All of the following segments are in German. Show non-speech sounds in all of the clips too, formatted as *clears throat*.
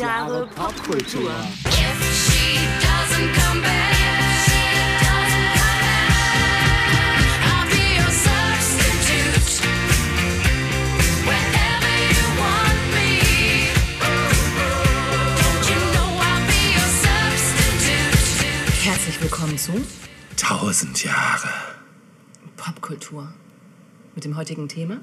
Jahre Popkultur. Herzlich willkommen zu Tausend Jahre. Popkultur. Mit dem heutigen Thema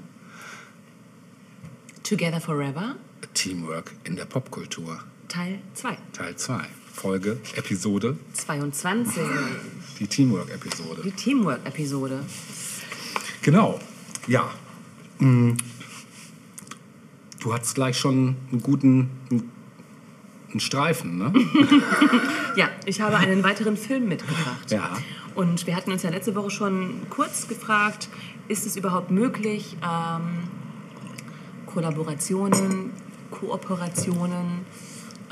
Together Forever, Teamwork in der Popkultur. Teil 2. Teil 2. Folge, Episode, 22. die Teamwork-Episode. Die Teamwork-Episode. Genau. Ja. Mm. Du hattest gleich schon einen guten einen Streifen, ne? *laughs* Ja, ich habe einen weiteren Film mitgebracht. Ja. Und wir hatten uns ja letzte Woche schon kurz gefragt, ist es überhaupt möglich, ähm, Kollaborationen, Kooperationen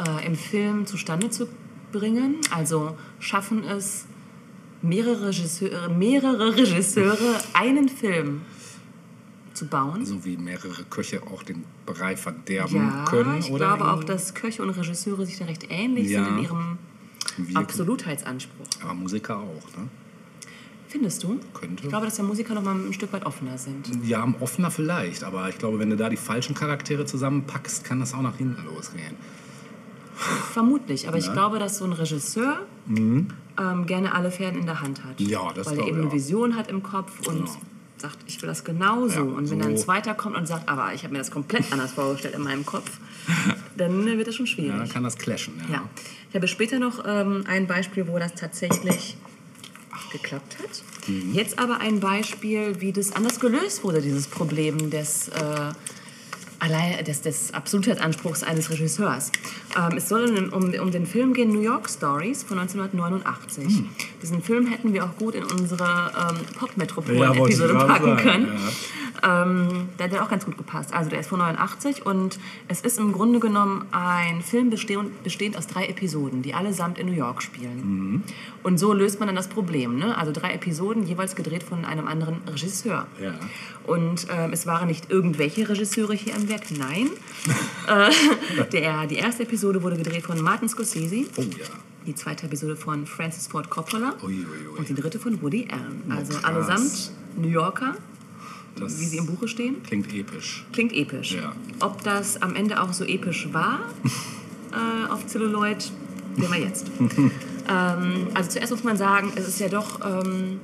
äh, im Film zustande zu bringen? Also schaffen es mehrere Regisseure, mehrere Regisseure *laughs* einen Film zu bauen? So wie mehrere Köche auch den Brei verderben Ja, können, ich oder? glaube auch, dass Köche und Regisseure sich da recht ähnlich Ja. sind in ihrem Wir- Absolutheitsanspruch. Aber Musiker auch, ne? Findest du? Könnte. Ich glaube, dass der Musiker noch mal ein Stück weit offener sind. Ja, offener vielleicht, aber ich glaube, wenn du da die falschen Charaktere zusammenpackst, kann das auch nach hinten losgehen. Vermutlich, aber ich Ja. glaube, dass so ein Regisseur ähm, gerne alle Pferden in der Hand hat. Mhm. Ja, das Weil er eben ich eine. Vision hat im Kopf und Genau. sagt, ich will das genauso. Ja, und wenn dann ein so. zweiter kommt und sagt, aber ich habe mir das komplett anders vorgestellt in meinem Kopf, *laughs* dann wird das schon Ja, schwierig. dann kann das clashen, ja. Ja. Ich habe später noch ähm, ein Beispiel, wo das tatsächlich geklappt hat. Mhm. Jetzt aber ein Beispiel, wie das anders gelöst wurde, dieses Problem des, äh, allein, des, des Absolutheitsanspruchs eines Regisseurs. Ähm, es soll um, um den Film gehen New York Stories von 1989. Hm. Diesen Film hätten wir auch gut in unsere ähm, Ja, Pop-Metropolen-Episode gerade packen können. ja. Ähm, der hat auch ganz gut gepasst. Also der ist von 89 und es ist im Grunde genommen ein Film bestehend, bestehend aus drei Episoden, die allesamt in New York spielen. Mhm. Und so löst man dann das Problem. Ne? Also drei Episoden, jeweils gedreht von einem anderen Regisseur. Ja. Und ähm, es waren nicht irgendwelche Regisseure hier am Werk, nein. *laughs* äh, der, die erste Episode wurde gedreht von Martin Scorsese, Oh ja. die zweite Episode von Francis Ford Coppola Ui, ui, ui. und die dritte von Woody Allen. Also krass. allesamt New Yorker, Das wie sie im Buche stehen. klingt episch. Klingt episch. Ja. Ob das am Ende auch so episch war *laughs* äh, auf Celluloid, sehen wir jetzt. *laughs* ähm, also zuerst muss man sagen, es ist ja doch ähm,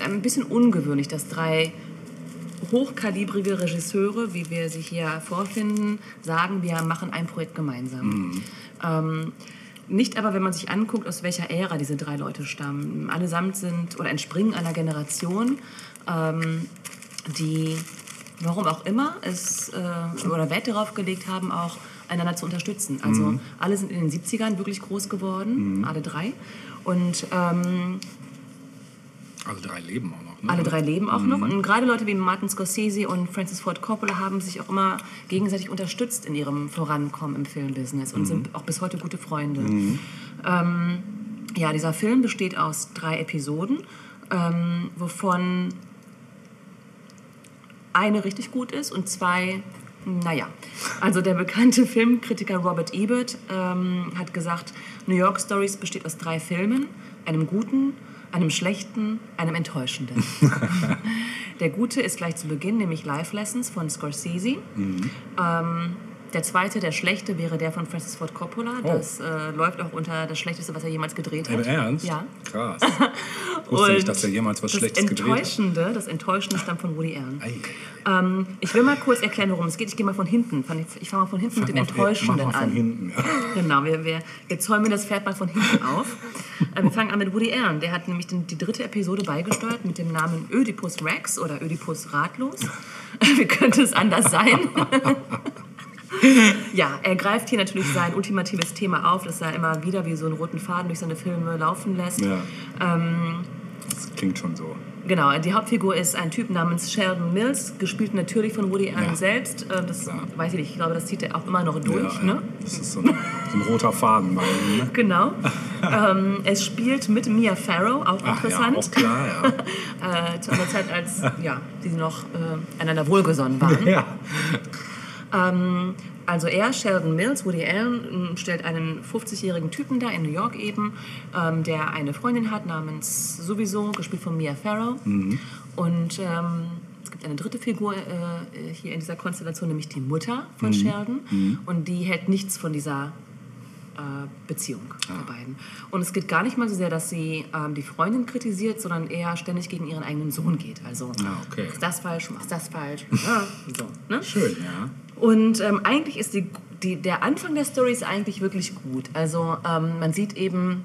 ein bisschen ungewöhnlich, dass drei hochkalibrige Regisseure, wie wir sie hier vorfinden, sagen, wir machen ein Projekt gemeinsam. Ähm, nicht aber, wenn man sich anguckt, aus welcher Ära diese drei Leute stammen. Allesamt sind oder entspringen einer Generation, ähm, die, warum auch immer, es äh, oder Wert darauf gelegt haben, auch einander zu unterstützen. Also alle sind in den 70ern wirklich groß geworden, alle drei. Und ähm, Also drei Leben auch noch, ne? alle drei leben auch noch. Und gerade Leute wie Martin Scorsese und Francis Ford Coppola haben sich auch immer gegenseitig unterstützt in ihrem Vorankommen im Filmbusiness und sind auch bis heute gute Freunde. Ähm, ja, dieser Film besteht aus drei Episoden, ähm, wovon eine richtig gut ist und zwei, naja. Also der bekannte *laughs* Filmkritiker Robert Ebert ähm, hat gesagt, New York Stories besteht aus drei Filmen, einem guten, einem schlechten, einem enttäuschenden. *laughs* der gute ist gleich zu Beginn, nämlich Life Lessons von Scorsese. Ähm, der zweite, der schlechte, wäre der von Francis Ford Coppola. Das äh, läuft auch unter das Schlechteste, was er jemals gedreht hat. Im Ernst? Ja. Krass. *laughs* Wusste nicht, dass er jemals was Schlechtes gedreht hat. Enttäuschende, Das Enttäuschende stammt von Woody Allen. Ähm, ich will mal kurz erklären, worum es geht. Ich gehe mal von hinten. Fang- Ich fange mal von hinten mit dem Enttäuschenden mal von an. hinten, ja. *laughs* Genau, wir, wir, wir zäumen das Pferd mal von hinten auf. Äh, wir fangen an mit Woody Allen. Der hat nämlich den, die dritte Episode beigesteuert mit dem Namen Ödipus Rex oder Ödipus Ratlos. *laughs* Wie könnte es anders sein? *laughs* ja, er greift hier natürlich sein ultimatives Thema auf, das er immer wieder wie so einen roten Faden durch seine Filme laufen lässt. Ja. Ähm, Das klingt schon so. Genau, die Hauptfigur ist ein Typ namens Sheldon Mills, gespielt natürlich von Woody Allen Ja. selbst. Äh, Das Klar. weiß ich nicht, ich glaube, das zieht er auch immer noch durch. ja, Ne? ja. Das ist so ein, so ein roter Faden bei ihm. Ne? *laughs* Genau. ähm, es spielt mit Mia Farrow, auch Ach interessant. ja, auch klar, ja. *laughs* äh, zu einer Zeit, als ja, die noch äh, einander wohlgesonnen waren. ja. Ähm, also er, Sheldon Mills, Woody Allen, ähm, stellt einen 50-jährigen Typen da in New York eben, ähm, der eine Freundin hat namens sowieso, gespielt von Mia Farrow. Und ähm, es gibt eine dritte Figur äh, hier in dieser Konstellation, nämlich die Mutter von Sheldon. Und die hält nichts von dieser äh, Beziehung der beiden. Und es geht gar nicht mal so sehr, dass sie ähm, die Freundin kritisiert, sondern eher ständig gegen ihren eigenen Sohn geht. Also, Ah, okay. machst das falsch, machst das falsch. Ja, *laughs* so, ne? Schön, ja. Und ähm, eigentlich ist die, die, der Anfang der Story ist eigentlich wirklich gut. Also ähm, man sieht eben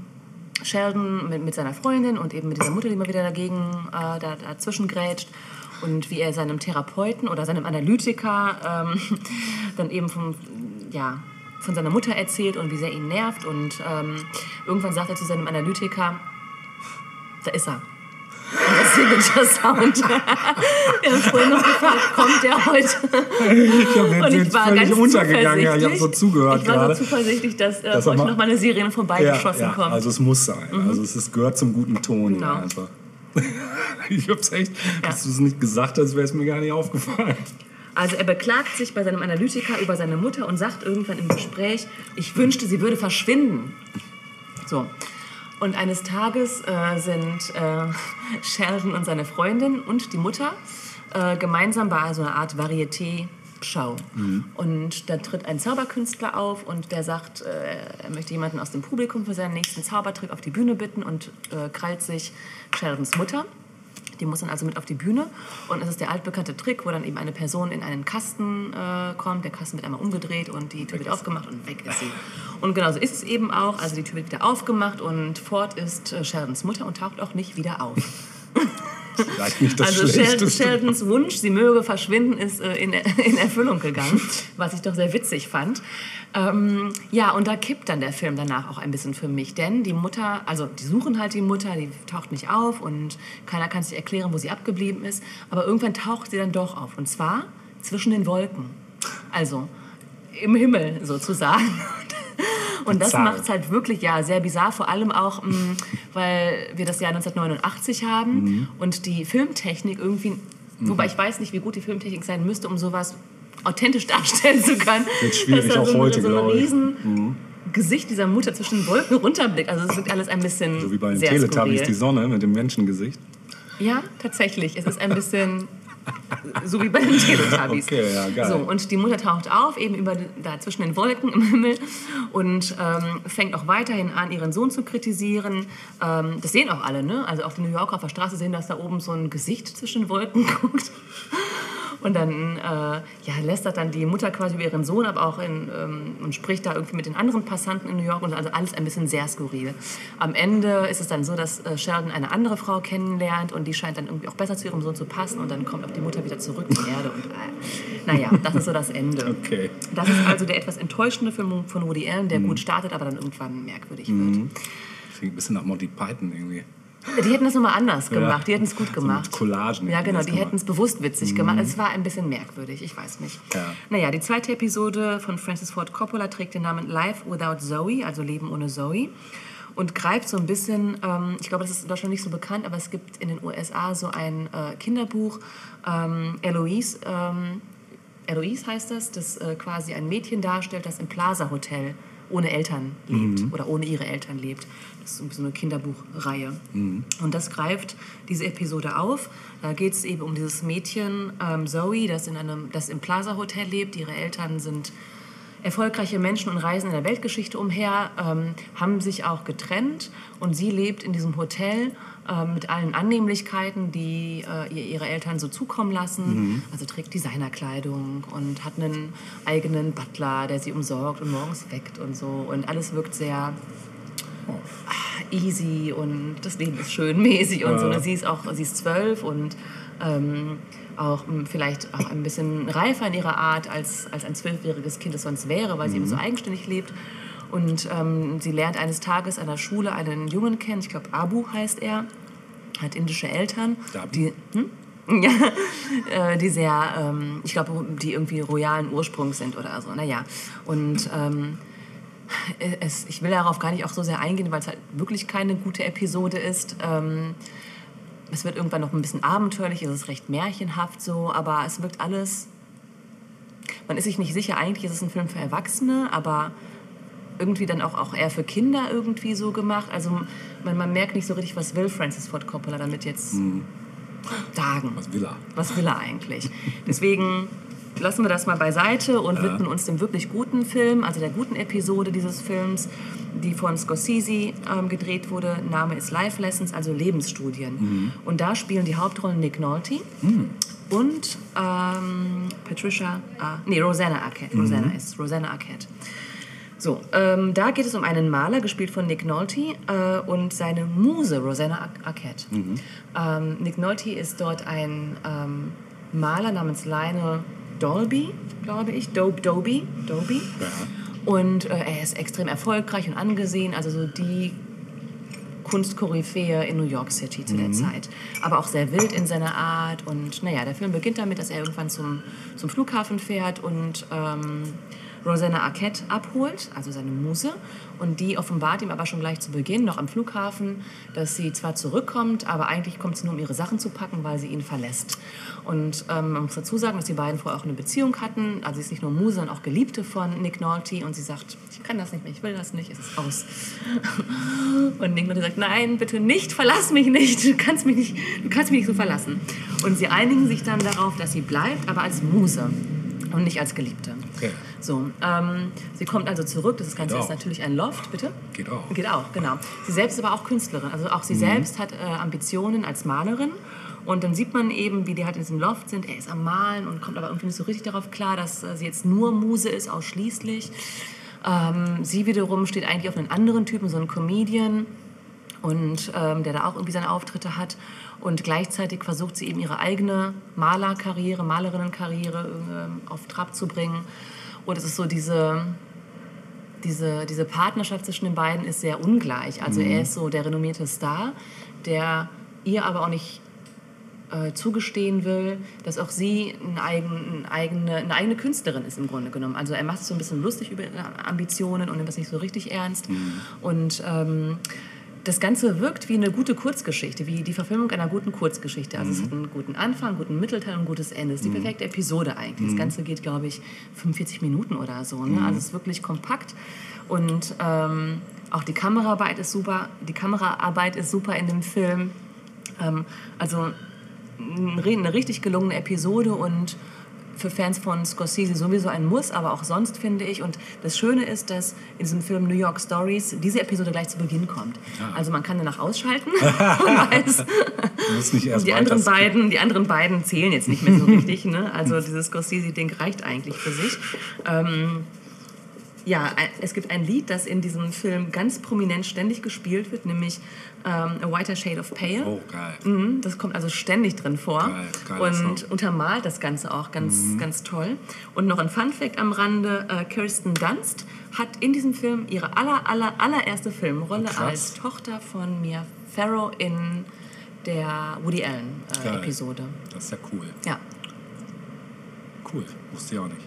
Sheldon mit, mit seiner Freundin und eben mit dieser Mutter, die mal wieder dagegen äh, da, dazwischen grätscht. Und wie er seinem Therapeuten oder seinem Analytiker ähm, *laughs* dann eben vom, ja, von seiner Mutter erzählt und wie sehr ihn nervt. Und ähm, irgendwann sagt er zu seinem Analytiker, da ist er. Der Signature Sound. *laughs* Wir haben vorhin noch gefragt, kommt der heute? Ich habe Und ich war ganz untergegangen. Ja, ich habe so zuversichtlich. zugehört Ich war gerade. so zuversichtlich, dass äh, er euch mal- noch mal eine Serie vorbeigeschossen ja, kommt. Also es muss sein. Also es ist, gehört zum guten Ton. Genau. Ja, einfach. *laughs* ich hab's echt, dass du es nicht gesagt hast, wäre es mir gar nicht aufgefallen. Also er beklagt sich bei seinem Analytiker über seine Mutter und sagt irgendwann im Gespräch, ich wünschte, sie würde verschwinden. So. Und eines Tages äh, sind äh, *laughs* Sheldon und seine Freundin und die Mutter äh, gemeinsam bei so einer Art Varieté-Show. Und da tritt ein Zauberkünstler auf und der sagt, äh, er möchte jemanden aus dem Publikum für seinen nächsten Zaubertrick auf die Bühne bitten und äh, krallt sich Sheldons Mutter. Die muss dann also mit auf die Bühne und es ist der altbekannte Trick, wo dann eben eine Person in einen Kasten äh, kommt, der Kasten wird einmal umgedreht und die Tür wird aufgemacht und weg ist sie. *laughs* Und genau so ist es eben auch, also die Tür wird wieder aufgemacht und fort ist äh, Sheldons Mutter und taucht auch nicht wieder auf. *laughs* Vielleicht nicht das also Shel Schlechteste. Sheldons Wunsch, sie möge verschwinden, ist äh, in, *laughs* in Erfüllung gegangen, was ich doch sehr witzig fand. Ähm, ja, und da kippt dann der Film danach auch ein bisschen für mich, denn die Mutter, also die suchen halt die Mutter, die taucht nicht auf und keiner kann sich erklären, wo sie abgeblieben ist, aber irgendwann taucht sie dann doch auf und zwar zwischen den Wolken, also im Himmel sozusagen. *laughs* Und das macht es halt wirklich ja sehr bizarr, vor allem auch, mh, weil wir das Jahr 1989 haben Mhm. und die Filmtechnik irgendwie, wobei ich weiß nicht, wie gut die Filmtechnik sein müsste, um sowas authentisch *laughs* darstellen zu können. Wird schwierig, dass da auch so, heute, so ein glaube ich. riesen Gesicht dieser Mutter zwischen den Wolken runterblickt. Also es wirkt alles ein bisschen So wie bei den Teletubbies die skurril. Sonne mit dem Menschengesicht. Ja, tatsächlich. Es ist ein bisschen so wie bei den *laughs* Teletubbies. Okay, ja, geil. So, und die Mutter taucht auf, eben über, da zwischen den Wolken im Himmel und ähm, fängt auch weiterhin an, ihren Sohn zu kritisieren. Ähm, das sehen auch alle, ne? Also auch die New Yorker auf der Straße sehen, dass da oben so ein Gesicht zwischen den Wolken *laughs* guckt. Und dann äh, ja, lästert dann die Mutter quasi über ihren Sohn, aber auch in, ähm, und spricht da irgendwie mit den anderen Passanten in New York und also alles ein bisschen sehr skurril. Am Ende ist es dann so, dass äh, Sheldon eine andere Frau kennenlernt und die scheint dann irgendwie auch besser zu ihrem Sohn zu passen und dann kommt auch die Mutter wieder zurück zur Erde und äh, naja, das ist so das Ende. *laughs* Okay. Das ist also der etwas enttäuschende Film von Woody Allen, der gut startet, aber dann irgendwann merkwürdig wird. Klingt ein bisschen nach Monty Python irgendwie. Die hätten das nochmal anders gemacht, die hätten es gut gemacht. mit Collagen Ja, genau, die hätten es bewusst witzig gemacht. Es war ein bisschen merkwürdig, ich weiß nicht. Ja. Naja, die zweite Episode von Francis Ford Coppola trägt den Namen Life Without Zoe, also Leben ohne Zoe. Und greift so ein bisschen, ähm, ich glaube, das ist in Deutschland nicht so bekannt, aber es gibt in den USA so ein äh, Kinderbuch, ähm, Eloise, ähm, Eloise heißt das, das äh, quasi ein Mädchen darstellt, das im Plaza Hotel ohne Eltern lebt oder ohne ihre Eltern lebt. Das ist so eine Kinderbuchreihe. Und das greift diese Episode auf. Da geht es eben um dieses Mädchen ähm, Zoe, das, in einem, das im Plaza Hotel lebt. Ihre Eltern sind erfolgreiche Menschen und reisen in der Weltgeschichte umher, ähm, haben sich auch getrennt und sie lebt in diesem Hotel ähm, mit allen Annehmlichkeiten, die äh, ihr ihre Eltern so zukommen lassen. Also trägt Designerkleidung und hat einen eigenen Butler, der sie umsorgt und morgens weckt und so. Und alles wirkt sehr easy und das Leben ist schön mäßig und so. Ja. Und sie ist auch, sie ist zwölf und ähm, auch ähm, vielleicht auch ein bisschen reifer in ihrer Art, als, als ein zwölfjähriges Kind es sonst wäre, weil sie eben so eigenständig lebt. Und ähm, sie lernt eines Tages an der Schule einen Jungen kennen, ich glaube Abu heißt er, hat indische Eltern, die, hm? *laughs* ja, äh, die sehr, ähm, ich glaube, die irgendwie royalen Ursprungs sind oder so. Naja, und ähm, *laughs* es, ich will darauf gar nicht auch so sehr eingehen, weil es halt wirklich keine gute Episode ist. Ähm, es wird irgendwann noch ein bisschen abenteuerlich, es ist recht märchenhaft so, aber es wirkt alles. man ist sich nicht sicher, eigentlich ist es ein Film für Erwachsene, aber irgendwie dann auch, auch eher für Kinder irgendwie so gemacht. Also man, man merkt nicht so richtig, was will Francis Ford Coppola damit jetzt sagen. Was will er? Was will er eigentlich? Deswegen lassen wir das mal beiseite und widmen uns dem wirklich guten Film, also der guten Episode dieses Films, die von Scorsese ähm, gedreht wurde. Name ist Life Lessons, also Lebensstudien. Und da spielen die Hauptrollen Nick Nolte und ähm, Patricia, ah, nee, Rosanna Arquette. Rosanna ist Rosanna Arquette. So, ähm, da geht es um einen Maler, gespielt von Nick Nolte, äh, und seine Muse, Rosanna Ar Arquette. Ähm, Nick Nolte ist dort ein ähm, Maler namens Lionel Dolby, glaube ich, Dope Doby, Doby. Und äh, er ist extrem erfolgreich und angesehen, also so die Kunstkoryphäe in New York City zu der Zeit. Aber auch sehr wild in seiner Art. Und naja, der Film beginnt damit, dass er irgendwann zum, zum Flughafen fährt und ähm, Rosanna Arquette abholt, also seine Muse. Und die offenbart ihm aber schon gleich zu Beginn, noch am Flughafen, dass sie zwar zurückkommt, aber eigentlich kommt sie nur, um ihre Sachen zu packen, weil sie ihn verlässt. Und ähm, man muss dazu sagen, dass die beiden vorher auch eine Beziehung hatten. Also sie ist nicht nur Muse, sondern auch Geliebte von Nick Nolte. Und sie sagt, ich kann das nicht mehr, ich will das nicht, es ist aus. *laughs* Und Nick Nolte sagt, nein, bitte nicht, verlass mich nicht, du kannst mich nicht, du kannst mich nicht so verlassen. Und sie einigen sich dann darauf, dass sie bleibt, aber als Muse und nicht als Geliebte. Okay. So, ähm, sie kommt also zurück. Das Ganze ist natürlich ein Loft, bitte. Geht auch. Geht auch, genau. Sie selbst ist aber auch Künstlerin. Also auch sie selbst hat äh, Ambitionen als Malerin. Und dann sieht man eben, wie die halt in diesem Loft sind. Er ist am Malen und kommt aber irgendwie nicht so richtig darauf klar, dass äh, sie jetzt nur Muse ist, ausschließlich. Ähm, sie wiederum steht eigentlich auf einen anderen Typen, so einen Comedian und ähm, der da auch irgendwie seine Auftritte hat. Und gleichzeitig versucht sie eben ihre eigene Malerkarriere, Malerinnenkarriere ähm, auf Trab zu bringen. Und es ist so diese, diese, diese Partnerschaft zwischen den beiden ist sehr ungleich. Also er ist so der renommierte Star, der ihr aber auch nicht äh, zugestehen will, dass auch sie eine eigene, eine, eigene, eine eigene Künstlerin ist im Grunde genommen. Also er macht sich so ein bisschen lustig über ihre Ambitionen und nimmt das nicht so richtig ernst. Und ähm, das Ganze wirkt wie eine gute Kurzgeschichte, wie die Verfilmung einer guten Kurzgeschichte. Also es hat einen guten Anfang, einen guten Mittelteil und ein gutes Ende. Es ist die perfekte Episode eigentlich. Das Ganze geht, glaube ich, 45 Minuten oder so. Ne? Also es ist wirklich kompakt und ähm, auch die Kameraarbeit ist super. Die Kameraarbeit ist super in dem Film. Ähm, also eine richtig gelungene Episode und für Fans von Scorsese sowieso ein Muss, aber auch sonst finde ich. Und das Schöne ist, dass in diesem Film New York Stories diese Episode gleich zu Beginn kommt. Also man kann danach ausschalten *laughs* *laughs* und weiß, die anderen, beiden, die anderen beiden zählen jetzt nicht mehr so richtig. Ne? Also dieses Scorsese-Ding reicht eigentlich für sich. Ähm, ja, es gibt ein Lied, das in diesem Film ganz prominent ständig gespielt wird, nämlich ähm, A Whiter Shade of Pale. Oh, geil. Mhm, das kommt also ständig drin vor Geil, und Song. Mhm. untermalt das Ganze auch ganz, ganz toll. Und noch ein Fun Fact am Rande: äh, Kirsten Dunst hat in diesem Film ihre aller, aller, allererste Filmrolle Krass. als Tochter von Mia Farrow in der Woody Allen äh. Das ist ja cool. Ja. Cool. Wusste ich auch nicht.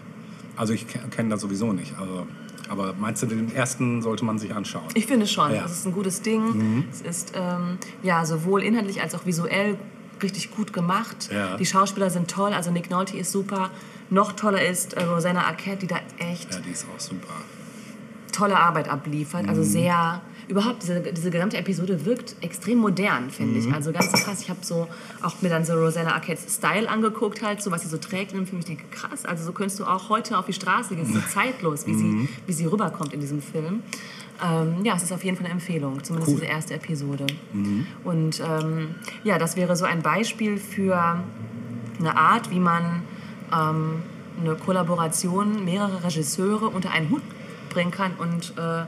Also ich kenne das sowieso nicht. Also, aber meinst du, den ersten sollte man sich anschauen? Ich finde schon. Ja. Es ist ein gutes Ding. Es ist ähm, ja sowohl inhaltlich als auch visuell richtig gut gemacht. Ja. Die Schauspieler sind toll. Also Nick Nolte ist super. Noch toller ist äh, Rosanna Arquette, die da echt Ja, die ist auch super. tolle Arbeit abliefert. Mhm. Also sehr, überhaupt, diese, diese gesamte Episode wirkt extrem modern, finde Mhm. ich. Also ganz krass. Ich habe so auch mir dann so Rosanna Arquettes Style angeguckt, halt, so was sie so trägt. Und für mich denke, krass, also so könntest du auch heute auf die Straße gehen. Es ist so zeitlos, wie, Mhm. sie, wie sie rüberkommt in diesem Film. Ähm, ja, es ist auf jeden Fall eine Empfehlung, zumindest Cool. Mhm. diese erste Episode. Und ähm, ja, das wäre so ein Beispiel für eine Art, wie man ähm, eine Kollaboration mehrerer Regisseure unter einen Hut bringen kann und äh,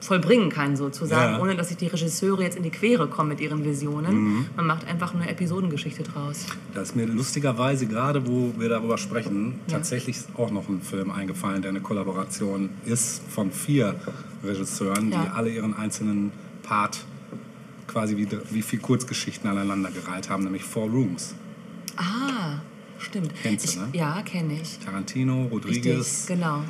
vollbringen kann, sozusagen, Ja. ohne dass sich die Regisseure jetzt in die Quere kommen mit ihren Visionen. Man macht einfach eine Episodengeschichte draus. Da ist mir lustigerweise gerade, wo wir darüber sprechen, tatsächlich auch noch ein Film eingefallen, der eine Kollaboration ist von vier Regisseuren, die Ja. alle ihren einzelnen Part quasi wie, wie viel Kurzgeschichten aneinandergereiht haben, nämlich Four Rooms. Ah, stimmt. Kennst du, ich, ne? Ja, kenne ich. Tarantino, Rodriguez. Richtig, genau.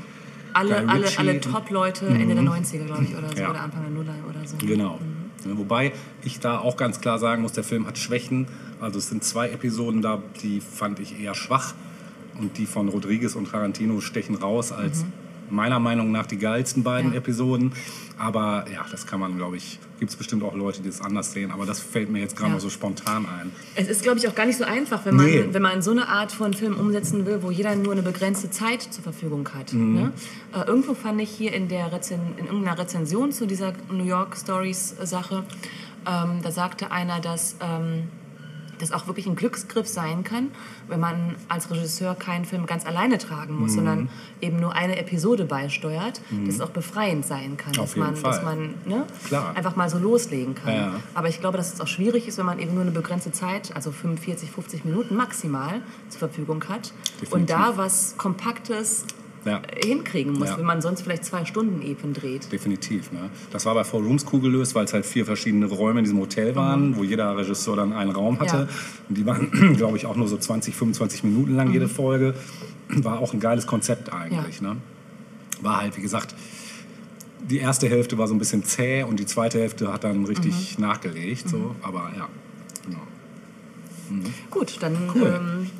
Alle, alle, alle Top-Leute Ende der 90er, glaube ich, oder so, Ja. oder Anfang der Nuller oder so. Genau. Ja, Wobei ich da auch ganz klar sagen muss, der Film hat Schwächen. Also es sind zwei Episoden da, die fand ich eher schwach. und die von Rodriguez und Tarantino stechen raus als meiner Meinung nach die geilsten beiden Ja. Episoden. Aber ja, das kann man, glaube ich, gibt es bestimmt auch Leute, die es anders sehen. Aber das fällt mir jetzt gerade Ja. mal so spontan ein. Es ist, glaube ich, auch gar nicht so einfach, wenn man, Nee. wenn man so eine Art von Film umsetzen will, wo jeder nur eine begrenzte Zeit zur Verfügung hat. Mhm. Ne? Äh, irgendwo fand ich hier in, der Rezen in irgendeiner Rezension zu dieser New York Stories Sache, ähm, da sagte einer, dass ähm, das auch wirklich ein Glücksgriff sein kann, wenn man als Regisseur keinen Film ganz alleine tragen Mhm. muss, sondern eben nur eine Episode beisteuert, dass es auch befreiend sein kann, Auf dass man, Fall. dass man ne, einfach mal so loslegen kann. Ja. Aber ich glaube, dass es auch schwierig ist, wenn man eben nur eine begrenzte Zeit, also 45, 50 Minuten maximal zur Verfügung hat Definitiv. und da was Kompaktes Ja. hinkriegen muss, Ja. wenn man sonst vielleicht zwei Stunden Epen dreht. Definitiv. Ne? Das war bei Four Rooms cool gelöst, weil es halt vier verschiedene Räume in diesem Hotel waren, wo jeder Regisseur dann einen Raum hatte. Mhm. Ja. Und die waren, *clears throat* glaube ich, auch nur so 20, 25 Minuten lang Mhm. jede Folge. War auch ein geiles Konzept eigentlich. Ne? War halt, wie gesagt, die erste Hälfte war so ein bisschen zäh und die zweite Hälfte hat dann richtig Mhm. nachgelegt. So. Aber ja, genau. Gut, dann Cool. ähm,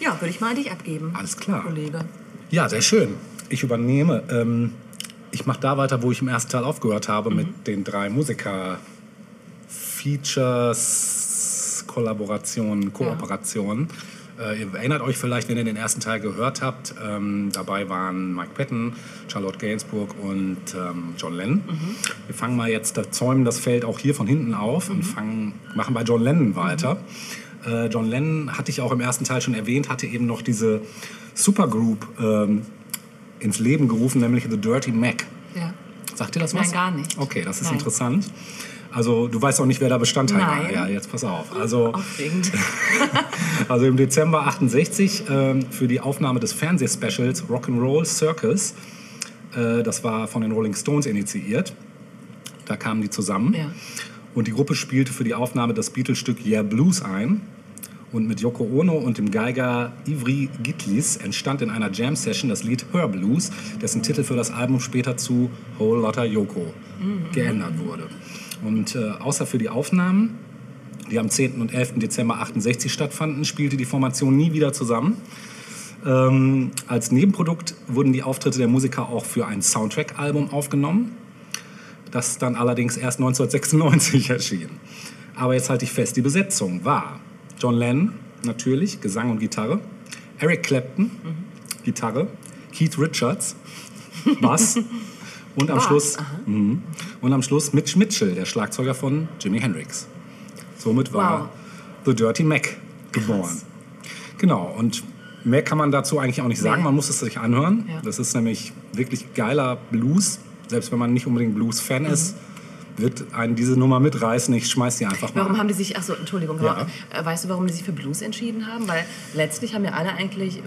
ja, würde ich mal an dich abgeben. Alles klar. Kollege. Ja, sehr schön. Ich übernehme. Ähm, ich mache da weiter, wo ich im ersten Teil aufgehört habe, mit den drei Musiker-Features, Kollaborationen, Kooperationen. Äh, ihr erinnert euch vielleicht, wenn ihr den ersten Teil gehört habt, ähm, dabei waren Mike Patton, Charlotte Gainsbourg und ähm, John Lennon. Wir fangen mal jetzt, da zäumen das Feld auch hier von hinten auf und fangen, machen bei John Lennon weiter. Äh, John Lennon, hatte ich auch im ersten Teil schon erwähnt, hatte eben noch diese Supergroup ähm, ins Leben gerufen, nämlich The Dirty Mac. Ja. Sagt ihr das Nein, was? gar nicht. Okay, das ist Nein. interessant. Also du weißt auch nicht, wer da Bestandteil war. Nein. Ja, jetzt pass auf. Also, *laughs* also im Dezember 68 ähm, für die Aufnahme des Fernsehspecials Rock'n'Roll Circus, äh, das war von den Rolling Stones initiiert, da kamen die zusammen. Ja. Und die Gruppe spielte für die Aufnahme das Beatles-Stück Yeah Blues ein. Und mit Yoko Ono und dem Geiger Ivry Gitlis entstand in einer Jam-Session das Lied Her Blues, dessen Titel für das Album später zu Whole Lotta Yoko geändert wurde. Und äh, außer für die Aufnahmen, die am 10. und 11. Dezember 68 stattfanden, spielte die Formation nie wieder zusammen. Ähm, als Nebenprodukt wurden die Auftritte der Musiker auch für ein Soundtrack-Album aufgenommen das dann allerdings erst 1996 *laughs* erschien. Aber jetzt halte ich fest, die Besetzung war John Lennon, natürlich, Gesang und Gitarre, Eric Clapton, Gitarre, Keith Richards, Bass *laughs* und am Bass, Schluss mhm, und am Schluss Mitch Mitchell, der Schlagzeuger von Jimi Hendrix. Somit war Wow. The Dirty Mac geboren. Genau, und mehr kann man dazu eigentlich auch nicht sagen. Nee. Man muss es sich anhören. Ja. Das ist nämlich wirklich geiler Blues. Selbst wenn man nicht unbedingt Blues-Fan ist, wird einen diese Nummer mitreißen. Ich schmeiß die einfach mal. Warum haben die sich, achso, Entschuldigung, Ja. äh, weißt du, warum die sich für Blues entschieden haben? Weil letztlich haben ja alle eigentlich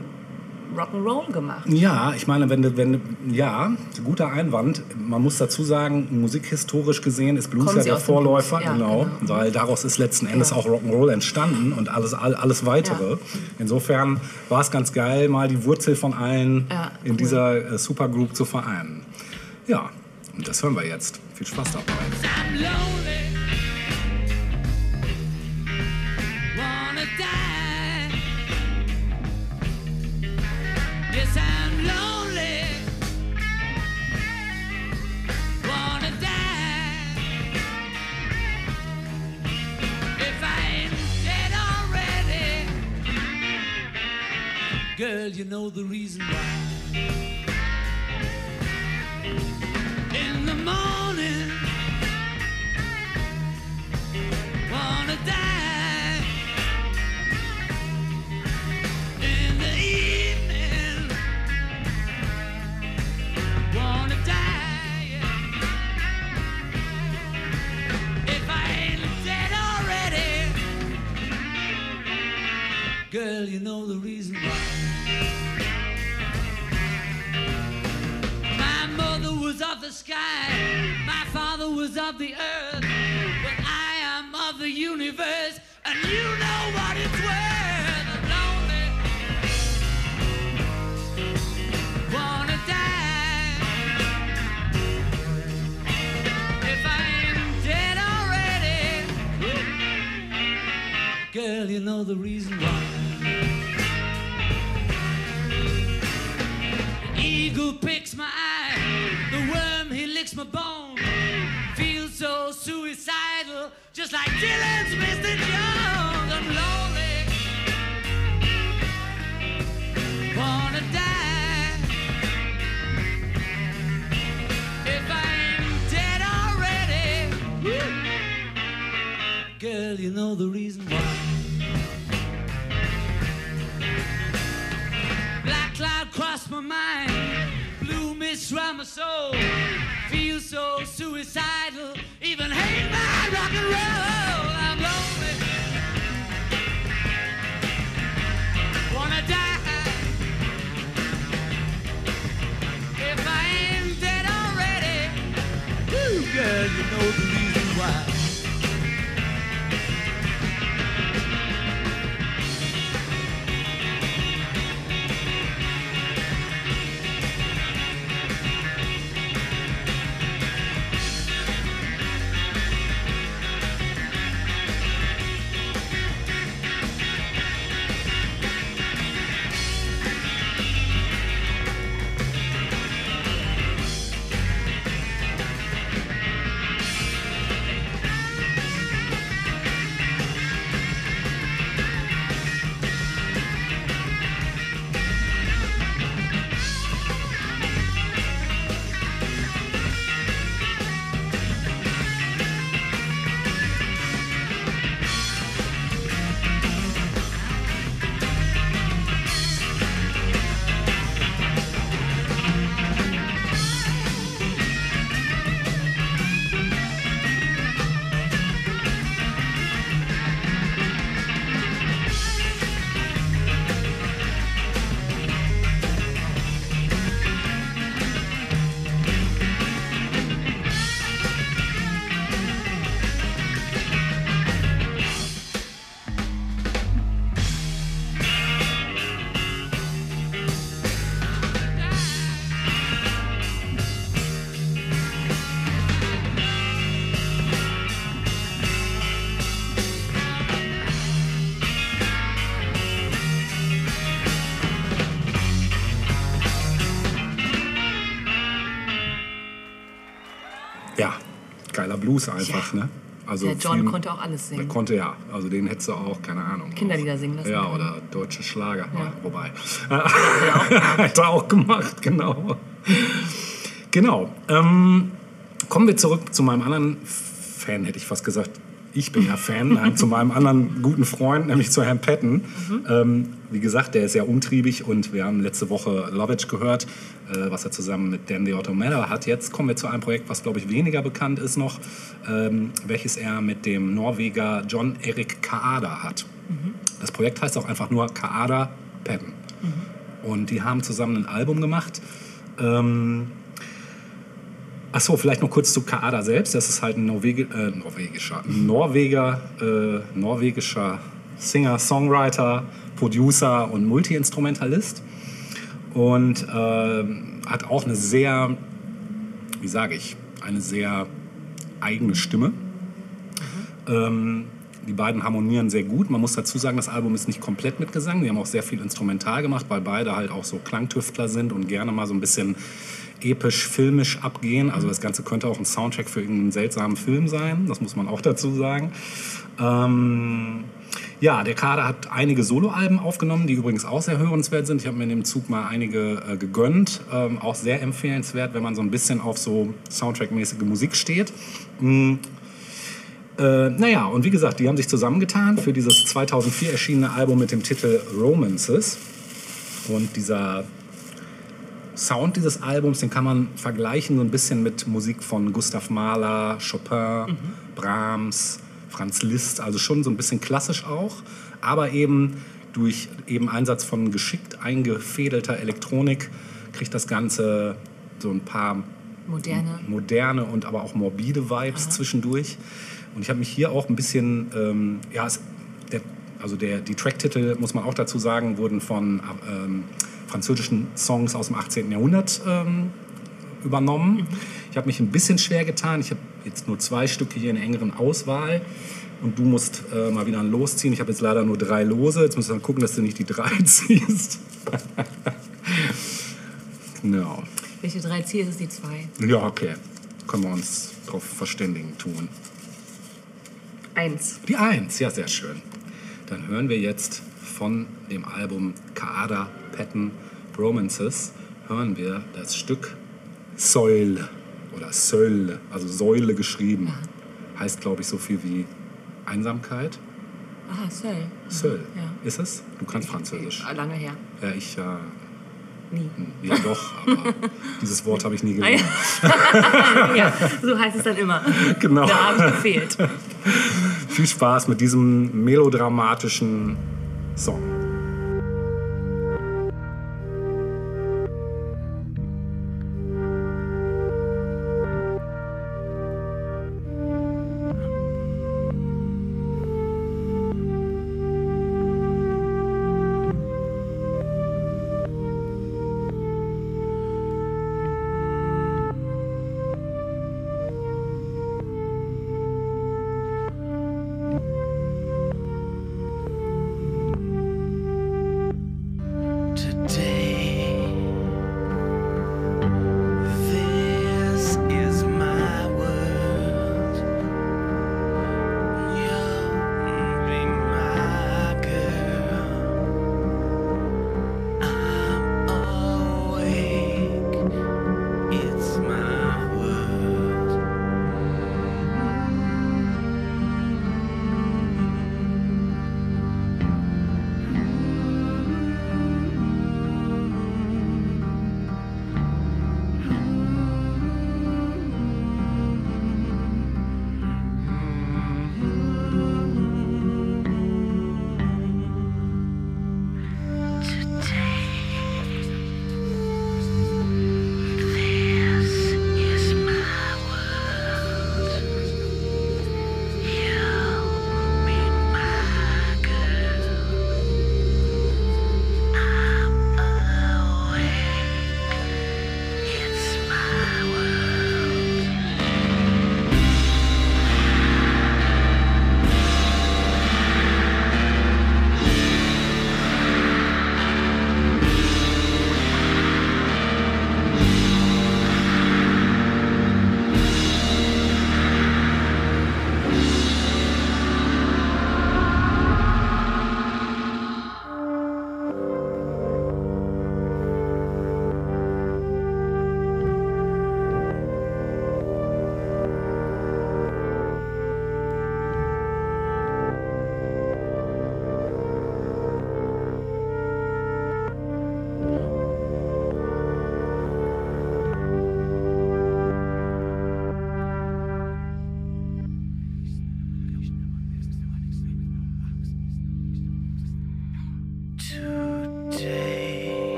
Rock'n'Roll gemacht. Ja, ich meine, wenn, wenn, ja, guter Einwand. Man muss dazu sagen, musikhistorisch gesehen ist Blues ja sie der Vorläufer, ja, genau, genau. weil daraus ist letzten Endes Ja. auch Rock'n'Roll entstanden und alles, all, alles weitere. Ja. Insofern war es ganz geil, mal die Wurzel von allen in cool. dieser äh, Supergroup zu vereinen. Ja, und das hören wir jetzt. Viel Spaß dabei. I'm lonely. Wanna die. Yes, I'm lonely. Wanna die. If I ain't dead already. Girl, you know the reason why. In the morning. Girl, you know the reason why. My mother was of the sky, my father was of the earth, universe, and you know what it's worth. I'm lonely, wanna die. If I ain't dead already, girl, you know the reason why. The eagle picks my eye, the worm he licks my bone. Feel so suicidal, just like Dylan's Mr. Jones. I'm lonely, wanna die. If I'm dead already, woo. girl, you know the reason why. Black cloud crossed my mind, blue mist round my soul. Feel so suicidal, even hate my rock and roll. I'm lonely, Blues einfach, ne? Also Der John viel- konnte auch alles Der singen. konnte ja, also den hättest du auch, keine Ahnung. Kinderlieder auch- singen lassen Ja, können. oder deutsche Schlager, Ja. wobei. *laughs* Hat er auch gemacht, genau. Genau. Ähm, kommen wir zurück zu meinem anderen Fan, hätte ich fast gesagt. Ich bin ja Fan, nein, zu meinem anderen guten Freund, nämlich zu Herrn Patton. Ähm, wie gesagt, der ist sehr umtriebig und wir haben letzte Woche Lovitch gehört, äh, was er zusammen mit Dan the Automata hat. Jetzt kommen wir zu einem Projekt, was, glaube ich, weniger bekannt ist noch, ähm, welches er mit dem Norweger John Erik Kaada hat. Das Projekt heißt auch einfach nur Kaada Patton. Und die haben zusammen ein Album gemacht. Ähm, Ach so, vielleicht noch kurz zu Kaada selbst. Das ist halt ein Norwegi äh, norwegischer, Norweger, äh, norwegischer Singer, Songwriter, Producer und Multiinstrumentalist. Und ähm, hat auch eine sehr, wie sage ich, eine sehr eigene Stimme. Ähm, die beiden harmonieren sehr gut. Man muss dazu sagen, das Album ist nicht komplett mit Gesang. Die haben auch sehr viel instrumental gemacht, weil beide halt auch so Klangtüftler sind und gerne mal so ein bisschen episch, filmisch abgehen. Also das Ganze könnte auch ein Soundtrack für irgendeinen seltsamen Film sein. Das muss man auch dazu sagen. Ähm, ja, der Kader hat einige Soloalben aufgenommen, die übrigens auch sehr hörenswert sind. Ich habe mir in dem Zug mal einige äh, gegönnt. Ähm, auch sehr empfehlenswert, wenn man so ein bisschen auf so Soundtrack-mäßige Musik steht. Mm. Äh, naja, und wie gesagt, die haben sich zusammengetan für dieses 2004 erschienene Album mit dem Titel Romances. Und dieser Sound dieses Albums, den kann man vergleichen so ein bisschen mit Musik von Gustav Mahler, Chopin, Brahms, Franz Liszt, also schon so ein bisschen klassisch auch, aber eben durch eben Einsatz von geschickt eingefädelter Elektronik kriegt das Ganze so ein paar Moderne. moderne und aber auch morbide Vibes zwischendurch. Und ich habe mich hier auch ein bisschen, ähm, ja, es, der, also der, die Tracktitel, muss man auch dazu sagen, wurden von ähm, französischen Songs aus dem 18. Jahrhundert ähm, übernommen. Ich habe mich ein bisschen schwer getan. Ich habe jetzt nur zwei Stücke hier in der engeren Auswahl. Und du musst äh, mal wieder ein Los ziehen. Ich habe jetzt leider nur drei Lose. Jetzt musst du dann gucken, dass du nicht die drei *laughs* ziehst. Ja. Welche 3C ist es die 2? Ja, okay. Können wir uns darauf verständigen tun. 1. Die Eins, ja, sehr schön. Dann hören wir jetzt von dem Album Kaada Patton Romances, hören wir das Stück Säule oder Säule, also Säule geschrieben. Heißt, glaube ich, so viel wie Einsamkeit. Aha, Söll. Seul. Ja. Ist es? Du kannst Französisch. Ah, Lange her. Ja, ich ja. Nie. Ja, doch, aber *laughs* dieses Wort habe ich nie Ah, gelernt. ja. *laughs* ja, so heißt es dann immer. *laughs* Genau. Da habe ich gefehlt. Viel Spaß mit diesem melodramatischen Song.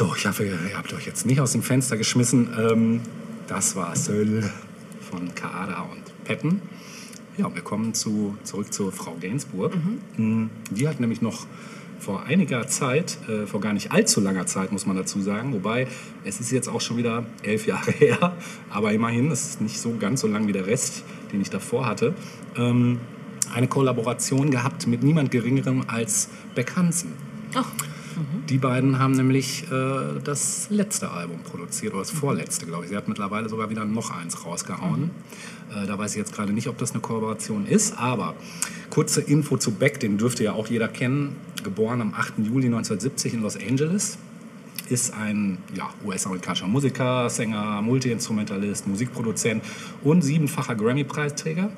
So, ich hoffe, ihr habt euch jetzt nicht aus dem Fenster geschmissen. Ähm, das war Söll von Kaada und Petten. Ja, wir kommen zu, zurück zu Frau Gainsbourg. Mm, Die hat nämlich noch vor einiger Zeit, äh, vor gar nicht allzu langer Zeit, muss man dazu sagen, wobei es ist jetzt auch schon wieder elf Jahre *laughs* her, aber immerhin, es ist nicht so ganz so lang wie der Rest, den ich davor hatte, ähm, eine Kollaboration gehabt mit niemand Geringerem als Beck Hansen. Ach, Die beiden haben nämlich äh, das letzte Album produziert, oder das vorletzte, glaube ich. Sie hat mittlerweile sogar wieder noch eins rausgehauen. Äh, da weiß ich jetzt gerade nicht, ob das eine Kollaboration ist, aber kurze Info zu Beck, den dürfte ja auch jeder kennen. Geboren am 8. Juli 1970 in Los Angeles. Ist ein ja, US-amerikanischer Musiker, Sänger, Multiinstrumentalist, Musikproduzent und siebenfacher Grammy-Preisträger.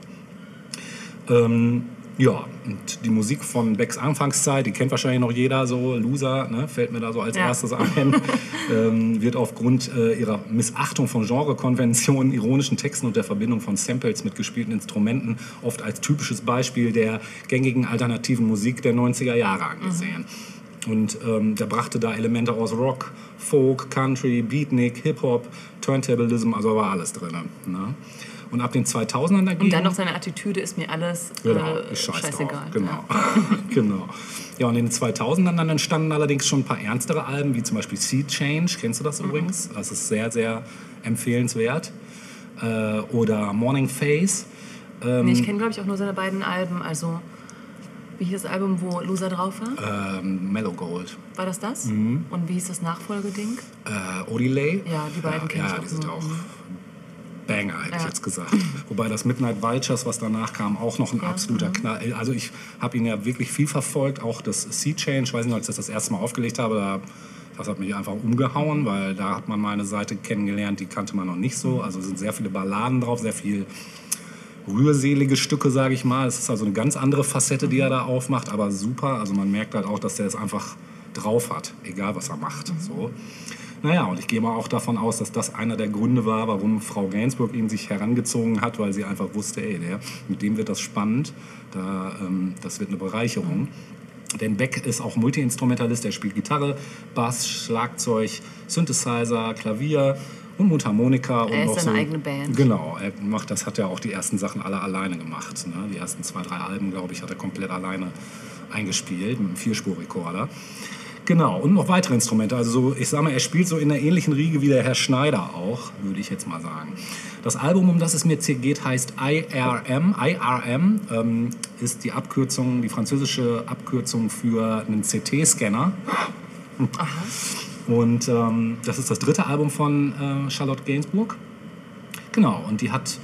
Ähm, ja, und die Musik von Becks Anfangszeit, die kennt wahrscheinlich noch jeder, so Loser, ne, fällt mir da so als Ja. erstes ein, *laughs* ähm, wird aufgrund äh, ihrer Missachtung von Genrekonventionen, ironischen Texten und der Verbindung von Samples mit gespielten Instrumenten oft als typisches Beispiel der gängigen alternativen Musik der 90er Jahre angesehen. Und ähm, der brachte da Elemente aus Rock, Folk, Country, Beatnik, Hip-Hop, Turntablism, also war alles drin. Ne? Und ab den 2000ern dagegen... Und dann noch seine Attitüde ist mir alles Genau, äh, ich scheiß scheißegal. drauf. Genau. *laughs* genau. Ja, und in den 2000ern dann entstanden allerdings schon ein paar ernstere Alben, wie zum Beispiel Sea Change. Kennst du das Mhm. übrigens? Das ist sehr, sehr empfehlenswert. Äh, oder Morning Face. Ja. Nee, ich kenne, glaube ich, auch nur seine beiden Alben. Also, wie hieß das Album, wo Loser drauf war? Ähm, Mellow Gold. War das das? Mhm. Und wie hieß das Nachfolgeding? Äh, Odilei. Ja, die beiden kenn ich Ja, auch die sind auch Banger, hätte ich Ja. jetzt gesagt. Wobei das Midnight Vultures, was danach kam, auch noch ein absoluter Mhm. Knall. Also ich habe ihn ja wirklich viel verfolgt, auch das Sea Change. Ich weiß nicht, als ich das das erste Mal aufgelegt habe, da, das hat mich einfach umgehauen, weil da hat man mal eine Seite kennengelernt, die kannte man noch nicht so. Also es sind sehr viele Balladen drauf, sehr viel rührselige Stücke, sage ich mal. Es ist also eine ganz andere Facette, die er da aufmacht, aber super. Also man merkt halt auch, dass der es einfach drauf hat, egal was er macht. So. Naja, und ich gehe mal auch davon aus, dass das einer der Gründe war, warum Frau Gainsbourg ihn sich herangezogen hat, weil sie einfach wusste, ey, der, mit dem wird das spannend, da, ähm, das wird eine Bereicherung. Denn Beck ist auch Multiinstrumentalist, er spielt Gitarre, Bass, Schlagzeug, Synthesizer, Klavier und Mundharmonika. Er und ist noch seine eigene Band. Genau, er macht, das hat ja auch die ersten Sachen alle alleine gemacht. Ne? Die ersten zwei, drei Alben, glaube ich, hat er komplett alleine eingespielt mit einem Vierspurrekorder. Genau, und noch weitere Instrumente. Also so, ich sage mal, er spielt so in der ähnlichen Riege wie der Herr Schneider auch, würde ich jetzt mal sagen. Das Album, um das es mir hier geht, heißt IRM. IRM ähm, ist die Abkürzung, die französische Abkürzung für einen CT-Scanner. Und ähm, das ist das dritte Album von äh, Charlotte Gainsbourg. Genau, und die hat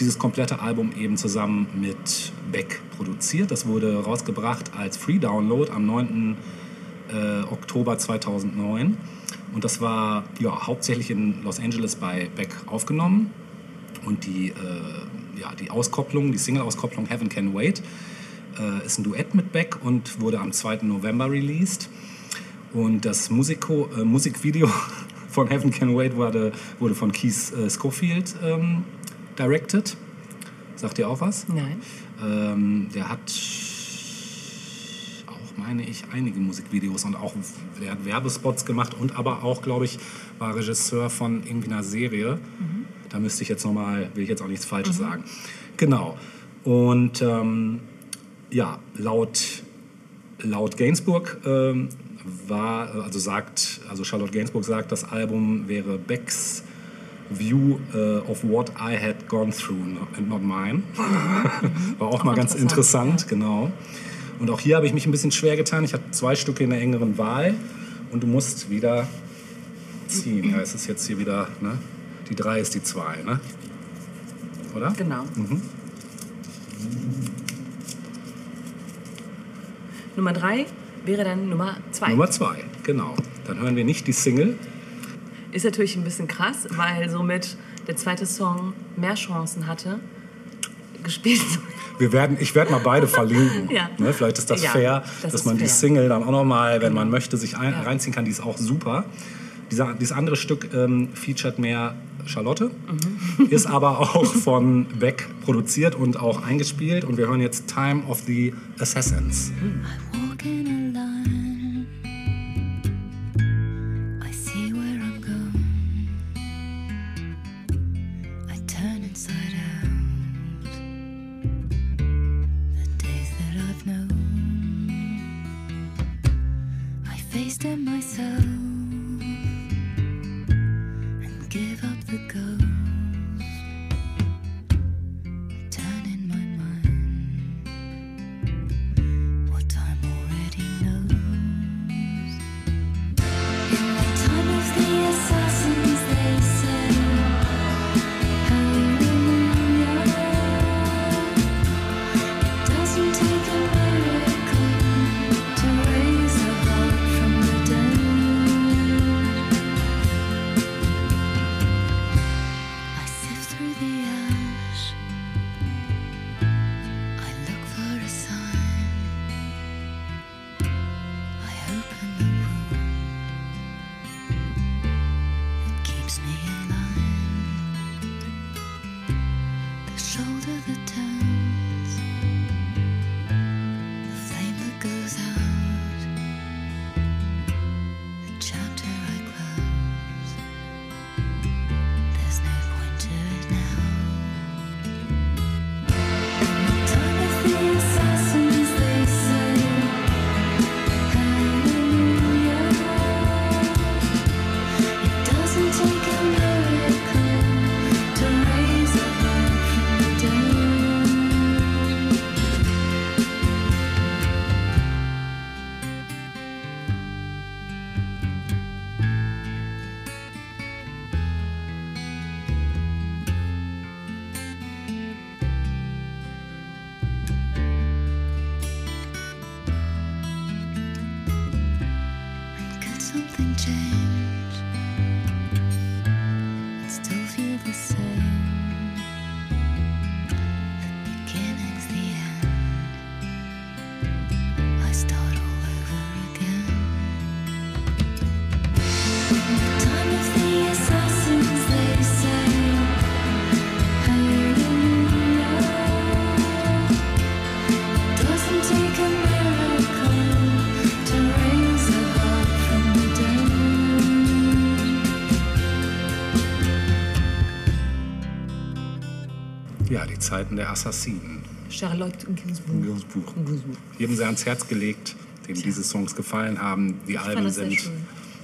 dieses komplette Album eben zusammen mit Beck produziert. Das wurde rausgebracht als Free Download am 9. Äh, Oktober 2009. Und das war ja, hauptsächlich in Los Angeles bei Beck aufgenommen. Und die, äh, ja, die Auskopplung, die Single-Auskopplung Heaven Can Wait, äh, ist ein Duett mit Beck und wurde am 2. November released. Und das Musiko, äh, Musikvideo *laughs* von Heaven Can Wait wurde, wurde von Keith äh, Schofield ähm, directed. Sagt ihr auch was? Nein. Ähm, der hat meine ich, einige Musikvideos und auch der hat Werbespots gemacht und aber auch, glaube ich, war Regisseur von irgendwie einer Serie. Da müsste ich jetzt nochmal, will ich jetzt auch nichts Falsches sagen. Genau. Und ähm, ja, laut, laut Gainsbourg ähm, war, also sagt, also Charlotte Gainsbourg sagt, das Album wäre Becks View äh, of what I had gone through and not mine. *laughs* War auch, mal ganz interessant, interessant, genau. Und auch hier habe ich mich ein bisschen schwer getan. Ich hatte zwei Stücke in der engeren Wahl und du musst wieder ziehen. Ja, es ist jetzt hier wieder, ne? Die 3 ist die 2, ne? Oder? Genau. Mhm. Nummer drei wäre dann Nummer zwei. Nummer 2, genau. Dann hören wir nicht die Single. Ist natürlich ein bisschen krass, weil somit der zweite Song mehr Chancen hatte, gespielt. Wir werden, ich werde mal beide verlinken. *laughs* Ja. ne, vielleicht ist das Ja, fair, das dass man die fair. Genau. Single dann auch noch mal, wenn man möchte, sich ein, Ja. reinziehen kann. Die ist auch super. Dieser, dieses andere Stück ähm, featuret mehr Charlotte, Mhm. ist aber auch von Beck produziert und auch eingespielt. Und wir hören jetzt Time of the Assassins. Walking Zeiten der Assassinen. Charlotte Gainsbourg. Jedem sehr ans Herz gelegt, dem diese Songs gefallen haben. Die Alben sind,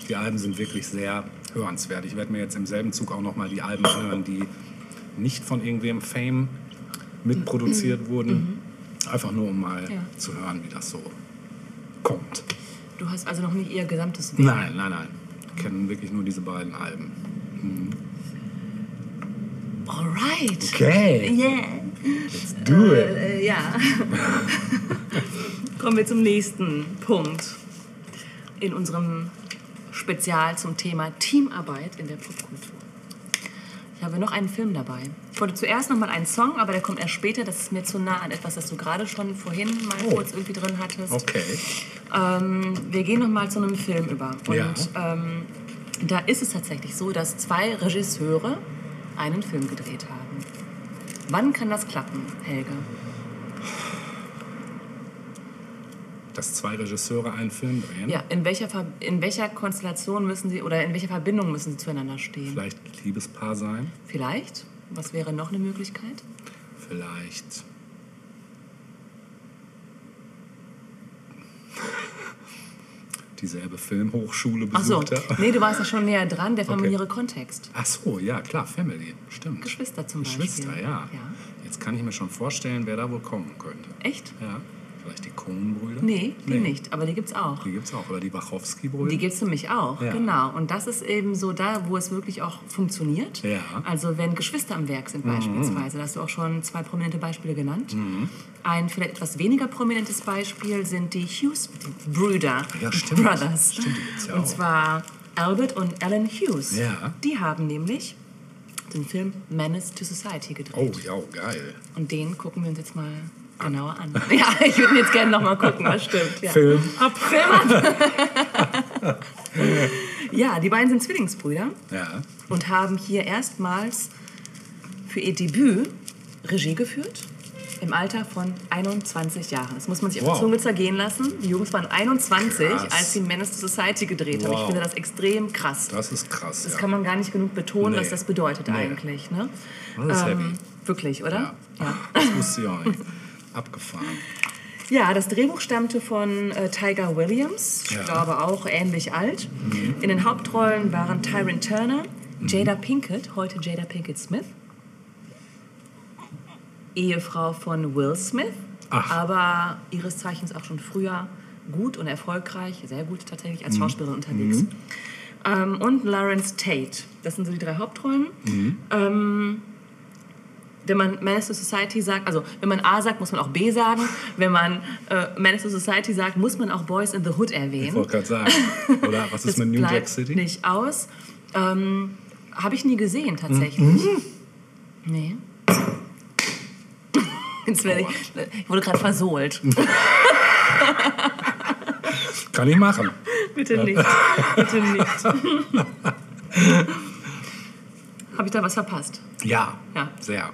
die Alben sind wirklich sehr hörenswert. Ich werde mir jetzt im selben Zug auch nochmal die Alben anhören, die nicht von irgendwem Fame mitproduziert wurden. Einfach nur, um mal Mhm. Ja. zu hören, wie das so kommt. Du hast also noch nicht ihr gesamtes Werk. Nein, nein, nein. Ich kenne wirklich nur diese beiden Alben. Alright. Okay, Yeah. Let's do it. Äh, ja. *laughs* Kommen wir zum nächsten Punkt in unserem Spezial zum Thema Teamarbeit in der Popkultur. Ich habe noch einen Film dabei. Ich wollte zuerst noch mal einen Song, aber der kommt erst später. Das ist mir zu nah an etwas, das du gerade schon vorhin mal Oh. kurz irgendwie drin hattest. Okay. Ähm, wir gehen noch mal zu einem Film über. Und Ja. ähm, da ist es tatsächlich so, dass zwei Regisseure einen Film gedreht haben. Wann kann das klappen, Helge? Dass zwei Regisseure einen Film drehen. Ja, in welcher, Ver in welcher Konstellation müssen sie oder in welcher Verbindung müssen sie zueinander stehen? Vielleicht Liebespaar sein. Vielleicht? Was wäre noch eine Möglichkeit? Vielleicht. Dieselbe Filmhochschule Ach so, besucht er. nee, du warst ja schon näher dran, der familiäre Kontext. Ach so, ja, klar, Family. Stimmt. Geschwister zum Beispiel. Geschwister, ja. Ja. Jetzt kann ich mir schon vorstellen, wer da wohl kommen könnte. Echt? Ja. Vielleicht die Coen-Brüder? Nee, die nicht, aber die gibt's auch. Die gibt's auch. Oder die Wachowski-Brüder? Die gibt es nämlich auch, Ja. genau. Und das ist eben so da, wo es wirklich auch funktioniert. Ja. Also wenn Geschwister am Werk sind beispielsweise, da hast du auch schon zwei prominente Beispiele genannt. Mhm. Ein vielleicht etwas weniger prominentes Beispiel sind die Hughes-Brüder. Ja, stimmt. Brothers. Stimmt, die gibt's ja und auch. zwar Albert und Alan Hughes. Ja. Die haben nämlich den Film Menace to Society gedreht. Oh, ja, geil. Und den gucken wir uns jetzt mal genauer an. *laughs* Ja, ich würde jetzt gerne noch mal gucken, was stimmt. Ja. Film ab. *laughs* Ja, die beiden sind Zwillingsbrüder Ja. und haben hier erstmals für ihr Debüt Regie geführt. Im Alter von 21 Jahren. Das muss man sich auf Wow. der Zunge zergehen lassen. Die Jungs waren 21, Krass. als sie Menace to Society gedreht haben. Ich Wow. finde das extrem krass. Das ist krass. Das ja. kann man gar nicht genug betonen, Nee. was das bedeutet Nee. eigentlich. Ne? Das ist heavy. Wirklich, oder? Ja. Ja. Das wusste ich auch nicht. Abgefahren. Ja, das Drehbuch stammte von äh, Tiger Williams, ich Ja. glaube auch ähnlich alt. In den Hauptrollen waren Tyron Turner, Jada Pinkett, heute Jada Pinkett Smith, Ehefrau von Will Smith, Ach. aber ihres Zeichens auch schon früher gut und erfolgreich, sehr gut tatsächlich als Schauspielerin unterwegs. Ähm, und Lawrence Tate. Das sind so die drei Hauptrollen. Ähm, wenn man Menace to Society sagt, also wenn man A sagt, muss man auch B sagen. Wenn man äh, Menace to Society sagt, muss man auch Boys in the Hood Ich erwähnen. wollte gerade sagen. Oder was *laughs* ist mit New Jack City? nicht aus. Ähm, Habe ich nie gesehen, tatsächlich. Mhm. Nee. *laughs* Jetzt werde ich, ich wurde gerade versohlt. *laughs* Kann ich machen. Bitte nicht. Bitte nicht. Habe ich da was verpasst? Ja, Ja. sehr.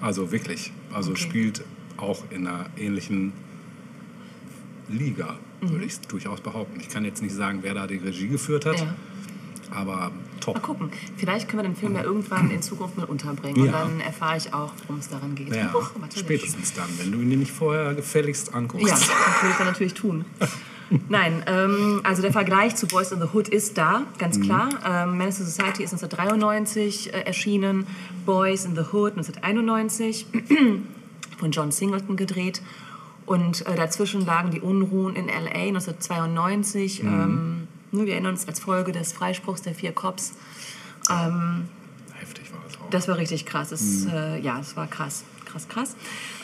Also wirklich. Also Okay. spielt auch in einer ähnlichen Liga, Mhm. würde ich durchaus behaupten. Ich kann jetzt nicht sagen, wer da die Regie geführt hat, Ja. aber Mal top. gucken. Vielleicht können wir den Film ja irgendwann in Zukunft mal unterbringen. Und Ja. dann erfahre ich auch, worum es daran geht. Ja, natürlich. spätestens dann, wenn du ihn nicht vorher gefälligst anguckst. Ja, das würde ich dann natürlich tun. *laughs* Nein, ähm, also der Vergleich zu Boys in the Hood ist da, ganz klar. Ähm, Menace to Society ist 1993 äh, erschienen, Boys in the Hood 1991, *clears throat* von John Singleton gedreht. Und äh, dazwischen lagen die Unruhen in L.A. 1992. Ähm, ne, wir erinnern uns als Folge des Freispruchs der vier Cops. Heftig war das auch. Das war richtig krass. Das, äh, ja, das war krass. Krass, krass.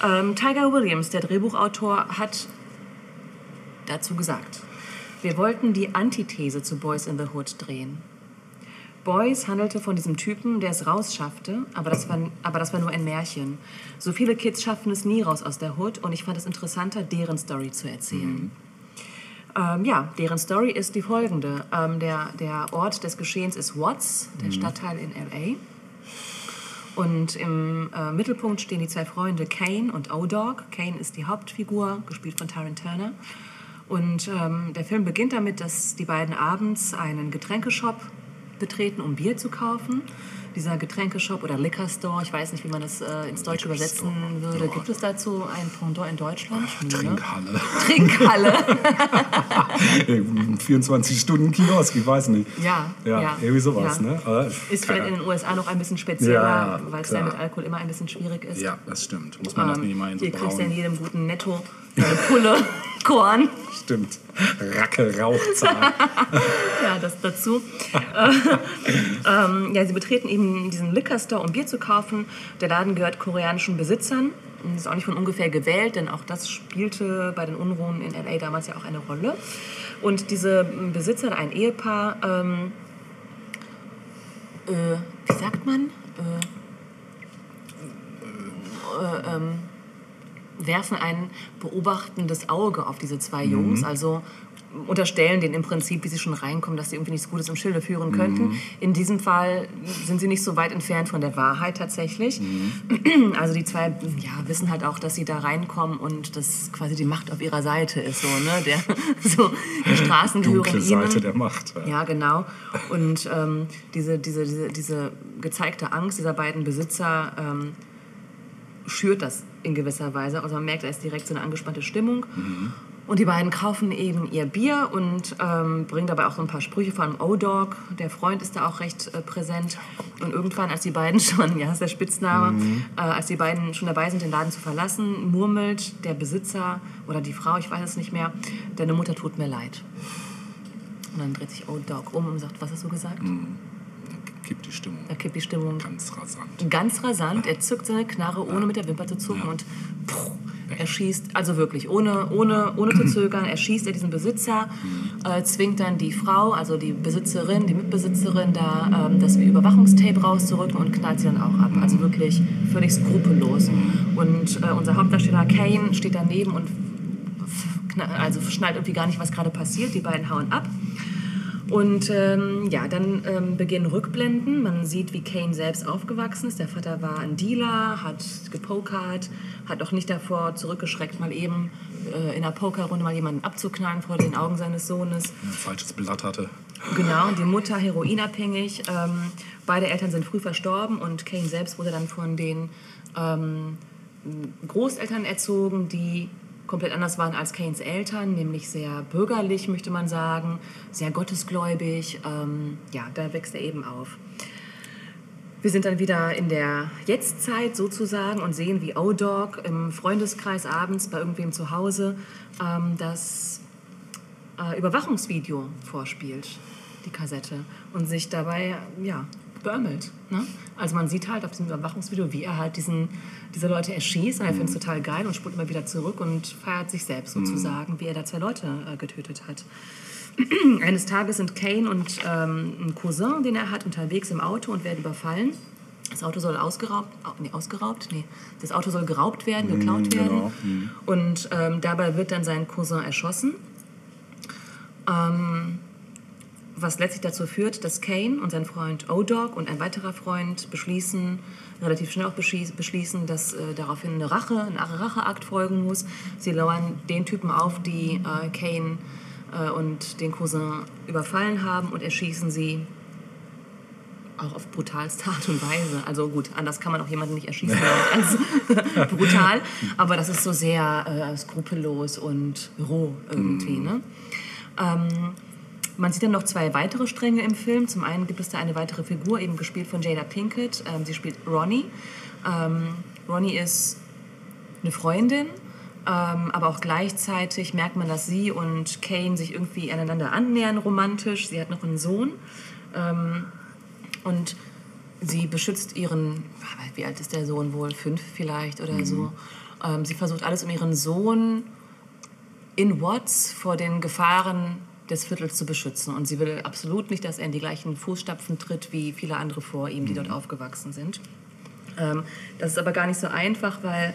Ähm, Tiger Williams, der Drehbuchautor, hat dazu gesagt, wir wollten die Antithese zu Boys in the Hood drehen. Boys handelte von diesem Typen, der es rausschaffte, aber das, war, aber das war nur ein Märchen. So viele Kids schaffen es nie raus aus der Hood und ich fand es interessanter, deren Story zu erzählen. Ähm, ja, deren Story ist die folgende. Ähm, der, der Ort des Geschehens ist Watts, der Stadtteil in L.A. Und im äh, Mittelpunkt stehen die zwei Freunde Kane und O-Dog. Kane ist die Hauptfigur, gespielt von Taron Turner. Und ähm, der Film beginnt damit, dass die beiden abends einen Getränkeshop betreten, um Bier zu kaufen. dieser Getränkeshop oder Liquor Store, ich weiß nicht, wie man das äh, ins Deutsche übersetzen würde. Gibt es dazu ein Pendant in Deutschland? Ne? Trinkhalle. Trinkhalle. *laughs* 24-Stunden-Kiosk, ich weiß nicht. Ja, Ja, ja, irgendwie sowas, ja. ne? Ist vielleicht in den USA noch ein bisschen spezieller, Ja, weil es ja mit Alkohol immer ein bisschen schwierig ist. Ja, das stimmt. Muss man das Ähm, nicht mal in so hier kriegst du ja in jedem guten Netto eine Pulle Korn. Stimmt. Racke, Rauchzahl. *laughs* Ja, das dazu. Äh, ähm, ja, sie betreten eben diesen Liquor Store, um Bier zu kaufen. Der Laden gehört koreanischen Besitzern. Und ist auch nicht von ungefähr gewählt, denn auch das spielte bei den Unruhen in LA damals ja auch eine Rolle. Und diese Besitzer, ein Ehepaar, ähm, äh, wie sagt man? Äh, äh, ähm, werfen ein beobachtendes Auge auf diese zwei Jungs. Also unterstellen denen im Prinzip, wie sie schon reinkommen, dass sie irgendwie nichts Gutes im Schilde führen könnten. In diesem Fall sind sie nicht so weit entfernt von der Wahrheit tatsächlich. Also die zwei ja, wissen halt auch, dass sie da reinkommen und dass quasi die Macht auf ihrer Seite ist. So, ne? der, *laughs* so, die Straßen gehören Dunkle ihnen. Seite der Macht. Ja, genau. Und ähm, diese, diese, diese, diese gezeigte Angst dieser beiden Besitzer ähm, schürt das in gewisser Weise. Also man merkt, da ist direkt so eine angespannte Stimmung. Und die beiden kaufen eben ihr Bier und ähm, bringen dabei auch so ein paar Sprüche von O-Dog. Der Freund ist da auch recht äh, präsent. Und irgendwann, als die beiden *laughs* schon, ja, ist der Spitzname, äh, als die beiden schon dabei sind, den Laden zu verlassen, murmelt der Besitzer oder die Frau, ich weiß es nicht mehr, deine Mutter tut mir leid. Und dann dreht sich O-Dog um und sagt, was hast du gesagt? Kippt die Stimmung. Da kippt die Stimmung Ganz rasant. ganz rasant. Er zückt seine Knarre, ohne mit der Wimper zu zucken und puh, er schießt, also wirklich, ohne, ohne, ohne zu *clears throat* zögern, er schießt er diesen Besitzer, äh, zwingt dann die Frau, also die Besitzerin, die Mitbesitzerin, da ähm, das Überwachungstape rauszurücken und knallt sie dann auch ab. Also wirklich völlig skrupellos. Und äh, unser Hauptdarsteller Kane steht daneben und also schnallt irgendwie gar nicht, was gerade passiert. Die beiden hauen ab. Und ähm, ja, dann ähm, beginnen Rückblenden. Man sieht, wie Kane selbst aufgewachsen ist. Der Vater war ein Dealer, hat gepokert, hat auch nicht davor zurückgeschreckt, mal eben äh, in einer Pokerrunde mal jemanden abzuknallen vor den Augen seines Sohnes. Ein falsches Blatt hatte. Genau, die Mutter heroinabhängig. Ähm, beide Eltern sind früh verstorben und Kane selbst wurde dann von den ähm, Großeltern erzogen, die komplett anders waren als Kanes Eltern, nämlich sehr bürgerlich, möchte man sagen, sehr gottesgläubig. Ähm, ja, da wächst er eben auf. Wir sind dann wieder in der Jetztzeit sozusagen und sehen, wie O-Dog im Freundeskreis abends bei irgendwem zu Hause ähm, das äh, Überwachungsvideo vorspielt, die Kassette, und sich dabei, ja, beömmelt. Ne? Also man sieht halt auf diesem Überwachungsvideo, wie er halt diesen, diese Leute erschießt und er findet es total geil und spult immer wieder zurück und feiert sich selbst sozusagen, wie er da zwei Leute äh, getötet hat. *clears throat* Eines Tages sind Kane und ähm, ein Cousin, den er hat, unterwegs im Auto und werden überfallen. Das Auto soll ausgeraubt, au- nee, ausgeraubt, nee, das Auto soll geraubt werden, geklaut werden. genau. Und ähm, dabei wird dann sein Cousin erschossen. Ähm, was letztlich dazu führt, dass Kane und sein Freund O-Dog und ein weiterer Freund beschließen, relativ schnell auch beschließen, dass äh, daraufhin eine Rache, ein Racheakt folgen muss. Sie lauern den Typen auf, die äh, Kane äh, und den Cousin überfallen haben und erschießen sie auch auf brutalste Art und Weise. Also gut, anders kann man auch jemanden nicht erschießen als *laughs* brutal, aber das ist so sehr äh, skrupellos und roh irgendwie. Ne? Ähm, man sieht dann noch zwei weitere Stränge im Film. Zum einen gibt es da eine weitere Figur, eben gespielt von Jada Pinkett. Ähm, sie spielt Ronnie. Ähm, Ronnie ist eine Freundin, ähm, aber auch gleichzeitig merkt man, dass sie und Kane sich irgendwie aneinander annähern romantisch. Sie hat noch einen Sohn ähm, und sie beschützt ihren, wie alt ist der Sohn wohl, fünf vielleicht oder so. Ähm, sie versucht alles, um ihren Sohn in Watts vor den Gefahren des Viertels zu beschützen. Und sie will absolut nicht, dass er in die gleichen Fußstapfen tritt wie viele andere vor ihm, die dort aufgewachsen sind. Ähm, das ist aber gar nicht so einfach, weil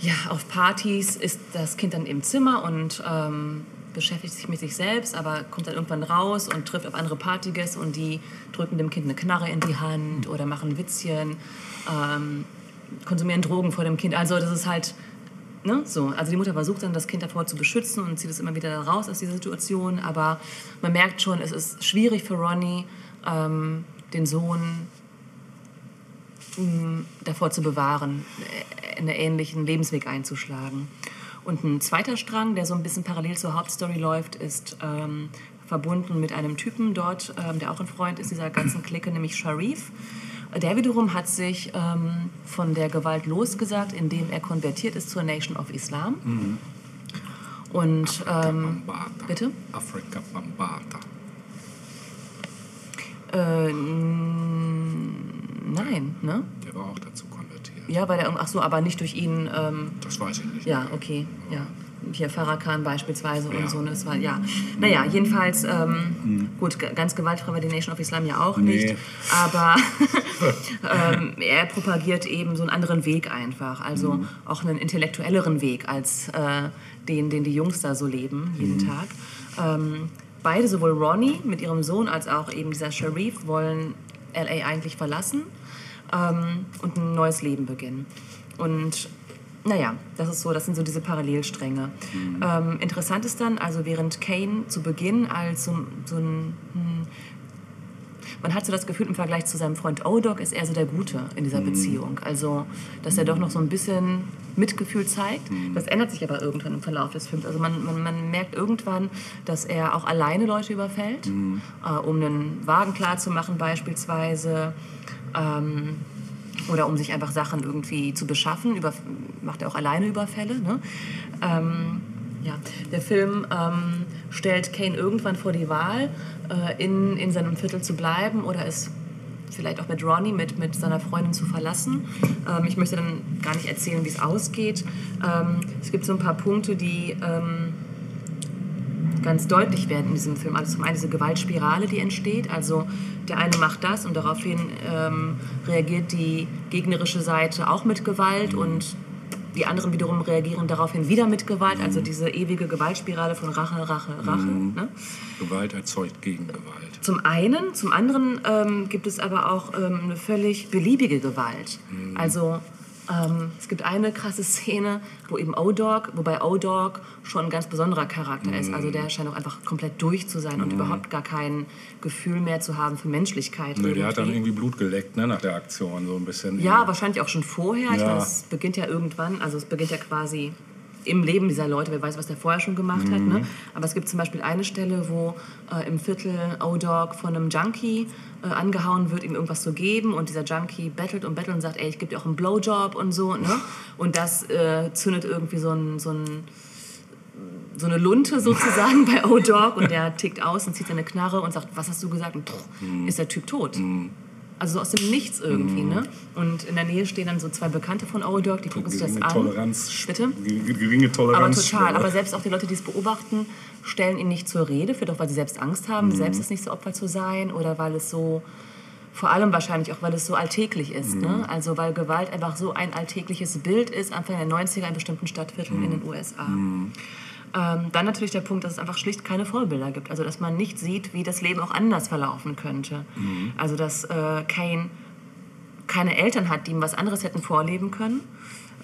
ja, auf Partys ist das Kind dann im Zimmer und ähm, beschäftigt sich mit sich selbst, aber kommt dann irgendwann raus und trifft auf andere Partygäste und die drücken dem Kind eine Knarre in die Hand oder machen Witzchen, ähm, konsumieren Drogen vor dem Kind. Also das ist halt Ne, so. Also die Mutter versucht dann, das Kind davor zu beschützen und zieht es immer wieder raus aus dieser Situation. Aber man merkt schon, es ist schwierig für Ronnie, ähm, den Sohn mh, davor zu bewahren, äh, einen ähnlichen Lebensweg einzuschlagen. Und ein zweiter Strang, der so ein bisschen parallel zur Hauptstory läuft, ist ähm, verbunden mit einem Typen dort, ähm, der auch ein Freund ist dieser ganzen Clique, nämlich Sharif. Der wiederum hat sich ähm, von der Gewalt losgesagt, indem er konvertiert ist zur Nation of Islam. Und ähm, bitte? Afrika Bambata. Äh, nein, ne? Der war auch dazu konvertiert. Ja, weil er, ach so, aber nicht durch ihn. Ähm, Das weiß ich nicht. ja, okay, ja. Hier Farrakhan beispielsweise Ja. und so. ne, Das war, ja. Naja, jedenfalls, ähm, gut, g- ganz gewaltfrei war die Nation of Islam ja auch Nee. nicht. Aber *laughs* ähm, er propagiert eben so einen anderen Weg einfach. Also auch einen intellektuelleren Weg als äh, den, den die Jungs da so leben, jeden Tag. Ähm, beide, sowohl Ronnie mit ihrem Sohn als auch eben dieser Sharif, wollen LA eigentlich verlassen ähm, und ein neues Leben beginnen. Und naja, das ist so, das sind so diese Parallelstränge. Ähm, interessant ist dann, also während Kane zu Beginn als so, so ein hm, man hat so das Gefühl, im Vergleich zu seinem Freund O-Dog ist er so der Gute in dieser Beziehung. Also, dass er doch noch so ein bisschen Mitgefühl zeigt. Das ändert sich aber irgendwann im Verlauf des Films. Also man, man, man merkt irgendwann, dass er auch alleine Leute überfällt, äh, um einen Wagen klarzumachen beispielsweise. Ähm, oder um sich einfach Sachen irgendwie zu beschaffen. Über, macht er auch alleine Überfälle. Ne? Ähm, ja, der Film ähm, stellt Kane irgendwann vor die Wahl, äh, in, in seinem Viertel zu bleiben oder es vielleicht auch mit Ronnie, mit, mit seiner Freundin zu verlassen. Ähm, ich möchte dann gar nicht erzählen, wie es ausgeht. Ähm, es gibt so ein paar Punkte, die ähm, ganz deutlich werden in diesem Film. Also zum einen diese Gewaltspirale, die entsteht. Also der eine macht das und daraufhin ähm, reagiert die gegnerische Seite auch mit Gewalt und die anderen wiederum reagieren daraufhin wieder mit Gewalt. Also diese ewige Gewaltspirale von Rache, Rache, Rache. Ne? Gewalt erzeugt Gegengewalt. Zum einen, zum anderen ähm, gibt es aber auch ähm, eine völlig beliebige Gewalt. Also ähm, es gibt eine krasse Szene, wo eben O-Dog, wobei O-Dog schon ein ganz besonderer Charakter ist. Also der scheint auch einfach komplett durch zu sein und überhaupt gar kein Gefühl mehr zu haben für Menschlichkeit. Nö, der hat dann irgendwie. irgendwie Blut geleckt, ne, nach der Aktion, so ein bisschen. Ja, wahrscheinlich auch schon vorher. Ich Ja. meine, es beginnt ja irgendwann, also es beginnt ja quasi im Leben dieser Leute. Wer weiß, was der vorher schon gemacht hat. Ne? Aber es gibt zum Beispiel eine Stelle, wo äh, im Viertel O-Dog von einem Junkie äh, angehauen wird, ihm irgendwas zu geben. Und dieser Junkie bettelt und bettelt und sagt, ey, ich gebe dir auch einen Blowjob und so. Ne? *laughs* Und das äh, zündet irgendwie so ein... So ein so eine Lunte sozusagen bei *laughs* O-Dog und der tickt aus und zieht seine Knarre und sagt, was hast du gesagt? Und pff, ist der Typ tot. Also so aus dem Nichts irgendwie, ne? Und in der Nähe stehen dann so zwei Bekannte von O-Dog, die gucken sich das Geringe an. Toleranz. Bitte? ge- Geringe Aber Toleranz. total. Aber selbst auch die Leute, die es beobachten, stellen ihn nicht zur Rede, vielleicht auch, weil sie selbst Angst haben, selbst das nächste Opfer zu sein oder weil es so, vor allem wahrscheinlich auch, weil es so alltäglich ist. Ne? Also weil Gewalt einfach so ein alltägliches Bild ist, Anfang der 90er in bestimmten Stadtvierteln in den USA. Ähm, dann natürlich der Punkt, dass es einfach schlicht keine Vorbilder gibt. Also dass man nicht sieht, wie das Leben auch anders verlaufen könnte. Also dass äh, Kane keine Eltern hat, die ihm was anderes hätten vorleben können.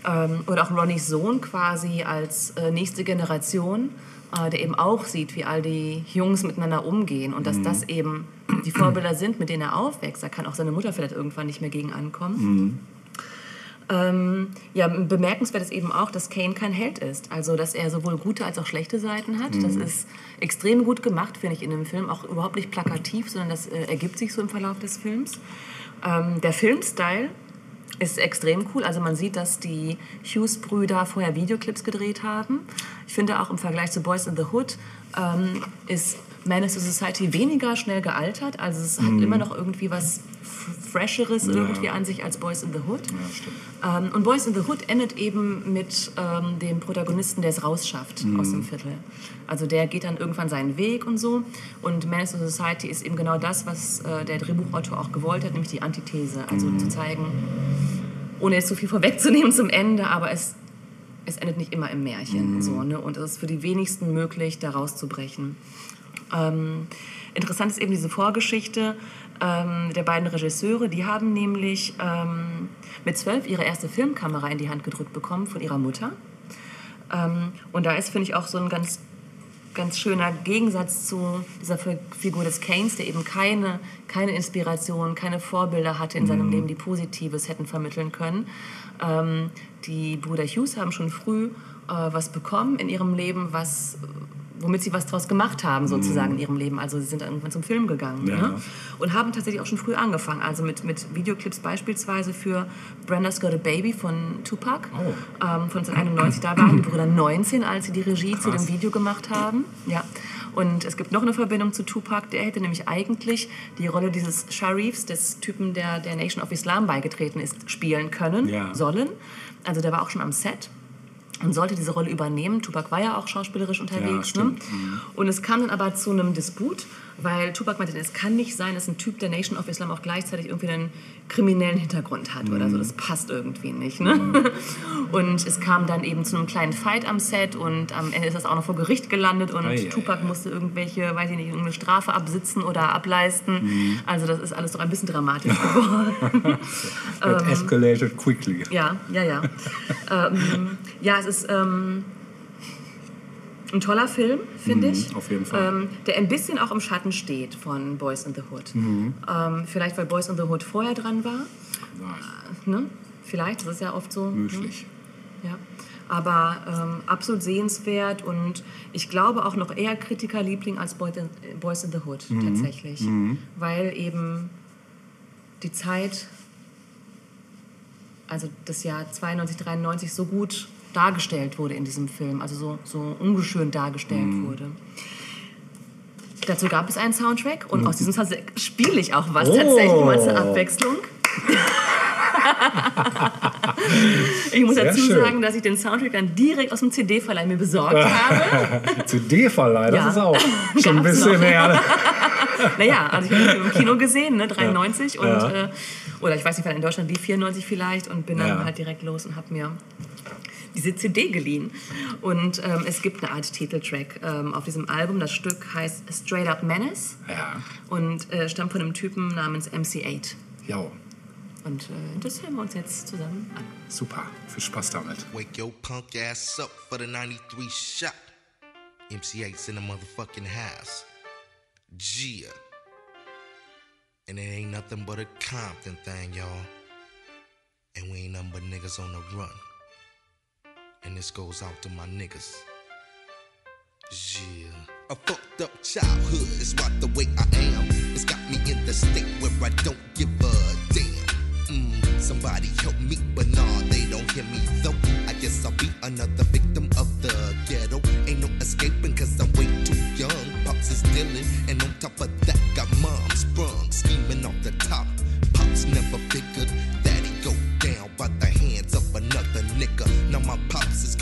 Ähm, oder auch Ronnys Sohn quasi als äh, nächste Generation, äh, der eben auch sieht, wie all die Jungs miteinander umgehen und dass das eben die Vorbilder sind, mit denen er aufwächst. Da kann auch seine Mutter vielleicht irgendwann nicht mehr gegen ankommen. Ähm, ja, bemerkenswert ist eben auch, dass Kane kein Held ist. Also, dass er sowohl gute als auch schlechte Seiten hat. Das ist extrem gut gemacht, finde ich, in dem Film. Auch überhaupt nicht plakativ, sondern das äh, ergibt sich so im Verlauf des Films. Ähm, der Filmstyle ist extrem cool. Also man sieht, dass die Hughes-Brüder vorher Videoclips gedreht haben. Ich finde auch im Vergleich zu Boys in the Hood ähm, ist Menace to Society weniger schnell gealtert. Also es hat immer noch irgendwie was Fresheres irgendwie an sich als Boys in the Hood. Ja. Ähm, und Boys in the Hood endet eben mit ähm, dem Protagonisten, der es rausschafft aus dem Viertel. Also der geht dann irgendwann seinen Weg und so. Und Menace to Society ist eben genau das, was äh, der Drehbuchautor auch gewollt hat, nämlich die Antithese. Also zu zeigen, ohne jetzt zu viel vorwegzunehmen zum Ende, aber es, es endet nicht immer im Märchen. So, ne? Und es ist für die wenigsten möglich, da rauszubrechen. Ähm, interessant ist eben diese Vorgeschichte ähm, der beiden Regisseure. Die haben nämlich ähm, mit zwölf ihre erste Filmkamera in die Hand gedrückt bekommen von ihrer Mutter. Ähm, und da ist, finde ich, auch so ein ganz ganz schöner Gegensatz zu dieser Fi- Figur des Keynes, der eben keine, keine Inspiration, keine Vorbilder hatte in seinem Leben, die Positives hätten vermitteln können. Ähm, die Brüder Hughes haben schon früh äh, was bekommen in ihrem Leben, was womit sie was draus gemacht haben, sozusagen in ihrem Leben. Also sie sind dann irgendwann zum Film gegangen Ja. ne? und haben tatsächlich auch schon früh angefangen. Also mit, mit Videoclips beispielsweise für Brenda's Got a Baby von Tupac Oh. ähm, von 1991. Da waren die Brüder 19, als sie die Regie zu Krass. dem Video gemacht haben. Ja. Und es gibt noch eine Verbindung zu Tupac. Der hätte nämlich eigentlich die Rolle dieses Sharifs, des Typen, der der Nation of Islam beigetreten ist, spielen können, Ja. sollen. Also der war auch schon am Set und sollte diese Rolle übernehmen. Tupac war ja auch schauspielerisch unterwegs. ne? stimmt. Und es kam dann aber zu einem Disput, weil Tupac meinte, es kann nicht sein, dass ein Typ der Nation of Islam auch gleichzeitig irgendwie einen kriminellen Hintergrund hat oder so. Das passt irgendwie nicht. Ne? *laughs* Und es kam dann eben zu einem kleinen Fight am Set und am Ende ist das auch noch vor Gericht gelandet und Ei, Tupac musste irgendwelche, weiß ich nicht, irgendeine Strafe absitzen oder ableisten. Also das ist alles doch ein bisschen dramatisch geworden. *laughs* It *laughs* escalated quickly. Ja, ja, ja. ähm, ja, es ist ähm, ein toller Film, finde ich. auf jeden Fall. Ähm, der ein bisschen auch im Schatten steht von Boys in the Hood. Mhm. Ähm, vielleicht, weil Boys in the Hood vorher dran war. Ach, Ne? Vielleicht, das ist ja oft so. Ne? möglich. Ja. Aber ähm, absolut sehenswert und ich glaube auch noch eher Kritikerliebling als Boys in the Hood tatsächlich. Weil eben die Zeit, also das Jahr 92, 93 so gut dargestellt wurde in diesem Film, also so, so ungeschönt dargestellt wurde. Dazu gab es einen Soundtrack und aus diesem Soundtrack spiele ich auch was Oh. tatsächlich mal zur Abwechslung. ich muss Sehr dazu schön. sagen, dass ich den Soundtrack dann direkt aus dem CD-Verleih mir besorgt *laughs* habe. *laughs* CD-Verleih, das Ja. ist auch *laughs* schon ein bisschen her. Naja, also ich habe Film im Kino gesehen, ne, 93 und Ja. äh, oder ich weiß nicht, wann in Deutschland lief 94 vielleicht und bin dann Ja. halt direkt los und habe mir diese CD geliehen. Und ähm, es gibt eine Art Titeltrack ähm, auf diesem Album. Das Stück heißt Straight Up Menace Ja, und äh, stammt von einem Typen namens MC8. ja, Und äh, das hören wir uns jetzt zusammen an. super. Viel Spaß damit. Wake your punk ass up for the 93 shot. MC8's in the motherfucking house. Gia. And it ain't nothing but a Compton thing, y'all. And we ain't nothing but niggas on the run. And this goes out to my niggas. Yeah. A fucked up childhood is what the way I am. It's got me in the state where I don't give a damn. Mm, somebody help me, but nah, they don't hear me though. I guess I'll be another victim of the ghetto. Ain't no escaping cause I'm way too young. Pops is dealing, and on top of that, got mom sprung, scheming off the top.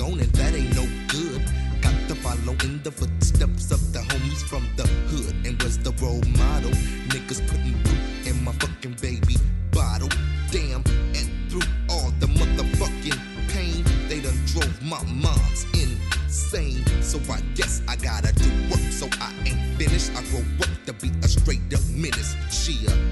And that ain't no good. Got to follow in the footsteps of the homies from the hood. And was the role model. Niggas putting blue in my fucking baby bottle. Damn, and through all the motherfucking pain, they done drove my mom's insane. So I guess I gotta do work, so I ain't finished. I grow up to be a straight up menace. Chia.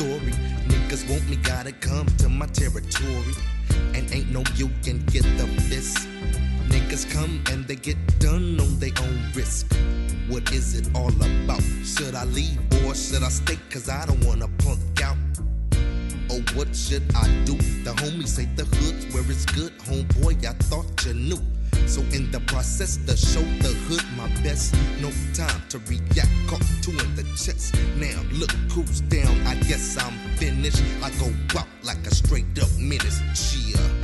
Story. Niggas want me, gotta come to my territory. And ain't no you can get the fist. Niggas come and they get done on their own risk. What is it all about? Should I leave or should I stay? Cause I don't wanna punk out. Oh, what should I do? The homies say the hood's where it's good. Homeboy, I thought you knew. So in the process to show the hood my best. No time to react, caught two in the chest. Now look who's down. I guess I'm finished. I go out like a straight up menace. Cheer.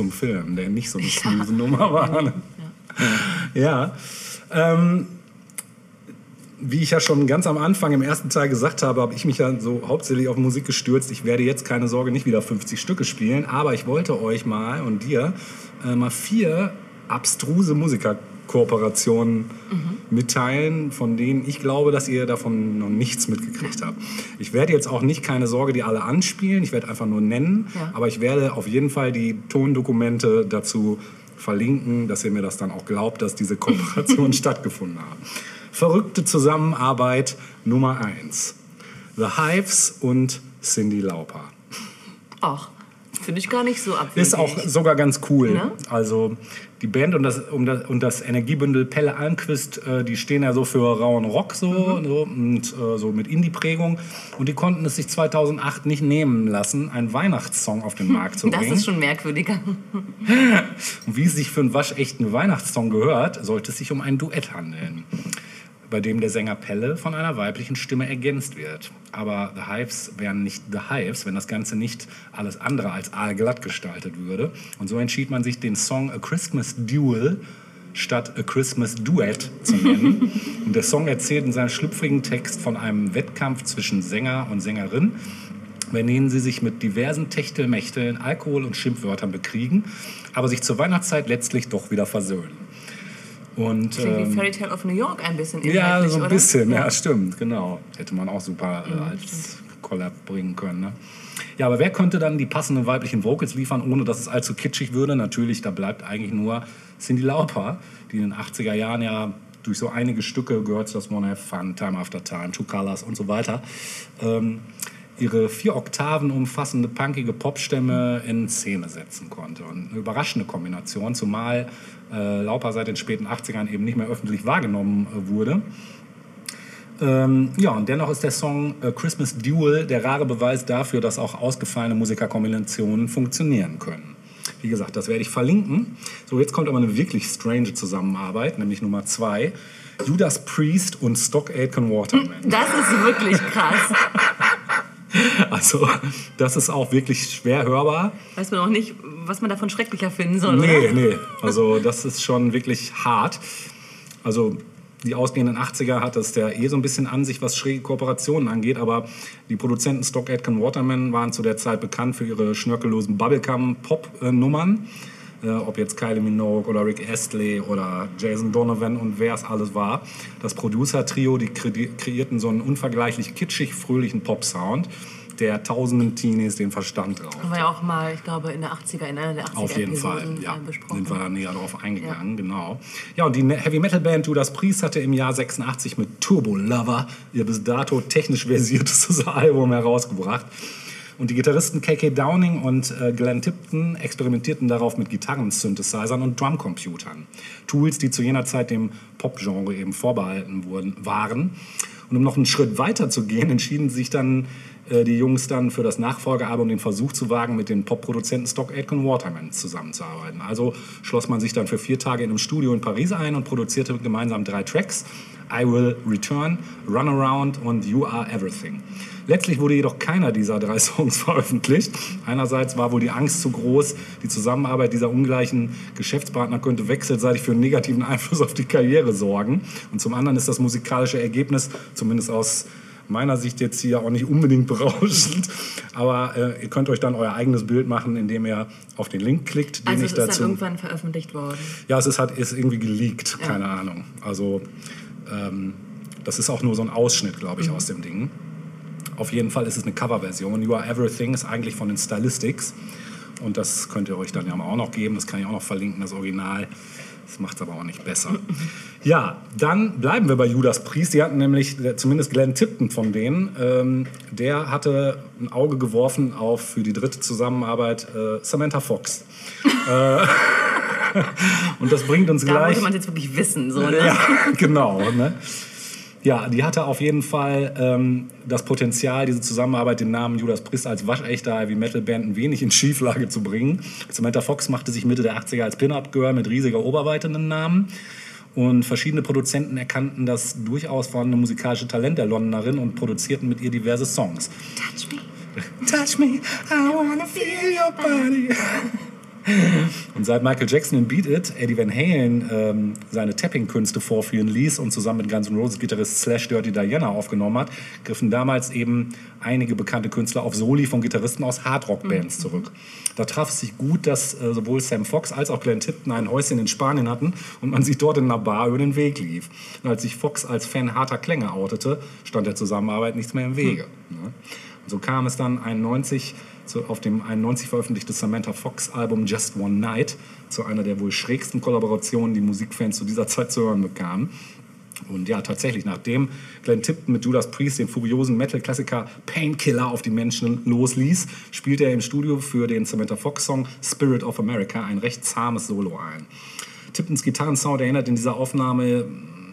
Zum Film, der nicht so eine smooth Nummer war. Ne? Ja. Ähm, wie ich ja schon ganz am Anfang im ersten Teil gesagt habe, habe ich mich ja so hauptsächlich auf Musik gestürzt. Ich werde jetzt keine Sorge nicht wieder 50 Stücke spielen, aber ich wollte euch mal und dir äh, mal vier abstruse Musikerkooperationen mitteilen, von denen ich glaube, dass ihr davon noch nichts mitgekriegt habt. Ich werde jetzt auch nicht keine Sorge, die alle anspielen. Ich werde einfach nur nennen, Ja. aber ich werde auf jeden Fall die Tondokumente dazu verlinken, dass ihr mir das dann auch glaubt, dass diese Kooperationen *laughs* stattgefunden haben. Verrückte Zusammenarbeit Nummer eins: The Hives und Cindy Lauper. Ach, finde ich gar nicht so abwegig. Ist auch sogar ganz cool. Ne? Also die Band und das, um das, und das Energiebündel Pelle Almquist, äh, die stehen ja so für rauen Rock so, Mhm. so und äh, so mit Indie-Prägung. Und die konnten es sich 2008 nicht nehmen lassen, einen Weihnachtssong auf den Markt zu Das bringen. ist schon merkwürdiger. *laughs* Und wie es sich für einen waschechten Weihnachtssong gehört, sollte es sich um ein Duett handeln, bei dem der Sänger Pelle von einer weiblichen Stimme ergänzt wird. Aber The Hives wären nicht The Hives, wenn das Ganze nicht alles andere als aalglatt gestaltet würde. Und so entschied man sich, den Song A Christmas Duel statt A Christmas Duet zu nennen. *laughs* und der Song erzählt in seinem schlüpfrigen Text von einem Wettkampf zwischen Sänger und Sängerin, bei denen sie sich mit diversen Techtelmechteln, Alkohol und Schimpfwörtern bekriegen, aber sich zur Weihnachtszeit letztlich doch wieder versöhnen. Und, Klingt wie ähm, Fairy Tale of New York ein bisschen ja, so ein oder? bisschen, ja. stimmt, genau. Hätte man auch super äh, als Collab bringen können. Ne? Ja, aber wer könnte dann die passenden weiblichen Vocals liefern, ohne dass es allzu kitschig würde? Natürlich, da bleibt eigentlich nur Cindy Lauper, die in den 80er Jahren ja durch so einige Stücke, Girls Just Wanna Have Fun, Time After Time, Two Colors und so weiter, ähm, ihre vier Oktaven umfassende punkige Popstämme in Szene setzen konnte. Und eine überraschende Kombination, zumal äh, Lauper seit den späten 80ern eben nicht mehr öffentlich wahrgenommen äh, wurde. Ähm, ja, und dennoch ist der Song äh, Christmas Duel der rare Beweis dafür, dass auch ausgefallene Musikerkombinationen funktionieren können. Wie gesagt, das werde ich verlinken. So, jetzt kommt aber eine wirklich strange Zusammenarbeit, nämlich Nummer zwei. Judas Priest und Stock Aitken Waterman. Das ist wirklich krass. *laughs* *laughs* Also, das ist auch wirklich schwer hörbar. Weiß man auch nicht, was man davon schrecklicher finden soll, Nee, oder? nee. *laughs* Also, das ist schon wirklich hart. Also, die ausgehenden 80er hat es ja eh so ein bisschen an sich, was schräge Kooperationen angeht, aber die Produzenten Stock Aitken Waterman waren zu der Zeit bekannt für ihre schnörkellosen Bubblegum-Pop-Nummern. Äh, ob jetzt Kylie Minogue oder Rick Astley oder Jason Donovan und wer es alles war. Das Producer-Trio, die kre kreierten so einen unvergleichlich kitschig fröhlichen Pop-Sound, der tausenden Teenies den Verstand raubt. Haben wir ja auch mal, ich glaube, in der 80er, in einer der 80er Auf jeden Fall, ja. äh, besprochen. Sind wir da näher drauf eingegangen, genau. Ja, und die Ne- Heavy Metal Band Judas Priest hatte im Jahr 86 mit Turbo Lover ihr bis dato technisch versiertestes *laughs* Album herausgebracht. Und die Gitarristen KK Downing und äh, Glenn Tipton experimentierten darauf mit Gitarren-Synthesizern und Drumcomputern. Tools, die zu jener Zeit dem Pop-Genre eben vorbehalten wurden, waren. Und um noch einen Schritt weiter zu gehen, *laughs* entschieden sich dann äh, die Jungs dann für das Nachfolgealbum den Versuch zu wagen, mit den Pop-Produzenten Stock Aitken Waterman zusammenzuarbeiten. Also schloss man sich dann für vier Tage in einem Studio in Paris ein und produzierte gemeinsam drei Tracks. I Will Return, Run Around und You Are Everything. Letztlich wurde jedoch keiner dieser drei *laughs* Songs veröffentlicht. Einerseits war wohl die Angst zu groß, die Zusammenarbeit dieser ungleichen Geschäftspartner könnte wechselseitig für einen negativen Einfluss auf die Karriere sorgen. Und zum anderen ist das musikalische Ergebnis, zumindest aus meiner Sicht jetzt hier auch nicht unbedingt *laughs* berauschend. Aber äh, ihr könnt euch dann euer eigenes Bild machen, indem ihr auf den Link klickt, den Also ich es ist dann dazu. irgendwann veröffentlicht worden. Ja, es ist halt ist irgendwie geleakt, Ja. keine Ahnung. Also ähm, das ist auch nur so ein Ausschnitt, glaube ich, Mhm. aus dem Ding. Auf jeden Fall ist es eine Coverversion. You Are Everything ist eigentlich von den Stylistics. Und das könnt ihr euch dann ja auch noch geben. Das kann ich auch noch verlinken, das Original. Das macht es aber auch nicht besser. *laughs* Ja, dann bleiben wir bei Judas Priest. Die hatten nämlich, zumindest Glenn Tipton von denen, ähm, der hatte ein Auge geworfen auf für die dritte Zusammenarbeit äh, Samantha Fox. *laughs* äh, *laughs* und das bringt uns Da gleich. wollte man jetzt wirklich wissen. So, ne? Ja, genau. Ne? Ja, die hatte auf jeden Fall ähm, das Potenzial, diese Zusammenarbeit, den Namen Judas Priest als waschechter Heavy Metal Band ein wenig in Schieflage zu bringen. Samantha Fox machte sich Mitte der 80er als Pin-Up-Girl mit riesiger Oberweite einen Namen. Und verschiedene Produzenten erkannten das durchaus vorhandene musikalische Talent der Londonerin und produzierten mit ihr diverse Songs. Touch me. Touch me, I wanna feel your body. *laughs* Und seit Michael Jackson in Beat It Eddie Van Halen ähm, seine Tapping-Künste vorführen ließ und zusammen mit Guns N' Roses Gitarrist Slash Dirty Diana aufgenommen hat, griffen damals eben einige bekannte Künstler auf Soli von Gitarristen aus Hardrock-Bands zurück. Da traf es sich gut, dass äh, sowohl Sam Fox als auch Glenn Tipton ein Häuschen in Spanien hatten und man sich dort in einer Bar über den Weg lief. Und als sich Fox als Fan harter Klänge outete, stand der Zusammenarbeit nichts mehr im Wege. Ne? Und so kam es dann 91 zu, auf dem 91 veröffentlichte Samantha Fox Album Just One Night zu einer der wohl schrägsten Kollaborationen, die Musikfans zu dieser Zeit zu hören bekamen. Und ja, tatsächlich, nachdem Glenn Tipton mit Judas Priest den furiosen Metal-Klassiker Painkiller auf die Menschen losließ, spielte er im Studio für den Samantha Fox-Song Spirit of America ein recht zahmes Solo ein. Tiptons Gitarrensound erinnert in dieser Aufnahme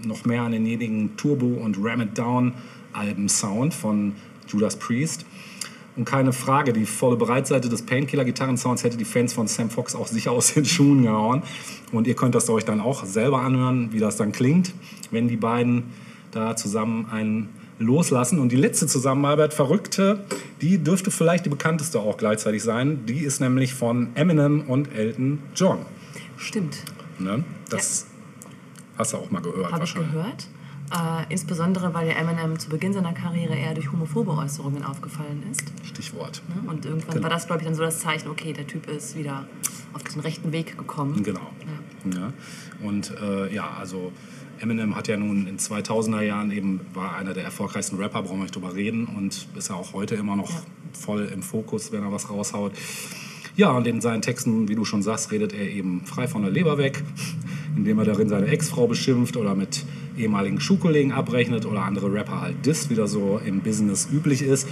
noch mehr an denjenigen Turbo- und Ram It Down-Alben-Sound von Judas Priest. Und keine Frage, die volle Breitseite des Painkiller-Gitarrensounds hätte die Fans von Sam Fox auch sicher aus den *laughs* Schuhen gehauen. Und ihr könnt das euch dann auch selber anhören, wie das dann klingt, wenn die beiden da zusammen einen loslassen. Und die letzte Zusammenarbeit, Verrückte, die dürfte vielleicht die bekannteste auch gleichzeitig sein. Die ist nämlich von Eminem und Elton John. Stimmt. Ne? Das hast du auch mal gehört ich wahrscheinlich. gehört. Äh, insbesondere, weil der Eminem zu Beginn seiner Karriere eher durch homophobe Äußerungen aufgefallen ist. Stichwort. Ne? Und irgendwann Genau. war das, glaube ich, dann so das Zeichen, okay, der Typ ist wieder auf den rechten Weg gekommen. Genau. Ja. Und äh, ja, also Eminem hat ja nun in 2000er Jahren eben, war einer der erfolgreichsten Rapper, brauchen wir nicht drüber reden und ist ja auch heute immer noch voll im Fokus, wenn er was raushaut. Ja, und in seinen Texten, wie du schon sagst, redet er eben frei von der Leber weg, indem er darin seine Ex-Frau beschimpft oder mit ehemaligen Schulkollegen abrechnet oder andere Rapper halt disst, wie das so im Business üblich ist.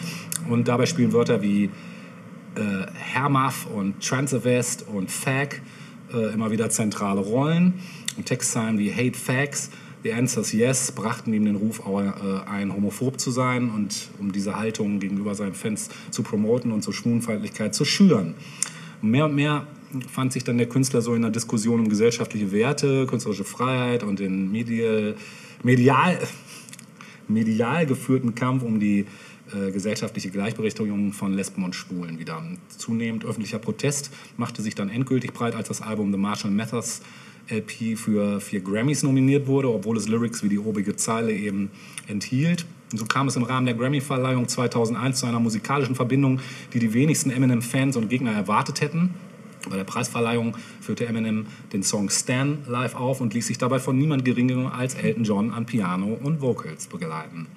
Und dabei spielen Wörter wie äh, Hermaf und Transavest und Fag äh, immer wieder zentrale Rollen. Und Textzeilen wie Hate Facts, The Answers Yes brachten ihm den Ruf äh, ein, homophob zu sein und um diese Haltung gegenüber seinen Fans zu promoten und zur Schwulenfeindlichkeit zu schüren. Mehr und mehr fand sich dann der Künstler so in einer Diskussion um gesellschaftliche Werte, künstlerische Freiheit und den medial, medial, *laughs* medial geführten Kampf um die äh, gesellschaftliche Gleichberechtigung von Lesben und Schwulen wieder. Zunehmend öffentlicher Protest machte sich dann endgültig breit, als das Album The Marshall Mathers LP für vier Grammys nominiert wurde, obwohl es Lyrics wie die obige Zeile eben enthielt. Und so kam es im Rahmen der Grammy-Verleihung 2001 zu einer musikalischen Verbindung, die die wenigsten Eminem-Fans und Gegner erwartet hätten. Bei der Preisverleihung führte Eminem den Song Stan live auf und ließ sich dabei von niemand geringerem als Elton John an Piano und Vocals begleiten.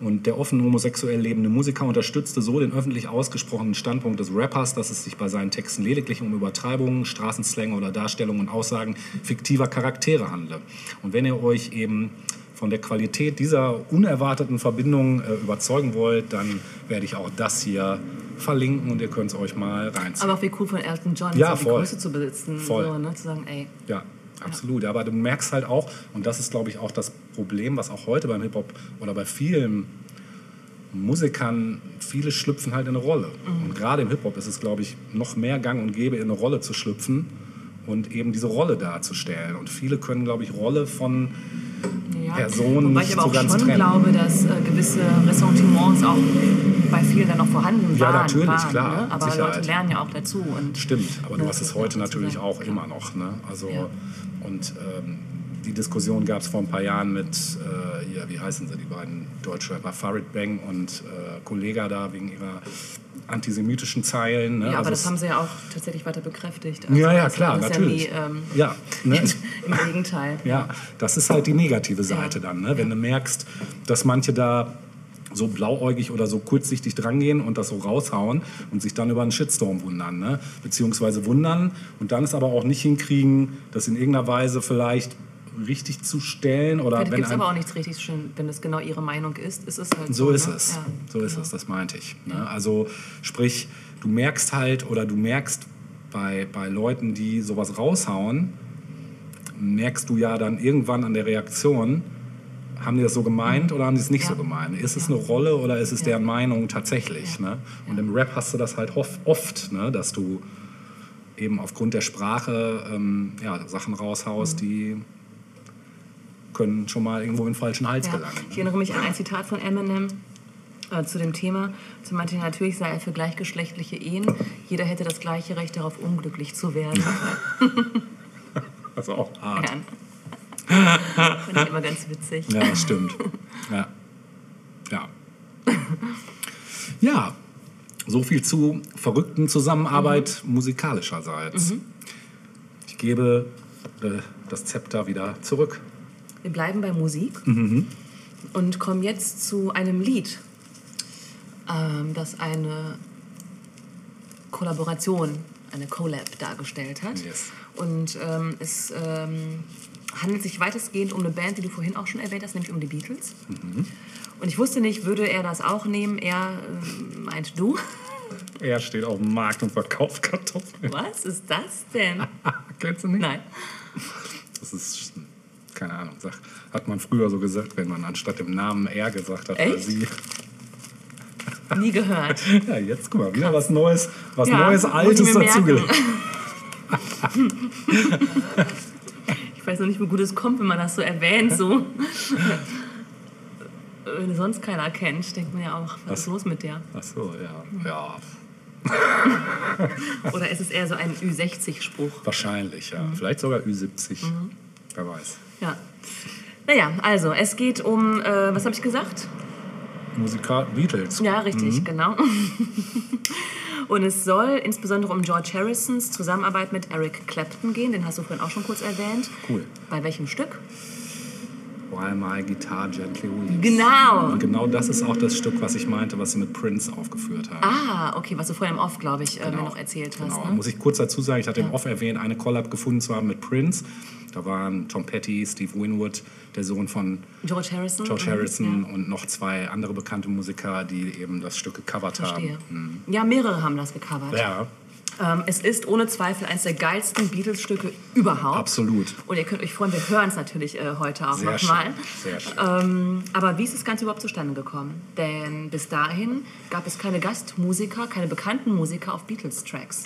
Und der offen homosexuell lebende Musiker unterstützte so den öffentlich ausgesprochenen Standpunkt des Rappers, dass es sich bei seinen Texten lediglich um Übertreibungen, Straßenslang oder Darstellungen und Aussagen fiktiver Charaktere handle. Und wenn ihr euch eben von der Qualität dieser unerwarteten Verbindung äh, überzeugen wollt, dann werde ich auch das hier verlinken und ihr könnt es euch mal reinziehen. Aber auch wie cool von Elton John, Ja, so die. Größe zu besitzen. Voll. So, ne? Zu sagen, ey, Ja, absolut. Aber du merkst halt auch, und das ist, glaube ich, auch das Problem, was auch heute beim Hip-Hop oder bei vielen Musikern, viele schlüpfen halt in eine Rolle. Und gerade im Hip-Hop ist es, glaube ich, noch mehr gang und gäbe, in eine Rolle zu schlüpfen und eben diese Rolle darzustellen. Und viele können, glaube ich, Rolle von ja. Personen Wobei nicht ich aber so auch ganz schon trennen. glaube, dass äh, gewisse Ressentiments auch bei vielen dann noch vorhanden Ja, waren. natürlich, waren, klar, Ne? Aber Sicherheit. Leute lernen ja auch dazu. Und Stimmt, aber du Ne, hast es heute natürlich auch klar. immer noch. Ne? Also, Ja. Und ähm, die Diskussion gab es vor ein paar Jahren mit, äh, hier, wie heißen sie, die beiden Deutschrapper, Farid Bang und äh, Kollega da wegen ihrer antisemitischen Zeilen. Ne? ja, aber Also das haben sie ja auch tatsächlich weiter bekräftigt. Ja, ja, das klar, natürlich. Ja, nie, ähm, Ja, ne? *laughs* Im Gegenteil. Ja, das ist halt die negative Seite Ja. dann. Ne? Wenn du merkst, dass manche da so blauäugig oder so kurzsichtig drangehen und das so raushauen und sich dann über einen Shitstorm wundern. Ne? Beziehungsweise wundern und dann es aber auch nicht hinkriegen, das in irgendeiner Weise vielleicht richtig zu stellen oder Vielleicht wenn gibt es aber auch nichts richtig schön, wenn das genau ihre Meinung ist, ist es halt so. so ist ne? es. Ja. So ist es, das meinte ich. Ne? Also sprich, du merkst halt oder du merkst bei, bei Leuten, die sowas raushauen, merkst du ja dann irgendwann an der Reaktion, haben die das so gemeint oder haben die es nicht Ja. so gemeint? Ist es eine Rolle oder ist es Ja. deren Meinung tatsächlich? Ne? Und im Rap hast du das halt oft, ne? dass du eben aufgrund der Sprache ähm, ja, Sachen raushaust, die können schon mal irgendwo in den falschen Hals Ja. gelangen. Ich Ne? erinnere mich an ein Zitat von Eminem äh, zu dem Thema. Zu er, natürlich sei er für gleichgeschlechtliche Ehen. Jeder hätte das gleiche Recht darauf, unglücklich zu werden. *laughs* Das ist auch hart. Ja. Fand ich immer ganz witzig. Ja, das stimmt. Ja. Ja. Ja, so viel zu verrückten Zusammenarbeit musikalischerseits. Ich gebe äh, das Zepter wieder zurück. Wir bleiben bei Musik und kommen jetzt zu einem Lied, ähm, das eine Kollaboration, eine Collab dargestellt hat. Yes. Und ähm, es ähm, handelt sich weitestgehend um eine Band, die du vorhin auch schon erwähnt hast, nämlich um die Beatles. Und ich wusste nicht, würde er das auch nehmen? Er ähm, meint du. Er steht auf dem Markt und verkauft Kartoffeln. Was ist das denn? *laughs* Kennst du nicht? Nein. Das ist, keine Ahnung, sag, hat man früher so gesagt, wenn man anstatt dem Namen er gesagt hat, oder Echt? sie. Nie gehört. *laughs* Ja, jetzt guck mal, wieder was Neues, was Ja, Neues, Altes dazugelernt. *laughs* Ich weiß noch nicht, wie gut es kommt, wenn man das so erwähnt. So. *laughs* Wenn sonst keiner kennt, denkt man ja auch, was ist los mit der? Ach so, ja. Ja, Oder ist es eher so ein Ü60-Spruch? wahrscheinlich, Mhm. ja. Vielleicht sogar Ü70. Wer weiß. Ja. Naja, also es geht um, äh, was habe ich gesagt? Musikal Beatles. Ja, richtig, genau. *laughs* Und es soll insbesondere um George Harrisons Zusammenarbeit mit Eric Clapton gehen. Den hast du vorhin auch schon kurz erwähnt. Cool. Bei welchem Stück? While My Guitar Gently Weeps. Genau. Und genau das ist auch das Stück, was ich meinte, was sie mit Prince aufgeführt haben. Ah, okay, was du vorhin im Off, glaube ich, äh, mir Genau. noch erzählt hast. Genau. Ne? Muss ich kurz dazu sagen, ich hatte im Ja. Off erwähnt, eine Collab gefunden zu haben mit Prince. Da waren Tom Petty, Steve Winwood, der Sohn von George Harrison. George Harrison Ja. und noch zwei andere bekannte Musiker, die eben das Stück gecovert Verstehe. haben. Ja, mehrere haben das gecovert. Ja, Ähm, es ist ohne Zweifel eines der geilsten Beatles-Stücke überhaupt. absolut. Und ihr könnt euch freuen, wir hören es natürlich äh, heute auch nochmal. Sehr schön. Ähm, aber wie ist das Ganze überhaupt zustande gekommen? Denn bis dahin gab es keine Gastmusiker, keine bekannten Musiker auf Beatles-Tracks.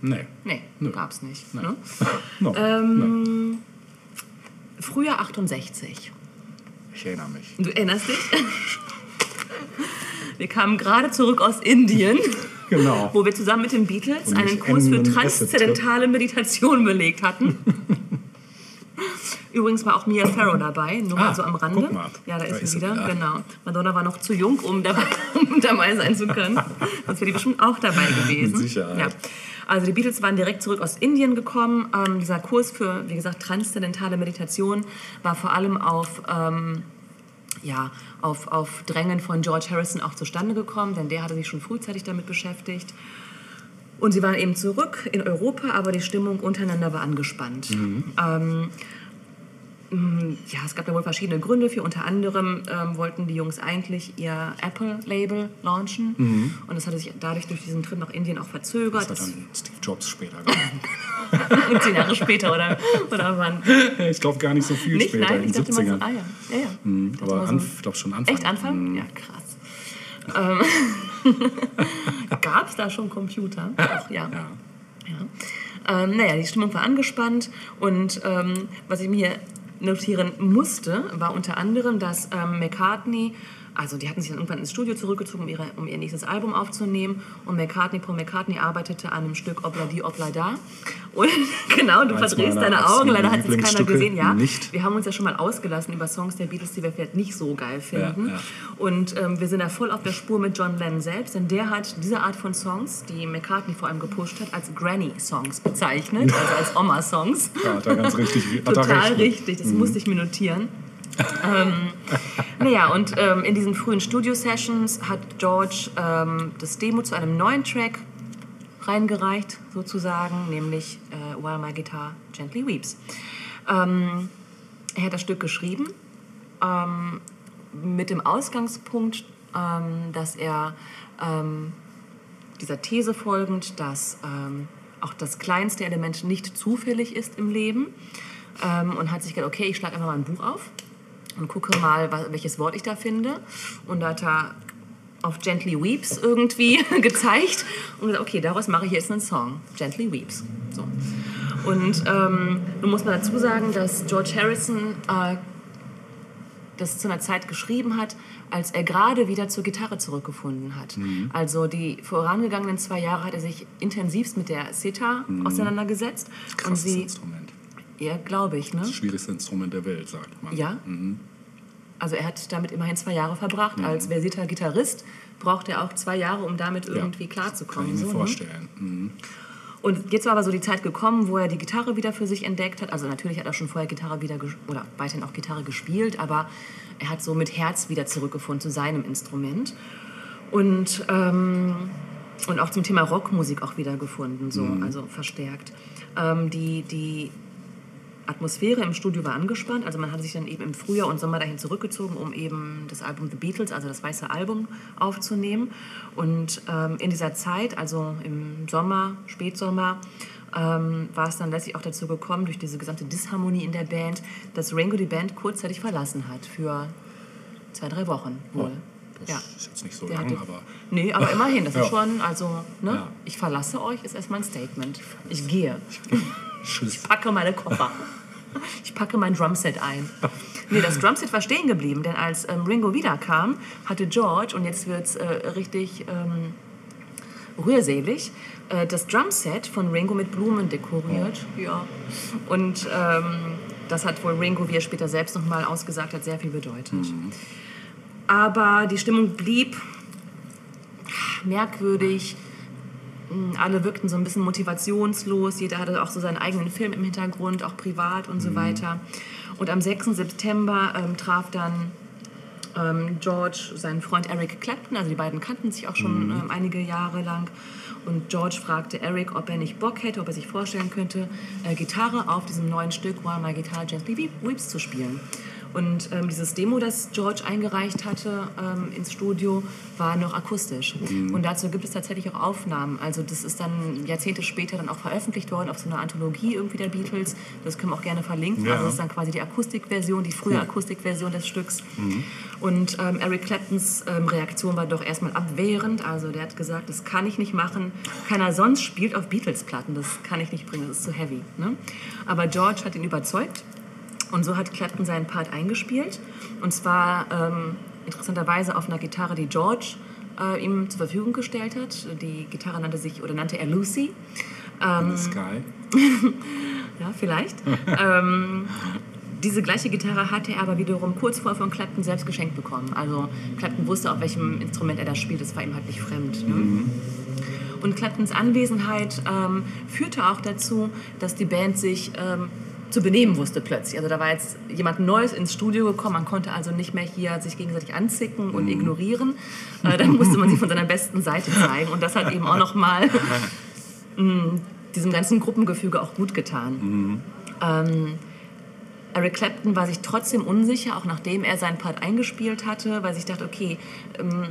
Nee. Nee, Nö. gab's nicht. Nee. Ne? *laughs* No. Ähm, no. Frühjahr 68. Ich erinnere mich. Du erinnerst dich? Wir kamen gerade zurück aus Indien, *laughs* Genau. wo wir zusammen mit den Beatles einen Kurs für enden transzendentale Meditation *laughs* belegt hatten. Übrigens war auch Mia Farrow dabei, nur mal Ah, so am Rande. guck mal. Ja, da ist, Da sie ist sie wieder. wieder. Genau. Madonna war noch zu jung, um dabei, *laughs* um dabei sein zu können. *laughs* Sonst wäre die bestimmt auch dabei gewesen. Mit Sicherheit. Ja. Also die Beatles waren direkt zurück aus Indien gekommen. Ähm, dieser Kurs für, wie gesagt, transzendentale Meditation war vor allem auf, ähm, ja, auf, auf Drängen von George Harrison auch zustande gekommen, denn der hatte sich schon frühzeitig damit beschäftigt. Und sie waren eben zurück in Europa, aber die Stimmung untereinander war angespannt. Ähm, Ja, es gab da wohl verschiedene Gründe für. Unter anderem ähm, wollten die Jungs eigentlich ihr Apple-Label launchen. Und das hatte sich dadurch durch diesen Trip nach Indien auch verzögert. Das hat dann Steve Jobs später gemacht. *laughs* Zehn Jahre später oder, oder wann? *laughs* ich glaube gar nicht so viel Nicht? später, Nein, in ich den dachte mal 70ern. so, ah ja. ja, ja. Mhm, Ich aber ich so, glaube schon Anfang. Echt Anfang? Mhm. Ja, krass. Ähm, *laughs* Gab es da schon Computer? Ach, ja. Ja. Ja. Ähm, naja, die Stimmung war angespannt und ähm, was ich mir notieren musste, war unter anderem, dass ähm, McCartney, also die hatten sich dann irgendwann ins Studio zurückgezogen, um, ihre, um ihr nächstes Album aufzunehmen und McCartney, Paul McCartney arbeitete an einem Stück Obla di Obla da und *laughs* genau, du Eins verdrehst deine Augen, leider hat es keiner gesehen, ja. Nicht. Wir haben uns ja schon mal ausgelassen über Songs der Beatles, die wir vielleicht nicht so geil finden. ja. Und ähm, wir sind da voll auf der Spur mit John Lennon selbst, denn der hat diese Art von Songs, die McCartney vor allem gepusht hat, als Granny-Songs bezeichnet, also als *laughs* Oma-Songs. Ja, hat er ganz richtig. Hat er Total richtig, das musste ich mir notieren. Ähm, naja, und ähm, in diesen frühen Studio-Sessions hat George ähm, das Demo zu einem neuen Track reingereicht, sozusagen, nämlich äh, While My Guitar Gently Weeps. Ähm, er hat das Stück geschrieben ähm, mit dem Ausgangspunkt, ähm, dass er ähm, dieser These folgend, dass auch das kleinste Element nicht zufällig ist im Leben und hat sich gedacht, okay, ich schlage einfach mal ein Buch auf und gucke mal, welches Wort ich da finde. Und da hat er auf Gently Weeps irgendwie *laughs* gezeigt und gesagt, okay, daraus mache ich jetzt einen Song, Gently Weeps. So. Und ähm, nun muss man dazu sagen, dass George Harrison äh, das zu einer Zeit geschrieben hat, als er gerade wieder zur Gitarre zurückgefunden hat. Also die vorangegangenen zwei Jahre hat er sich intensivst mit der Sitar auseinandergesetzt. und Krasses sie, Instrument. Ja, glaube ich, ne? Das schwierigste Instrument der Welt, sagt man. Ja. Also er hat damit immerhin zwei Jahre verbracht. Als versierter Gitarrist braucht er auch zwei Jahre, um damit irgendwie Kann klarzukommen. ich mir so, ne? vorstellen. Mhm. Und jetzt war aber so die Zeit gekommen, wo er die Gitarre wieder für sich entdeckt hat. Also natürlich hat er schon vorher Gitarre wieder oder weiterhin auch Gitarre gespielt, aber er hat so mit Herz wieder zurückgefunden zu seinem Instrument. Und, ähm, und auch zum Thema Rockmusik auch wieder gefunden, so, also verstärkt. Ähm, die, die Atmosphäre im Studio war angespannt. Also man hat sich dann eben im Frühjahr und Sommer dahin zurückgezogen, um eben das Album The Beatles, also das weiße Album, aufzunehmen. Und ähm, in dieser Zeit, also im Sommer, Spätsommer, ähm, war es dann letztlich auch dazu gekommen, durch diese gesamte Disharmonie in der Band, dass Ringo die Band kurzzeitig verlassen hat für zwei, drei Wochen wohl. Das ist jetzt nicht so Der lang, hatte- aber Nee, aber immerhin, das *laughs* Ja. ist schon, also, ne? Ja. Ich verlasse euch, ist erstmal ein Statement. Ich gehe tschüss. packe meine Koffer. *laughs* Ich packe mein Drumset ein. Nee, das Drumset war stehen geblieben, denn als ähm, Ringo wiederkam, hatte George, und jetzt wird es äh, richtig ähm, rührselig, äh, das Drumset von Ringo mit Blumen dekoriert. Ja. Und ähm, das hat wohl Ringo, wie er später selbst nochmal ausgesagt hat, sehr viel bedeutet. Aber die Stimmung blieb merkwürdig. Mm, Alle wirkten so ein bisschen motivationslos. Jeder hatte auch so seinen eigenen Film im Hintergrund, auch privat und so weiter. Und am 6. September ähm, traf dann ähm, George seinen Freund Eric Clapton. Also die beiden kannten sich auch schon ähm, einige Jahre lang. Und George fragte Eric, ob er nicht Bock hätte, ob er sich vorstellen könnte, äh, Gitarre auf diesem neuen Stück While My Guitar Gently Weep- Weeps zu spielen. Und ähm, dieses Demo, das George eingereicht hatte ähm, ins Studio, war noch akustisch. Und dazu gibt es tatsächlich auch Aufnahmen. Also das ist dann Jahrzehnte später dann auch veröffentlicht worden auf so einer Anthologie irgendwie der Beatles. Das können wir auch gerne verlinken. Ja. Also das ist dann quasi die Akustikversion, die frühe Akustikversion des Stücks. Und ähm, Eric Claptons ähm, Reaktion war doch erstmal abwehrend. Also der hat gesagt, das kann ich nicht machen. Keiner sonst spielt auf Beatles-Platten. Das kann ich nicht bringen, das ist zu heavy. Ne? Aber George hat ihn überzeugt. Und so hat Clapton seinen Part eingespielt. Und zwar ähm, interessanterweise auf einer Gitarre, die George äh, ihm zur Verfügung gestellt hat. Die Gitarre nannte sich oder nannte er Lucy. In the Sky. Ja, vielleicht. *laughs* ähm, diese gleiche Gitarre hatte er aber wiederum kurz vorher von Clapton selbst geschenkt bekommen. Also Clapton wusste, auf welchem Instrument er das spielt. Das war ihm halt nicht fremd. Ne? Und Claptons Anwesenheit ähm, führte auch dazu, dass die Band sich ähm, zu benehmen wusste plötzlich. Also da war jetzt jemand Neues ins Studio gekommen, man konnte also nicht mehr hier sich gegenseitig anzicken und ignorieren. Äh, dann musste man sich von seiner besten Seite zeigen und das hat eben auch nochmal *laughs* diesem ganzen Gruppengefüge auch gut getan. Ähm, Eric Clapton war sich trotzdem unsicher, auch nachdem er seinen Part eingespielt hatte, weil sich dachte, okay, ähm,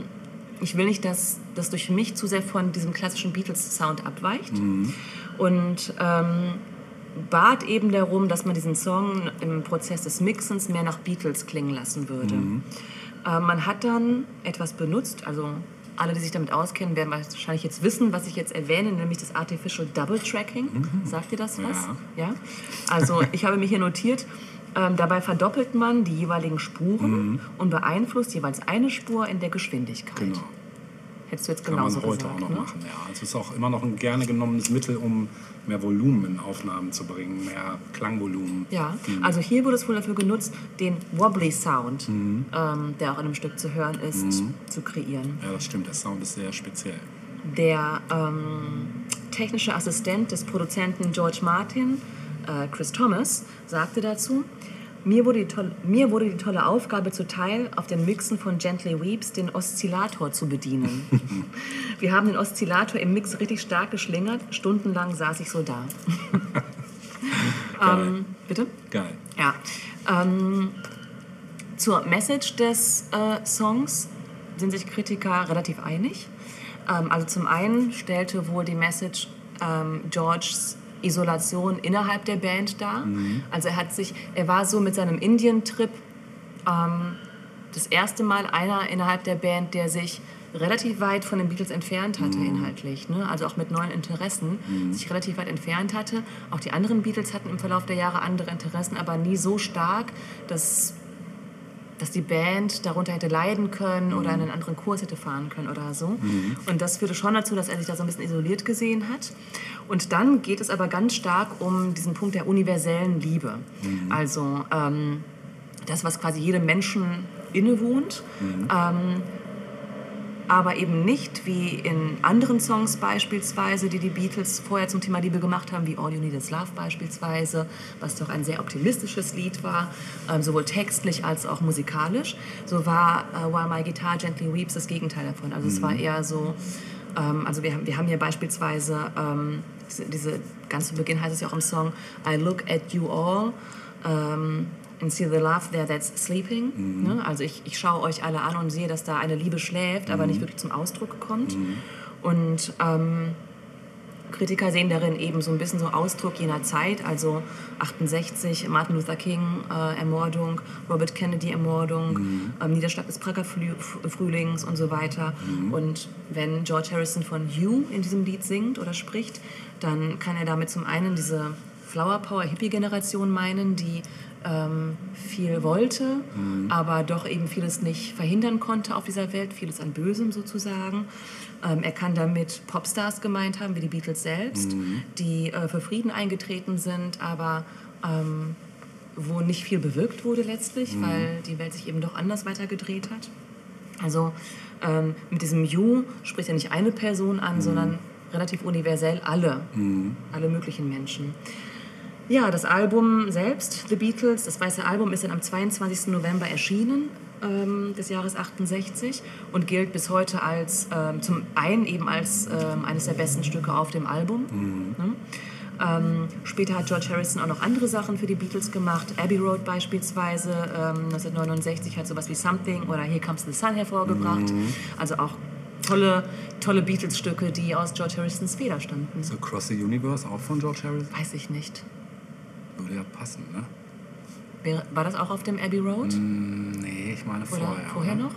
ich will nicht, dass das durch mich zu sehr von diesem klassischen Beatles-Sound abweicht. Und ähm, bat eben darum, dass man diesen Song im Prozess des Mixens mehr nach Beatles klingen lassen würde. Äh, man hat dann etwas benutzt, also alle, die sich damit auskennen, werden wahrscheinlich jetzt wissen, was ich jetzt erwähne, nämlich das Artificial Double Tracking. Sagt ihr das was? Ja. Also ich habe mir hier notiert, ähm, dabei verdoppelt man die jeweiligen Spuren und beeinflusst jeweils eine Spur in der Geschwindigkeit. Genau. Hättest du jetzt Kann man genauso heute gesagt, auch noch ne? machen. Ja, es ist auch immer noch ein gerne genommenes Mittel, um mehr Volumen in Aufnahmen zu bringen, mehr Klangvolumen. Ja, also hier wurde es wohl dafür genutzt, den Wobbly Sound, ähm, der auch in einem Stück zu hören ist, zu kreieren. Ja, das stimmt. Der Sound ist sehr speziell. Der ähm, technische Assistent des Produzenten George Martin, äh, Chris Thomas, sagte dazu, mir wurde, die tolle, mir wurde die tolle Aufgabe zuteil, auf den Mixen von Gently Weeps den Oszillator zu bedienen. *laughs* Wir haben den Oszillator im Mix richtig stark geschlingert. Stundenlang saß ich so da. *laughs* ähm, bitte? Geil. Ja. Ähm, zur Message des äh, Songs sind sich Kritiker relativ einig. Ähm, also zum einen stellte wohl die Message ähm, Georges Isolation innerhalb der Band dar. Also er hat sich, er war so mit seinem Indien-Trip ähm, das erste Mal einer innerhalb der Band, der sich relativ weit von den Beatles entfernt hatte inhaltlich, ne? also auch mit neuen Interessen, sich relativ weit entfernt hatte. Auch die anderen Beatles hatten im Verlauf der Jahre andere Interessen, aber nie so stark, dass, dass die Band darunter hätte leiden können oder einen anderen Kurs hätte fahren können oder so. Und das führte schon dazu, dass er sich da so ein bisschen isoliert gesehen hat. Und dann geht es aber ganz stark um diesen Punkt der universellen Liebe. Also ähm, das, was quasi jedem Menschen innewohnt. Ähm, aber eben nicht wie in anderen Songs beispielsweise, die die Beatles vorher zum Thema Liebe gemacht haben, wie All You Need Is Love beispielsweise, was doch ein sehr optimistisches Lied war, ähm, sowohl textlich als auch musikalisch. So war äh, While My Guitar Gently Weeps das Gegenteil davon. Also es war eher so, ähm, also wir haben, wir haben hier beispielsweise ähm, diese, ganz zu Beginn heißt es ja auch im Song, I look at you all. And see the love there that's sleeping. Ne? Also ich, ich schaue euch alle an und sehe, dass da eine Liebe schläft, aber nicht wirklich zum Ausdruck kommt. Und ähm, Kritiker sehen darin eben so ein bisschen so Ausdruck jener Zeit, also 68, Martin Luther King äh, Ermordung, Robert Kennedy Ermordung, ähm, Niederschlag des Prager Frühlings und so weiter. Und wenn George Harrison von You in diesem Lied singt oder spricht, dann kann er damit zum einen diese Flower Power Hippie-Generation meinen, die ähm, viel wollte, aber doch eben vieles nicht verhindern konnte auf dieser Welt, vieles an Bösem sozusagen. Ähm, er kann damit Popstars gemeint haben, wie die Beatles selbst, die äh, für Frieden eingetreten sind, aber ähm, wo nicht viel bewirkt wurde letztlich, weil die Welt sich eben doch anders weitergedreht hat. Also ähm, mit diesem You spricht er nicht eine Person an, sondern relativ universell alle, alle möglichen Menschen. Ja, das Album selbst, The Beatles, das weiße Album, ist dann am 22. November erschienen ähm, des Jahres 68 und gilt bis heute als ähm, zum einen eben als ähm, eines der besten Stücke auf dem Album. Ne? Ähm, später hat George Harrison auch noch andere Sachen für die Beatles gemacht. Abbey Road beispielsweise, ähm, 1969 hat sowas wie Something oder Here Comes the Sun hervorgebracht. Also auch tolle, tolle Beatles-Stücke, die aus George Harrisons Feder standen. So Across the Universe auch von George Harrison? Weiß ich nicht. Würde ja passen, ne? War das auch auf dem Abbey Road? Nee, ich meine Oder vorher. vorher oder? noch?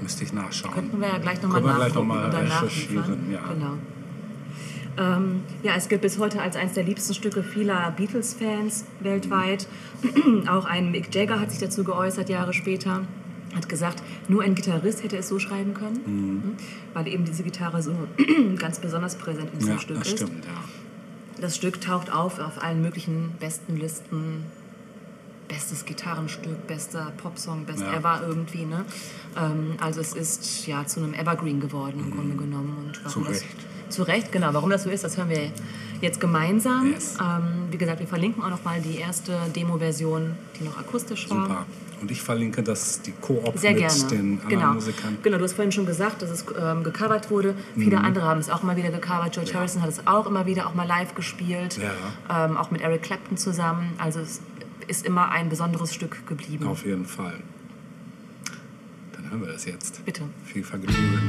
Müsste ich nachschauen. Könnten wir ja gleich nochmal nachgucken noch und dann recherchieren, ja. Genau. Ähm, ja, es gilt bis heute als eines der liebsten Stücke vieler Beatles-Fans weltweit. *clears throat* Auch ein Mick Jagger hat sich dazu geäußert, Jahre später. Hat gesagt, nur ein Gitarrist hätte es so schreiben können, Mhm. weil eben diese Gitarre so *clears throat* ganz besonders präsent in diesem Ja, Stück das ist. stimmt, ja. Das Stück taucht auf auf allen möglichen besten Listen. Bestes Gitarrenstück, bester Popsong, best ja. ever irgendwie. Ne? Ähm, also es ist ja zu einem Evergreen geworden im mhm. Grunde genommen. Und warum zu das, Recht. zu Recht, genau. Warum das so ist, das hören wir jetzt gemeinsam. Yes. Ähm, wie gesagt, wir verlinken auch nochmal die erste Demo-Version, die noch akustisch war. Super. Und ich verlinke das, die Koop mit gerne. den anderen genau. Musikern. Genau, du hast vorhin schon gesagt, dass es ähm, gecovert wurde. Viele mhm. andere haben es auch immer wieder gecovert. George ja. Harrison hat es auch immer wieder, auch mal live gespielt. Ja. Ähm, auch mit Eric Clapton zusammen. Also es ist immer ein besonderes Stück geblieben. Auf jeden Fall. Dann hören wir das jetzt. Bitte. Viel Vergnügen.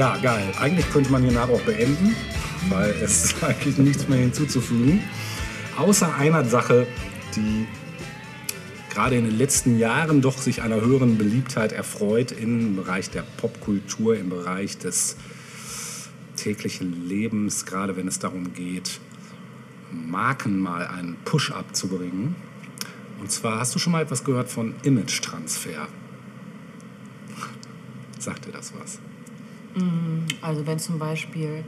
Ja, geil. Eigentlich könnte man hier nach auch beenden, weil es ist *laughs* eigentlich nichts mehr hinzuzufügen. Außer einer Sache, die gerade in den letzten Jahren doch sich einer höheren Beliebtheit erfreut im Bereich der Popkultur, im Bereich des täglichen Lebens, gerade wenn es darum geht, Marken mal einen Push-up zu bringen. Und zwar hast du schon mal etwas gehört von Image-Transfer. Sagt dir das was? Also wenn zum Beispiel,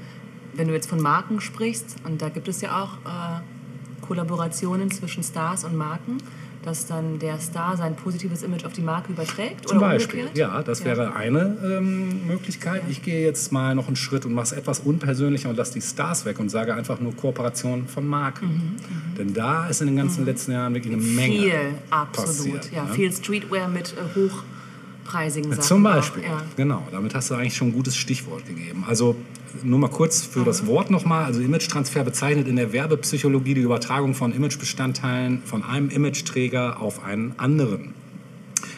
wenn du jetzt von Marken sprichst, und da gibt es ja auch äh, Kollaborationen zwischen Stars und Marken, dass dann der Star sein positives Image auf die Marke überträgt? Zum oder Beispiel, umgekehrt? ja, das wäre eine ähm, Möglichkeit. Ich gehe jetzt mal noch einen Schritt und mache es etwas unpersönlicher und lasse die Stars weg und sage einfach nur Kooperation von Marken. Denn da ist in den ganzen letzten Jahren wirklich eine Menge Mhm, Viel, absolut. passiert. ja, ne? viel Streetwear mit äh, hochpreisigen Sachen. Zum Beispiel, ja. genau. Damit hast du eigentlich schon ein gutes Stichwort gegeben. Also nur mal kurz für das Wort nochmal. Also Image-Transfer bezeichnet in der Werbepsychologie die Übertragung von Imagebestandteilen von einem Imageträger auf einen anderen.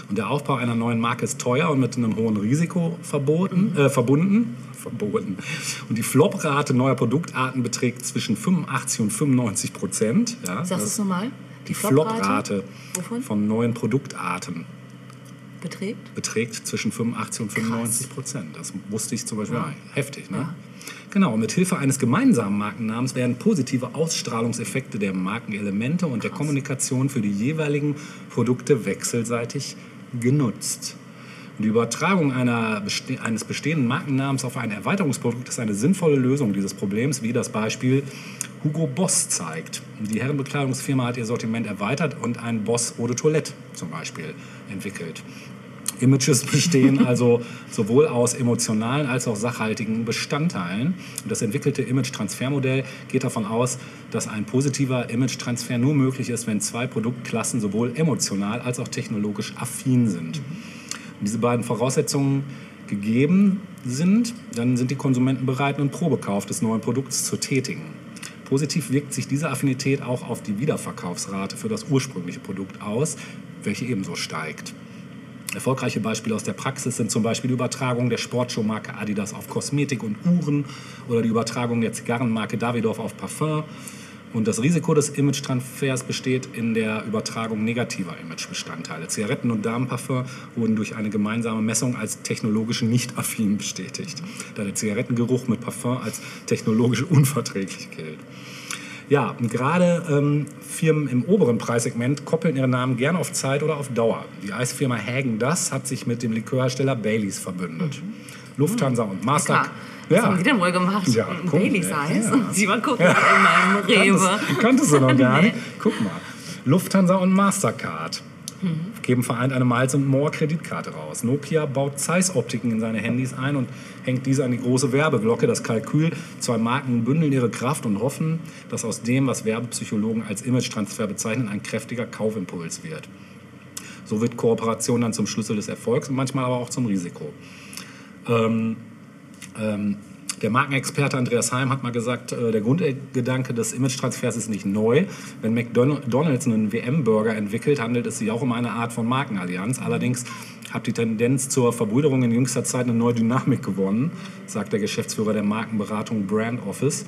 Und der Aufbau einer neuen Marke ist teuer und mit einem hohen Risiko verboten, äh, verbunden. Verboten. Und die Flop-Rate neuer Produktarten beträgt zwischen 85 und 95 Prozent. Ja, Sagst du es nochmal? Die Flop-Rate Wovon? von neuen Produktarten beträgt? beträgt zwischen 85 und 95 Prozent. Das wusste ich zum Beispiel. Ja. Heftig, ne? Genau, und mit Hilfe eines gemeinsamen Markennamens werden positive Ausstrahlungseffekte der Markenelemente und der Kommunikation für die jeweiligen Produkte wechselseitig genutzt. Die Übertragung beste eines bestehenden Markennamens auf ein Erweiterungsprodukt ist eine sinnvolle Lösung dieses Problems, wie das Beispiel Hugo Boss zeigt. Die Herrenbekleidungsfirma hat ihr Sortiment erweitert und ein Boss Eau de Toilette zum Beispiel entwickelt. Images bestehen also sowohl aus emotionalen als auch sachhaltigen Bestandteilen. Und das entwickelte Image-Transfermodell geht davon aus, dass ein positiver Image-Transfer nur möglich ist, wenn zwei Produktklassen sowohl emotional als auch technologisch affin sind. Wenn diese beiden Voraussetzungen gegeben sind, dann sind die Konsumenten bereit, einen Probekauf des neuen Produkts zu tätigen. Positiv wirkt sich diese Affinität auch auf die Wiederverkaufsrate für das ursprüngliche Produkt aus, welche ebenso steigt. Erfolgreiche Beispiele aus der Praxis sind zum Beispiel die Übertragung der Sportschuhmarke Adidas auf Kosmetik und Uhren oder die Übertragung der Zigarrenmarke Davidoff auf Parfum. Und das Risiko des Image-Transfers besteht in der Übertragung negativer Imagebestandteile. Zigaretten und Damenparfum wurden durch eine gemeinsame Messung als technologisch nicht affin bestätigt, da der Zigarettengeruch mit Parfum als technologisch unverträglich gilt. Ja, gerade ähm, Firmen im oberen Preissegment koppeln ihre Namen gerne auf Zeit oder auf Dauer. Die Eisfirma Hagen Das hat sich mit dem Likörhersteller Baileys verbündet. Lufthansa und Master. Was haben die denn wohl gemacht? Ja, Baileys ja, Eis? ja. Sie mal gucken in meinem Rewe. Kanntest, kanntest du noch gar nicht? *laughs* Guck mal. Lufthansa und Mastercard geben vereint eine Miles More Kreditkarte raus. Nokia baut Zeiss-Optiken in seine Handys ein und hängt diese an die große Werbeglocke. Das Kalkül, zwei Marken bündeln ihre Kraft und hoffen, dass aus dem, was Werbepsychologen als Image-Transfer bezeichnen, ein kräftiger Kaufimpuls wird. So wird Kooperation dann zum Schlüssel des Erfolgs und manchmal aber auch zum Risiko. Ähm, ähm, der Markenexperte Andreas Heim hat mal gesagt, äh, der Grundgedanke des Image-Transfers ist nicht neu. Wenn McDonald's einen WM-Burger entwickelt, handelt es sich auch um eine Art von Markenallianz. Allerdings hat die Tendenz zur Verbrüderung in jüngster Zeit eine neue Dynamik gewonnen, sagt der Geschäftsführer der Markenberatung Brand Office.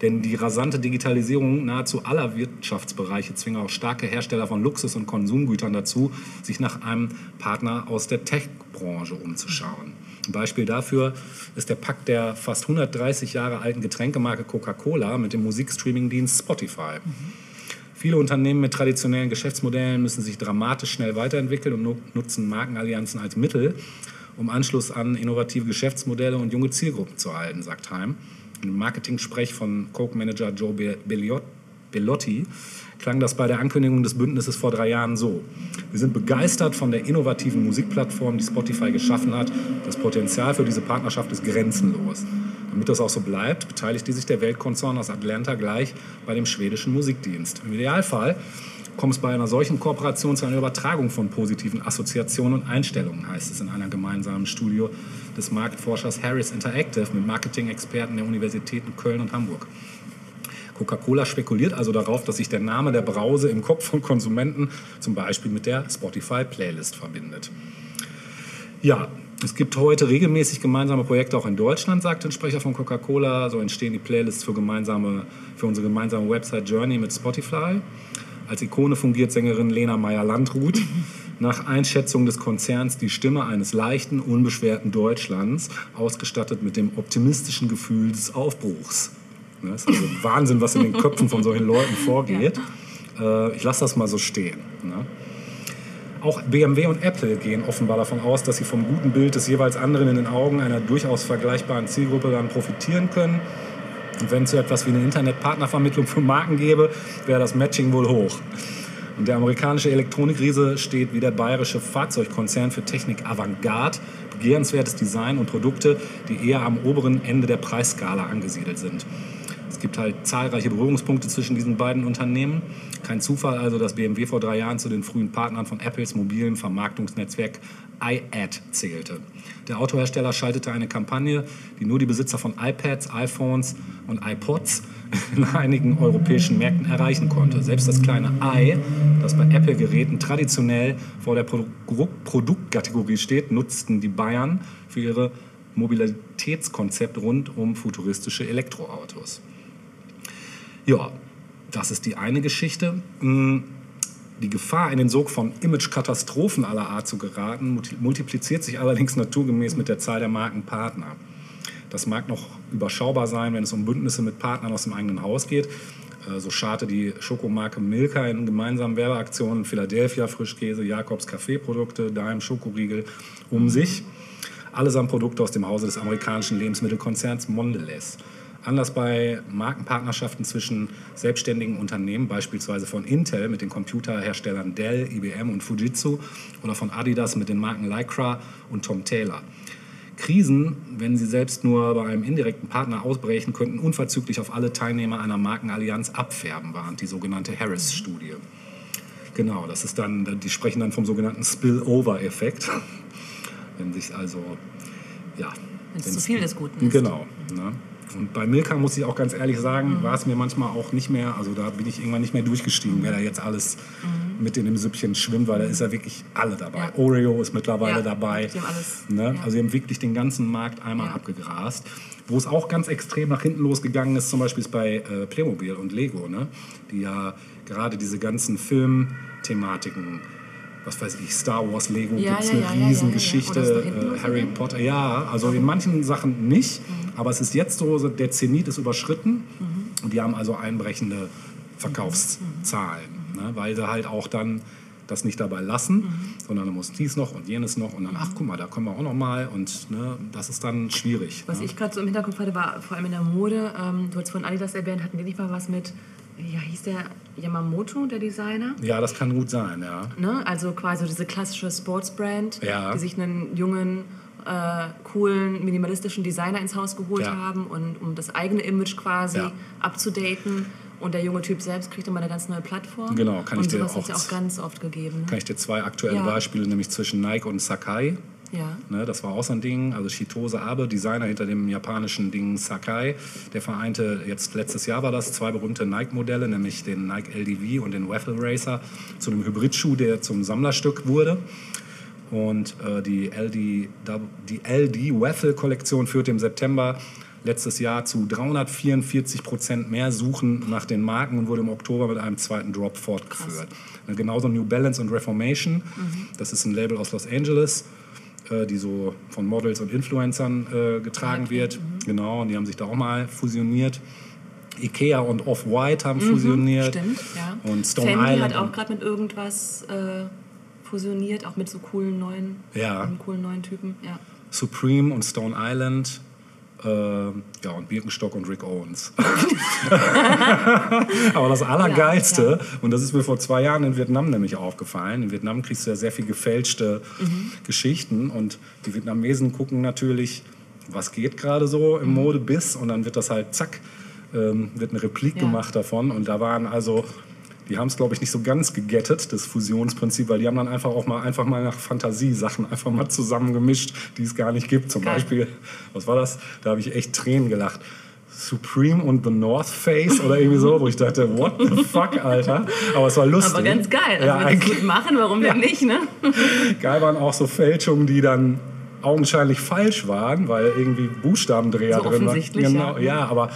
Denn die rasante Digitalisierung nahezu aller Wirtschaftsbereiche zwingt auch starke Hersteller von Luxus- und Konsumgütern dazu, sich nach einem Partner aus der Tech-Branche umzuschauen. Ein Beispiel dafür ist der Pakt der fast 130 Jahre alten Getränkemarke Coca-Cola mit dem Musikstreaming-Dienst Spotify. Viele Unternehmen mit traditionellen Geschäftsmodellen müssen sich dramatisch schnell weiterentwickeln und nu- nutzen Markenallianzen als Mittel, um Anschluss an innovative Geschäftsmodelle und junge Zielgruppen zu erhalten, sagt Heim. Im Marketing-Sprech von Coke-Manager Joe Bellotti klang das bei der Ankündigung des Bündnisses vor drei Jahren so. Wir sind begeistert von der innovativen Musikplattform, die Spotify geschaffen hat. Das Potenzial für diese Partnerschaft ist grenzenlos. Damit das auch so bleibt, beteiligt sich der Weltkonzern aus Atlanta gleich bei dem schwedischen Musikdienst. Im Idealfall kommt es bei einer solchen Kooperation zu einer Übertragung von positiven Assoziationen und Einstellungen, heißt es in einer gemeinsamen Studie des Marktforschers Harris Interactive mit Marketing-Experten der Universitäten Köln und Hamburg. Coca-Cola spekuliert also darauf, dass sich der Name der Brause im Kopf von Konsumenten zum Beispiel mit der Spotify-Playlist verbindet. Ja, es gibt heute regelmäßig gemeinsame Projekte auch in Deutschland, sagt ein Sprecher von Coca-Cola. So entstehen die Playlists für, gemeinsame, für unsere gemeinsame Website Journey mit Spotify. Als Ikone fungiert Sängerin Lena Meyer-Landrut. Nach Einschätzung des Konzerns die Stimme eines leichten, unbeschwerten Deutschlands, ausgestattet mit dem optimistischen Gefühl des Aufbruchs. Ne, ist also Wahnsinn, was in den Köpfen von solchen Leuten vorgeht. Äh, ich lasse das mal so stehen. Ne? Auch BMW und Apple gehen offenbar davon aus, dass sie vom guten Bild des jeweils anderen in den Augen einer durchaus vergleichbaren Zielgruppe dann profitieren können. Und wenn es so etwas wie eine Internetpartnervermittlung für Marken gäbe, wäre das Matching wohl hoch. Und der amerikanische Elektronikriese steht wie der bayerische Fahrzeugkonzern für Technik Avantgarde, begehrenswertes Design und Produkte, die eher am oberen Ende der Preisskala angesiedelt sind. Gibt halt zahlreiche Berührungspunkte zwischen diesen beiden Unternehmen. Kein Zufall also, dass BMW vor drei Jahren zu den frühen Partnern von Apples mobilen Vermarktungsnetzwerk iAd zählte. Der Autohersteller schaltete eine Kampagne, die nur die Besitzer von iPads, iPhones und iPods *laughs* in einigen europäischen Märkten erreichen konnte. Selbst das kleine i, das bei Apple-Geräten traditionell vor der Produ Produktkategorie steht, nutzten die Bayern für ihre Mobilitätskonzept rund um futuristische Elektroautos. Ja, das ist die eine Geschichte. Mm, Die Gefahr, in den Sog von Image-Katastrophen aller Art zu geraten, multi- multipliziert sich allerdings naturgemäß mit der Zahl der Markenpartner. Das mag noch überschaubar sein, wenn es um Bündnisse mit Partnern aus dem eigenen Haus geht. Äh, So scharte die Schokomarke Milka in gemeinsamen Werbeaktionen Philadelphia Frischkäse, Jakobs Kaffeeprodukte, Daim Schokoriegel um sich. Allesamt Produkte aus dem Hause des amerikanischen Lebensmittelkonzerns Mondelez. Anders bei Markenpartnerschaften zwischen selbstständigen Unternehmen, beispielsweise von Intel mit den Computerherstellern Dell, IBM und Fujitsu oder von Adidas mit den Marken Lycra und Tom Taylor. Krisen, wenn sie selbst nur bei einem indirekten Partner ausbrechen, könnten unverzüglich auf alle Teilnehmer einer Markenallianz abfärben, warnt die sogenannte Harris-Studie. Genau, das ist dann, die sprechen dann vom sogenannten Spillover-Effekt. Wenn sich also, ja. Wenn es zu viel des Guten ist. Genau. Ne? Und bei Milka muss ich auch ganz ehrlich sagen, war es mir manchmal auch nicht mehr, also da bin ich irgendwann nicht mehr durchgestiegen, wer da jetzt alles mit in dem Süppchen schwimmt, weil da ist ja wirklich alle dabei. Ja. Oreo ist mittlerweile Ja, dabei. die haben alles, ne? ja. Also sie haben wirklich den ganzen Markt einmal abgegrast. Wo es auch ganz extrem nach hinten losgegangen ist, zum Beispiel ist bei äh, Playmobil und Lego, ne? die ja gerade diese ganzen Filmthematiken was weiß ich, Star Wars, Lego, Ja, gibt es ja, eine ja. Riesengeschichte, äh, Harry losgegangen? Potter, ja, also in manchen Sachen nicht, Mhm. aber es ist jetzt so, der Zenit ist überschritten und die haben also einbrechende Verkaufszahlen, Mhm. ne, weil sie halt auch dann das nicht dabei lassen, sondern dann muss dies noch und jenes noch und dann, ach guck mal, da kommen wir auch noch mal und ne, das ist dann schwierig. Was ne? ich gerade so im Hinterkopf hatte, war vor allem in der Mode. Ähm, du hast vorhin Adidas erwähnt, hatten die nicht mal was mit, ja, hieß der Yamamoto, der Designer? ja, das kann gut sein, ja. Ne? Also quasi diese klassische Sportsbrand, Ja. die sich einen jungen, äh, coolen, minimalistischen Designer ins Haus geholt Ja. haben und um das eigene Image quasi Ja. abzudaten. Und der junge Typ selbst kriegt immer eine ganz neue Plattform. Genau, kann und ich dir auch es ja auch ganz oft gegeben. Kann ich dir zwei aktuelle. Beispiele, nämlich zwischen Nike und Sakai. Ja. Ne, das war auch so ein Ding. Also Shitose Abe, Designer hinter dem japanischen Ding Sakai, der vereinte jetzt letztes Jahr war das zwei berühmte Nike-Modelle, nämlich den Nike LDV und den Waffle Racer, zu einem Hybridschuh, der zum Sammlerstück wurde. Und äh, die LD, die LD Waffle Kollektion führte im September letztes Jahr zu 344 Prozent mehr Suchen nach den Marken und wurde im Oktober mit einem zweiten Drop fortgeführt. Äh, Genauso New Balance und Reformation, das ist ein Label aus Los Angeles, äh, die so von Models und Influencern äh, getragen wird. Genau, und die haben sich da auch mal fusioniert. Ikea und Off-White haben fusioniert. Stimmt, ja. Und Stone Fendi Island. hat auch gerade mit irgendwas äh, fusioniert, auch mit so coolen neuen, Ja. coolen neuen Typen. Ja. Supreme und Stone Island. Äh, ja, und Birkenstock und Rick Owens. *laughs* Aber das Allergeilste, und das ist mir vor zwei Jahren in Vietnam nämlich aufgefallen, in Vietnam kriegst du ja sehr viel gefälschte Mhm. Geschichten und die Vietnamesen gucken natürlich, was geht gerade so Mhm. im Modebiss und dann wird das halt, zack, ähm, wird eine Replik Ja. gemacht davon und da waren also... Die haben es, glaube ich, nicht so ganz gegettet, das Fusionsprinzip, weil die haben dann einfach auch mal einfach mal nach Fantasie Sachen einfach mal zusammengemischt, die es gar nicht gibt. Zum Geil. Beispiel, was war das? Da habe ich echt Tränen gelacht. Supreme und The North Face oder irgendwie so, wo ich dachte, what the fuck, Alter. Aber es war lustig. Aber ganz geil. Also Ja, wenn es gut machen, warum denn nicht, ne? *laughs* geil waren auch so Fälschungen, die dann augenscheinlich falsch waren, weil irgendwie Buchstabendreher So drin waren. Genau, ja. ja, aber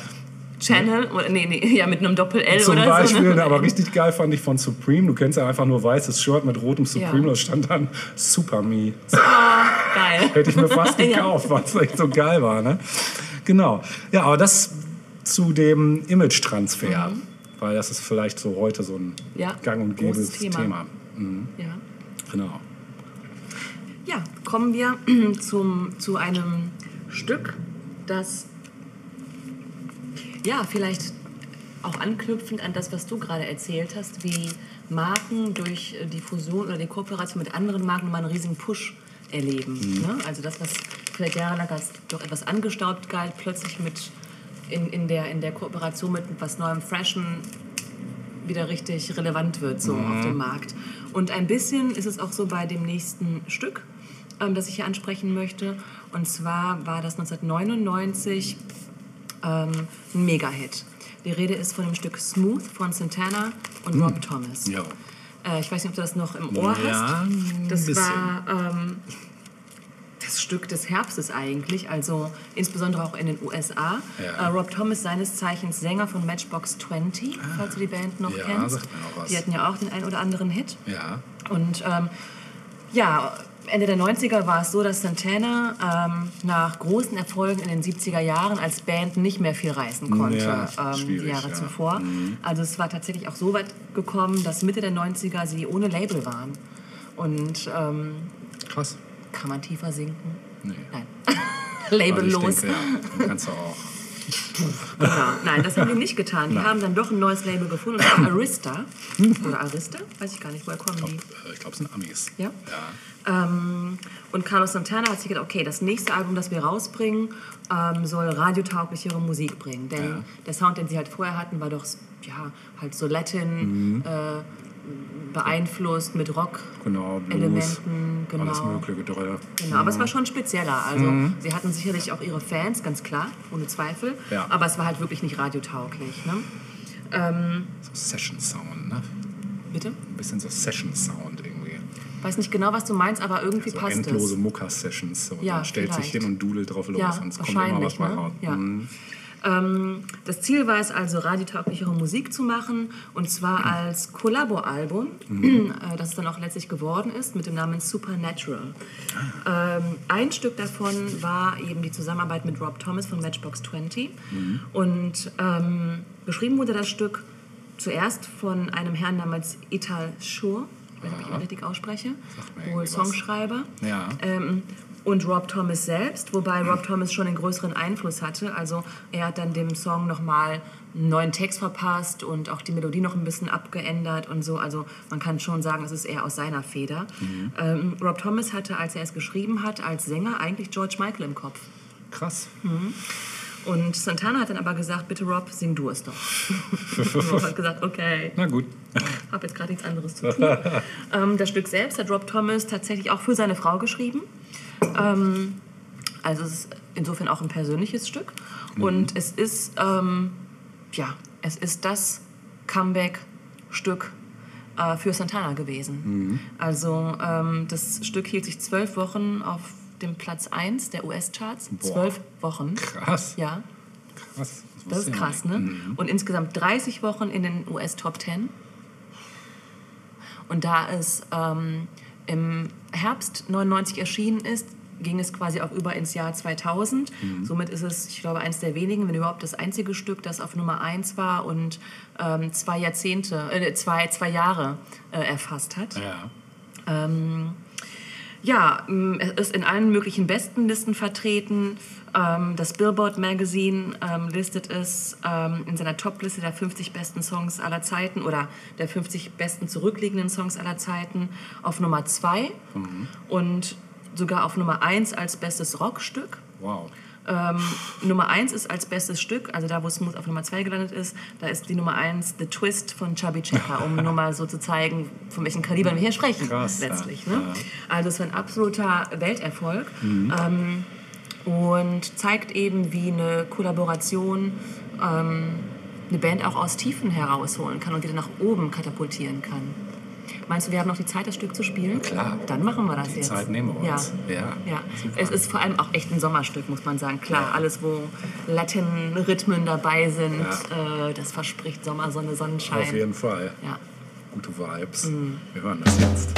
Channel, oder nee, nee, *laughs* ja, mit einem Doppel-L Zum oder Beispiel, so. Ne? aber *laughs* richtig geil fand ich von Supreme. Du kennst ja einfach nur weißes Shirt mit rotem Supreme, Ja. da stand dann Super Me. Geil. *laughs* Hätte ich mir fast Ja. gekauft, weil es echt so geil war. Ne? Genau. Ja, aber das zu dem Image-Transfer. Weil das ist vielleicht so heute so ein Mhm. Ja, gang und gäbes Thema. Thema. Mhm. Ja. Genau. Ja, kommen wir *clears throat* zum, zu einem Stück, das ja vielleicht auch anknüpfend an das, was du gerade erzählt hast, wie Marken durch äh, die Fusion oder die Kooperation mit anderen Marken mal einen riesigen Push erleben. Ne? Also das, was vielleicht jahrelang als doch etwas angestaubt galt, plötzlich mit in, in, der, in der Kooperation mit was Neuem, Freshen wieder richtig relevant wird so auf dem Markt. Und ein bisschen ist es auch so bei dem nächsten Stück, ähm, das ich hier ansprechen möchte. Und zwar war das 1999 ähm, ein Mega-Hit. Die Rede ist von dem Stück Smooth von Santana und Rob Thomas. Ja. Äh, ich weiß nicht, ob du das noch im Ohr Ja, hast. Das bisschen. war ähm, das Stück des Herbstes eigentlich, also insbesondere auch in den USA. Ja. Äh, Rob Thomas, seines Zeichens Sänger von Matchbox 20, falls du die Band noch Ja, kennst. sagt mir noch was. Die hatten ja auch den einen oder anderen Hit. Ja. Und ähm, ja, Ende der 90er war es so, dass Santana ähm, nach großen Erfolgen in den 70er Jahren als Band nicht mehr viel reißen konnte, Ja, ähm, die Jahre ja. Mhm. zuvor. Also es war tatsächlich auch so weit gekommen, dass Mitte der 90er sie ohne Label waren. Und ähm, Krass. kann man tiefer sinken? Nee. Nein. *laughs* Also Labellos. ich denke, ja, kannst du auch. Genau. Nein, das haben die nicht getan. Die haben dann doch ein neues Label gefunden, und Arista. Oder Arista? Weiß ich gar nicht, woher kommen die? Äh, Ich glaube, es sind Amis. Ja. Ja. Ähm, und Carlos Santana hat sich gedacht, okay, das nächste Album, das wir rausbringen, ähm, soll radiotauglichere Musik bringen. Denn Ja. der Sound, den sie halt vorher hatten, war doch ja, halt so Latin äh, beeinflusst mit Rock. Genau, genau. Alles Mögliche drin. Genau, aber es war schon spezieller. Also sie hatten sicherlich auch ihre Fans, ganz klar, ohne Zweifel. Ja. Aber es war halt wirklich nicht radiotauglich. Ne? Ähm, So Session-Sound, ne? bitte? Ein bisschen so Session-Sound irgendwie. Weiß nicht genau, was du meinst, aber irgendwie So passt endlose es. Mucka-Sessions. So. Ja, Man stellt sich vielleicht. hin und dudelt drauf los Ja, und es kommt immer was ne? raus. Ja. Mhm. Ähm, das Ziel war es also, radiotauglichere Musik zu machen und zwar als Kollabo-Album, äh, das es dann auch letztlich geworden ist, mit dem Namen Supernatural. Ähm, ein Stück davon war eben die Zusammenarbeit mit Rob Thomas von Matchbox 20 und ähm, geschrieben wurde das Stück zuerst von einem Herrn namens Ital Shur, ich weiß nicht, ob ich ihn richtig ausspreche, wohl. Songschreiber. Ja. Ähm, und Rob Thomas selbst, wobei Rob Thomas schon einen größeren Einfluss hatte. Also er hat dann dem Song nochmal einen neuen Text verpasst und auch die Melodie noch ein bisschen abgeändert und so. Also man kann schon sagen, es ist eher aus seiner Feder. Ähm, Rob Thomas hatte, als er es geschrieben hat, als Sänger eigentlich George Michael im Kopf. Krass. Und Santana hat dann aber gesagt, bitte Rob, sing du es doch. *laughs* Und Rob hat gesagt, okay. Na gut. habe jetzt gerade nichts anderes zu tun. ähm, das Stück selbst hat Rob Thomas tatsächlich auch für seine Frau geschrieben. Ähm, also es ist insofern auch ein persönliches Stück. Und es ist, ähm, ja, es ist das Comeback-Stück äh, für Santana gewesen. Also ähm, das Stück hielt sich zwölf Wochen auf dem Platz 1 der US-Charts. Zwölf Wochen. Krass. Ja, Krass. das ist wusste ich krass, ne? Mhm. Und insgesamt 30 Wochen in den US Top 10. Und da es ähm, im Herbst 99 erschienen ist, ging es quasi auch über ins Jahr 2000. Mhm. Somit ist es, ich glaube, eines der wenigen, wenn überhaupt das einzige Stück, das auf Nummer 1 war und ähm, zwei Jahrzehnte, äh, zwei, zwei Jahre äh, erfasst hat. Ja. Ähm, ja, ähm, es ist in allen möglichen Bestenlisten vertreten. Ähm, das Billboard Magazine ähm, listet es ähm, in seiner Topliste der 50 besten Songs aller Zeiten oder der 50 besten zurückliegenden Songs aller Zeiten auf Nummer 2 und sogar auf Nummer 1 als bestes Rockstück. Wow. Ähm, Nummer 1 ist als bestes Stück, also da, wo Smooth auf Nummer 2 gelandet ist, da ist die Nummer 1 The Twist von Chubby Checker, um *laughs* nur mal so zu zeigen, von welchen Kalibern wir hier sprechen, Krass, letztlich. Ne? Mhm. Also es war ein absoluter Welterfolg ähm, und zeigt eben, wie eine Kollaboration ähm, eine Band auch aus Tiefen herausholen kann und die dann nach oben katapultieren kann. Meinst du, wir haben noch die Zeit, das Stück zu spielen? Klar. Dann machen wir das die jetzt. Zeit nehmen wir uns. Ja. ja. ja. Es ist vor allem auch echt ein Sommerstück, muss man sagen. Klar, ja. alles, wo Latin-Rhythmen dabei sind, ja. äh, das verspricht Sommer, Sonne, Sonnenschein. Auf jeden Fall. Ja. Gute Vibes. Mhm. Wir hören das jetzt.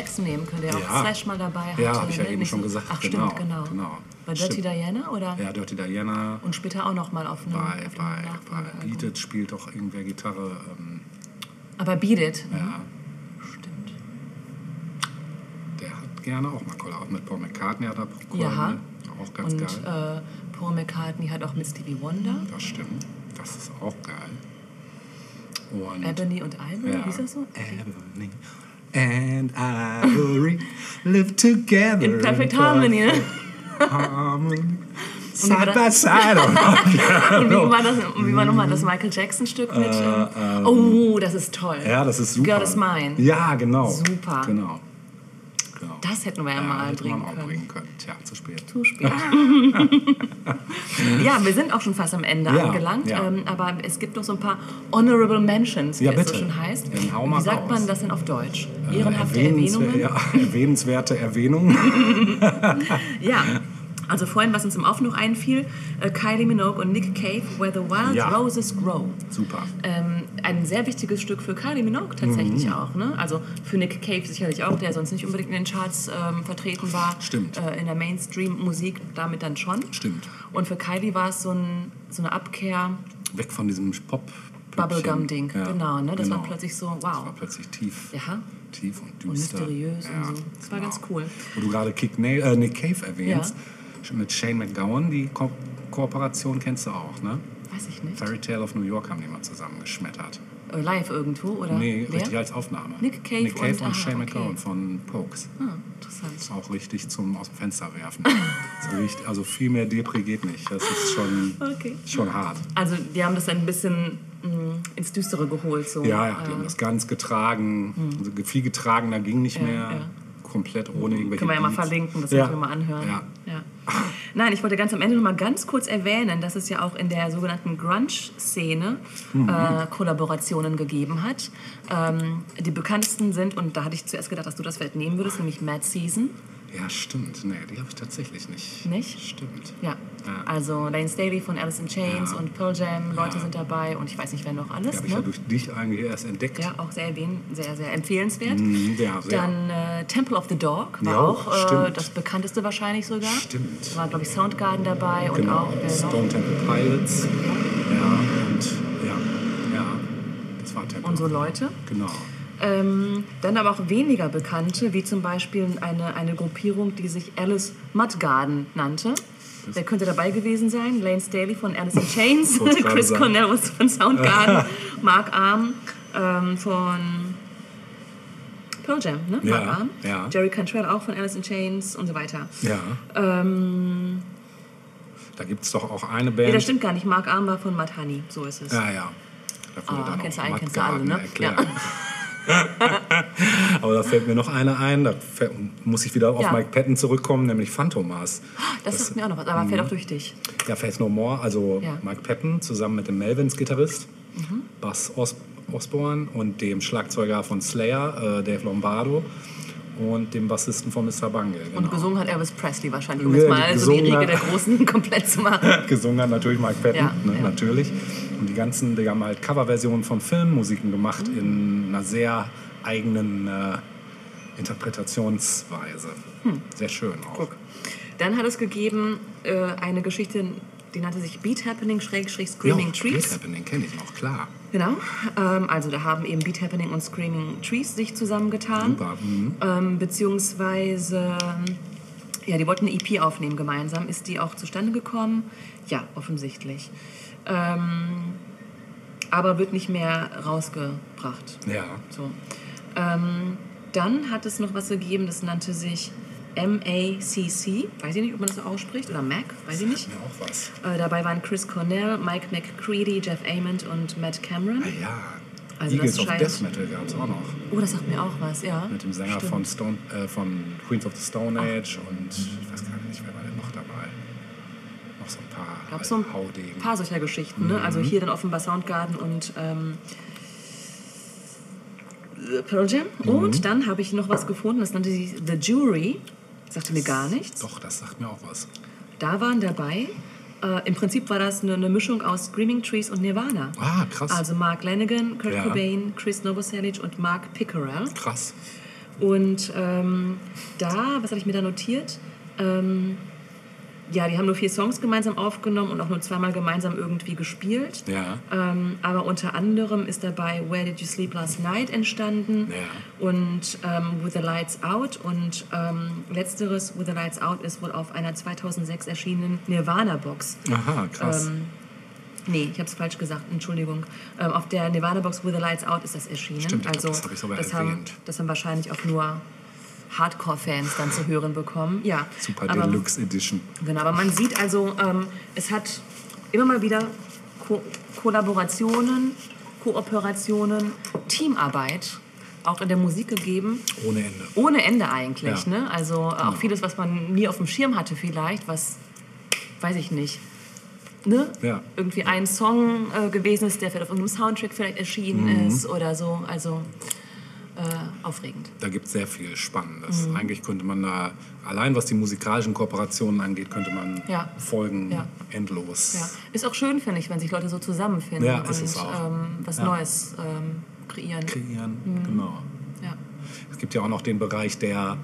Jackson nehmen können, der Ja. auch Slash mal dabei hatte. Ja, hab ich ja ne? eben Nicht schon gesagt, Ach, genau, stimmt, genau. genau. Bei Dirty Stimmt. Diana oder? Ja, Dirty Diana. Und später auch noch mal auf einem, Bei, auf bei, bei. Beat It spielt doch irgendwer Gitarre. Ähm, Aber Beat It. ja, Stimmt. der hat gerne auch mal Kollab mit Paul McCartney hat er Ja. Kolaboriert. Auch ganz Und geil. äh, Paul McCartney hat auch mit Stevie Wonder, Das stimmt. Das ist auch geil. Und Ebony und Ivory, Ja. hieß das so? Ebony and Ivory live together In perfect harmony, ne? *laughs* harmony. Side by side. Und wie war, das, *laughs* wie war nochmal das Michael Jackson-Stück mit? ähm, oh, das ist toll. ja, das ist super. Girl is Mine. Ja, genau. Super. Genau. Genau. Das hätten wir ja, ja, mal bringen können. bringen können. Tja, zu spät. Zu spät. *laughs* ja, wir sind auch schon fast am Ende Ja, angelangt. ja. Ähm, aber es gibt noch so ein paar Honorable Mentions, wie Ja, es so bitte. schon heißt. Dann wie sagt man das denn auf Deutsch? Ehrenhafte Erwähnenswer- Erwähnungen? Ja, *laughs* erwähnenswerte Erwähnung. *laughs* Ja. Also vorhin, was uns im Auf noch einfiel, äh, Kylie Minogue und Nick Cave, Where the Wild Ja. Roses Grow. Super. Ähm, ein sehr wichtiges Stück für Kylie Minogue tatsächlich Mhm. auch. Ne? Also für Nick Cave sicherlich auch, der sonst nicht unbedingt in den Charts ähm, vertreten war. Stimmt. Äh, in der Mainstream-Musik damit dann schon. Stimmt. Und für Kylie war es so, ein, so eine Abkehr, Weg von diesem Pop. Bubblegum-Ding. Ja, genau, ne? Das war genau. plötzlich so, Das war wow. plötzlich tief. Ja. Tief und Und düster. mysteriös ja, und so. Das war ganz cool. Wo du gerade Kick Na äh, Nick Cave erwähnst, mit Shane McGowan, die Ko Kooperation kennst du auch, ne? Weiß ich nicht. Fairy Tale of New York haben die mal zusammengeschmettert. Äh, live irgendwo, oder? Nee, Wer? richtig als Aufnahme. Nick Cave Nick Cave und- und, Shane okay. McGowan von Pokes. Ah, interessant. ist auch richtig zum aus dem Fenster werfen. *laughs* richtig, also viel mehr Depri geht nicht. Das ist schon, Okay. schon hart. Also die haben das ein bisschen mh, ins Düstere geholt. So. Ja, ja, die haben das ganz getragen. Also viel getragener ging nicht Ja, mehr. ja. Komplett ohne irgendwelche Können wir ja mal Beats. verlinken, das ja. können wir mal anhören. Ja. Ja. Nein, ich wollte ganz am Ende noch mal ganz kurz erwähnen, dass es ja auch in der sogenannten Grunge-Szene Mhm. äh, Kollaborationen gegeben hat. Ähm, die bekanntesten sind, und da hatte ich zuerst gedacht, dass du das vielleicht nehmen würdest, nämlich Mad Season. Ja, stimmt. Nee, die habe ich tatsächlich nicht. Nicht? Stimmt. Ja. Ja. Also Lane Staley von Alice in Chains Ja. und Pearl Jam, Leute Ja. sind dabei und ich weiß nicht, wer noch Die alles. habe ich ja Ne? durch dich eigentlich erst entdeckt. Ja, auch sehr erwähnen, sehr, sehr empfehlenswert. Mhm, ja, sehr. Dann äh, Temple of the Dog war Ja, auch äh, das bekannteste wahrscheinlich sogar. Stimmt. War, glaube ich, Soundgarden dabei und Genau. auch wer noch? Stone Temple Pilots. Ja, und ja, ja. Das war Temple. und so Leute. Genau. Ähm, dann aber auch weniger bekannte, wie zum Beispiel eine, eine Gruppierung, die sich Alice Mudgarden nannte. Wer könnte dabei gewesen sein? Lane Staley von Alice in Chains, *laughs* Chris sagen. Cornell von Soundgarden, *laughs* Mark Arm ähm, von Pearl Jam, ne? Ja, Mark Arm. ja. Jerry Cantrell auch von Alice in Chains und so weiter. Ja. Ähm, Da gibt es doch auch eine nee, Band. das stimmt gar nicht. Mark Arm war von Madhani, so ist es. Ja, ja. Da dann kennst du einen, kennst du alle, ne? erklärt. *laughs* Aber da fällt mir noch eine ein, da muss ich wieder auf Ja. Mike Patton zurückkommen, nämlich Phantomas. Das, sagt mir auch noch was, aber fällt auch durch dich. Ja, Faith No More, also Ja. Mhm. Mike Patton zusammen mit dem Melvins-Gitarrist, Buzz Os Osborne und dem Schlagzeuger von Slayer, äh, Dave Lombardo und dem Bassisten von Mr. Bungle. Genau. Und gesungen hat Elvis Presley wahrscheinlich, um Ja, jetzt mal so die Riege der Großen *laughs* komplett zu machen. *laughs* gesungen hat natürlich Mike Patton, Ja, ne, ja. natürlich. Und die ganzen, die haben halt Coverversionen von Filmmusiken gemacht Mhm. in einer sehr eigenen äh, Interpretationsweise. Hm. Sehr schön auch. Dann hat es gegeben äh, eine Geschichte, die nannte sich Beat Happening Schrägstrich Screaming ja, Trees. Beat Happening kenne ich noch, klar. Genau. Ähm, also da haben eben Beat Happening und Screaming Trees sich zusammengetan. Super. Mhm. Ähm, beziehungsweise, ja, die wollten eine EP aufnehmen gemeinsam. Ist die auch zustande gekommen? Ja, offensichtlich. Ähm, aber wird nicht mehr rausgebracht. Ja. So. Ähm, dann hat es noch was gegeben, das nannte sich MACC. Weiß ich nicht, ob man das so ausspricht. Oder MAC, weiß ich nicht. Mir auch was. Äh, dabei waren Chris Cornell, Mike McCready, Jeff Ament und Matt Cameron. Ah ja. Also Eagles das of scheint- Death Metal gab es auch noch. Oh, das sagt mir auch was, ja. Mit dem Sänger Stimmt. von, Stone, äh, von Queens of the Stone Age und ich weiß gar nicht, wer war denn noch dabei. Noch so ein paar gab so ein Haudegen. paar solcher Geschichten. Ne? Mhm. Also hier dann offenbar Soundgarden und ähm, Pearl Jam. Mhm. Und dann habe ich noch was gefunden, das nannte sich The Jury. Sagte mir gar nichts. Doch, das sagt mir auch was. Da waren dabei Äh, Im Prinzip war das eine, eine Mischung aus Screaming Trees und Nirvana. Ah, krass. Also Mark Lanigan, Kurt Ja. Cobain, Chris Novoselic und Mark Pickerel. Krass. Und ähm, da, was habe ich mir da notiert? Ähm, ja, die haben nur vier Songs gemeinsam aufgenommen und auch nur zweimal gemeinsam irgendwie gespielt. Ja. Ähm, aber unter anderem ist dabei Where Did You Sleep Last Night entstanden Ja. und ähm, With the Lights Out. Und ähm, letzteres, With the Lights Out, ist wohl auf einer 2006 erschienenen Nirvana-Box. Aha, krass. Ähm, nee, ich habe es falsch gesagt, Entschuldigung. Ähm, auf der Nirvana-Box With the Lights Out ist das erschienen. Stimmt, ich glaub, also, das hab ich sogar das haben, erwähnt. das haben wahrscheinlich auch nur Hardcore-Fans dann zu hören bekommen. Ja, Super aber, Deluxe Edition. Genau, aber man sieht also, ähm, es hat immer mal wieder Ko Kollaborationen, Kooperationen, Teamarbeit auch in der Musik gegeben. Ohne Ende. Ohne Ende eigentlich. Ja. Ne? Also äh, auch vieles, was man nie auf dem Schirm hatte vielleicht, was, weiß ich nicht, ne? Ja. irgendwie ein Song äh, gewesen ist, der vielleicht auf irgendeinem Soundtrack vielleicht erschienen Mhm. ist oder so. Also äh, aufregend. Da gibt es sehr viel Spannendes. Mhm. Eigentlich könnte man da, allein was die musikalischen Kooperationen angeht, könnte man Ja. Folgen Ja. endlos. Ja. Ist auch schön, finde ich, wenn sich Leute so zusammenfinden Ja, und. Ähm, was. Neues ähm, kreieren. kreieren. Mhm. Genau. Es gibt ja auch noch den Bereich der,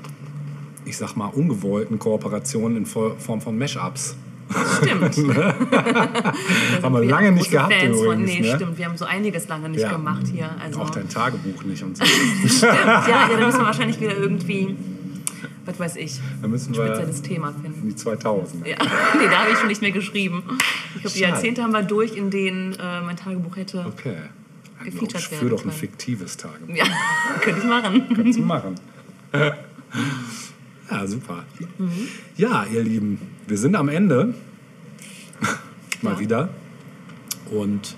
ich sag mal, ungewollten Kooperationen in Fo- Form von Mashups. Stimmt. *laughs* Haben wir lange nicht gehabt Fans von, übrigens. nee, ne? stimmt. Wir haben so einiges lange nicht Ja. gemacht hier. Also, Auch dein Tagebuch nicht und so. *laughs* ja, ja, da müssen wir wahrscheinlich wieder irgendwie, was weiß ich, Da müssen ein spezielles Thema in finden. die 2000. Ja, *laughs* nee, da habe ich schon nicht mehr geschrieben. Ich glaube, die. Jahrzehnte haben wir durch, in denen äh, mein Tagebuch hätte. Okay. Gefeatured ich führe doch ein fiktives Tagebuch. Ja, könnte ich machen. Kannst du machen. ja, super. Mhm. Ja, ihr Lieben, wir sind am Ende. *laughs* Mal Ja. wieder. Und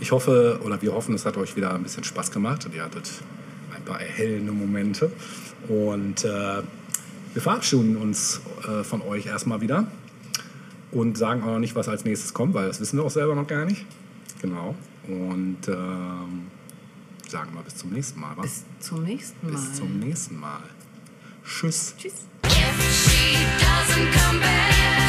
ich hoffe, oder wir hoffen, es hat euch wieder ein bisschen Spaß gemacht und ihr hattet ein paar erhellende Momente. Und äh, wir verabschieden uns äh, von euch erstmal wieder und sagen auch noch nicht, was als nächstes kommt, weil das wissen wir auch selber noch gar nicht. Genau. Und ähm, sagen mal bis zum nächsten Mal. Was? Bis zum nächsten Mal. Bis zum nächsten Mal. Tschüss. Tschüss. if she doesn't come back.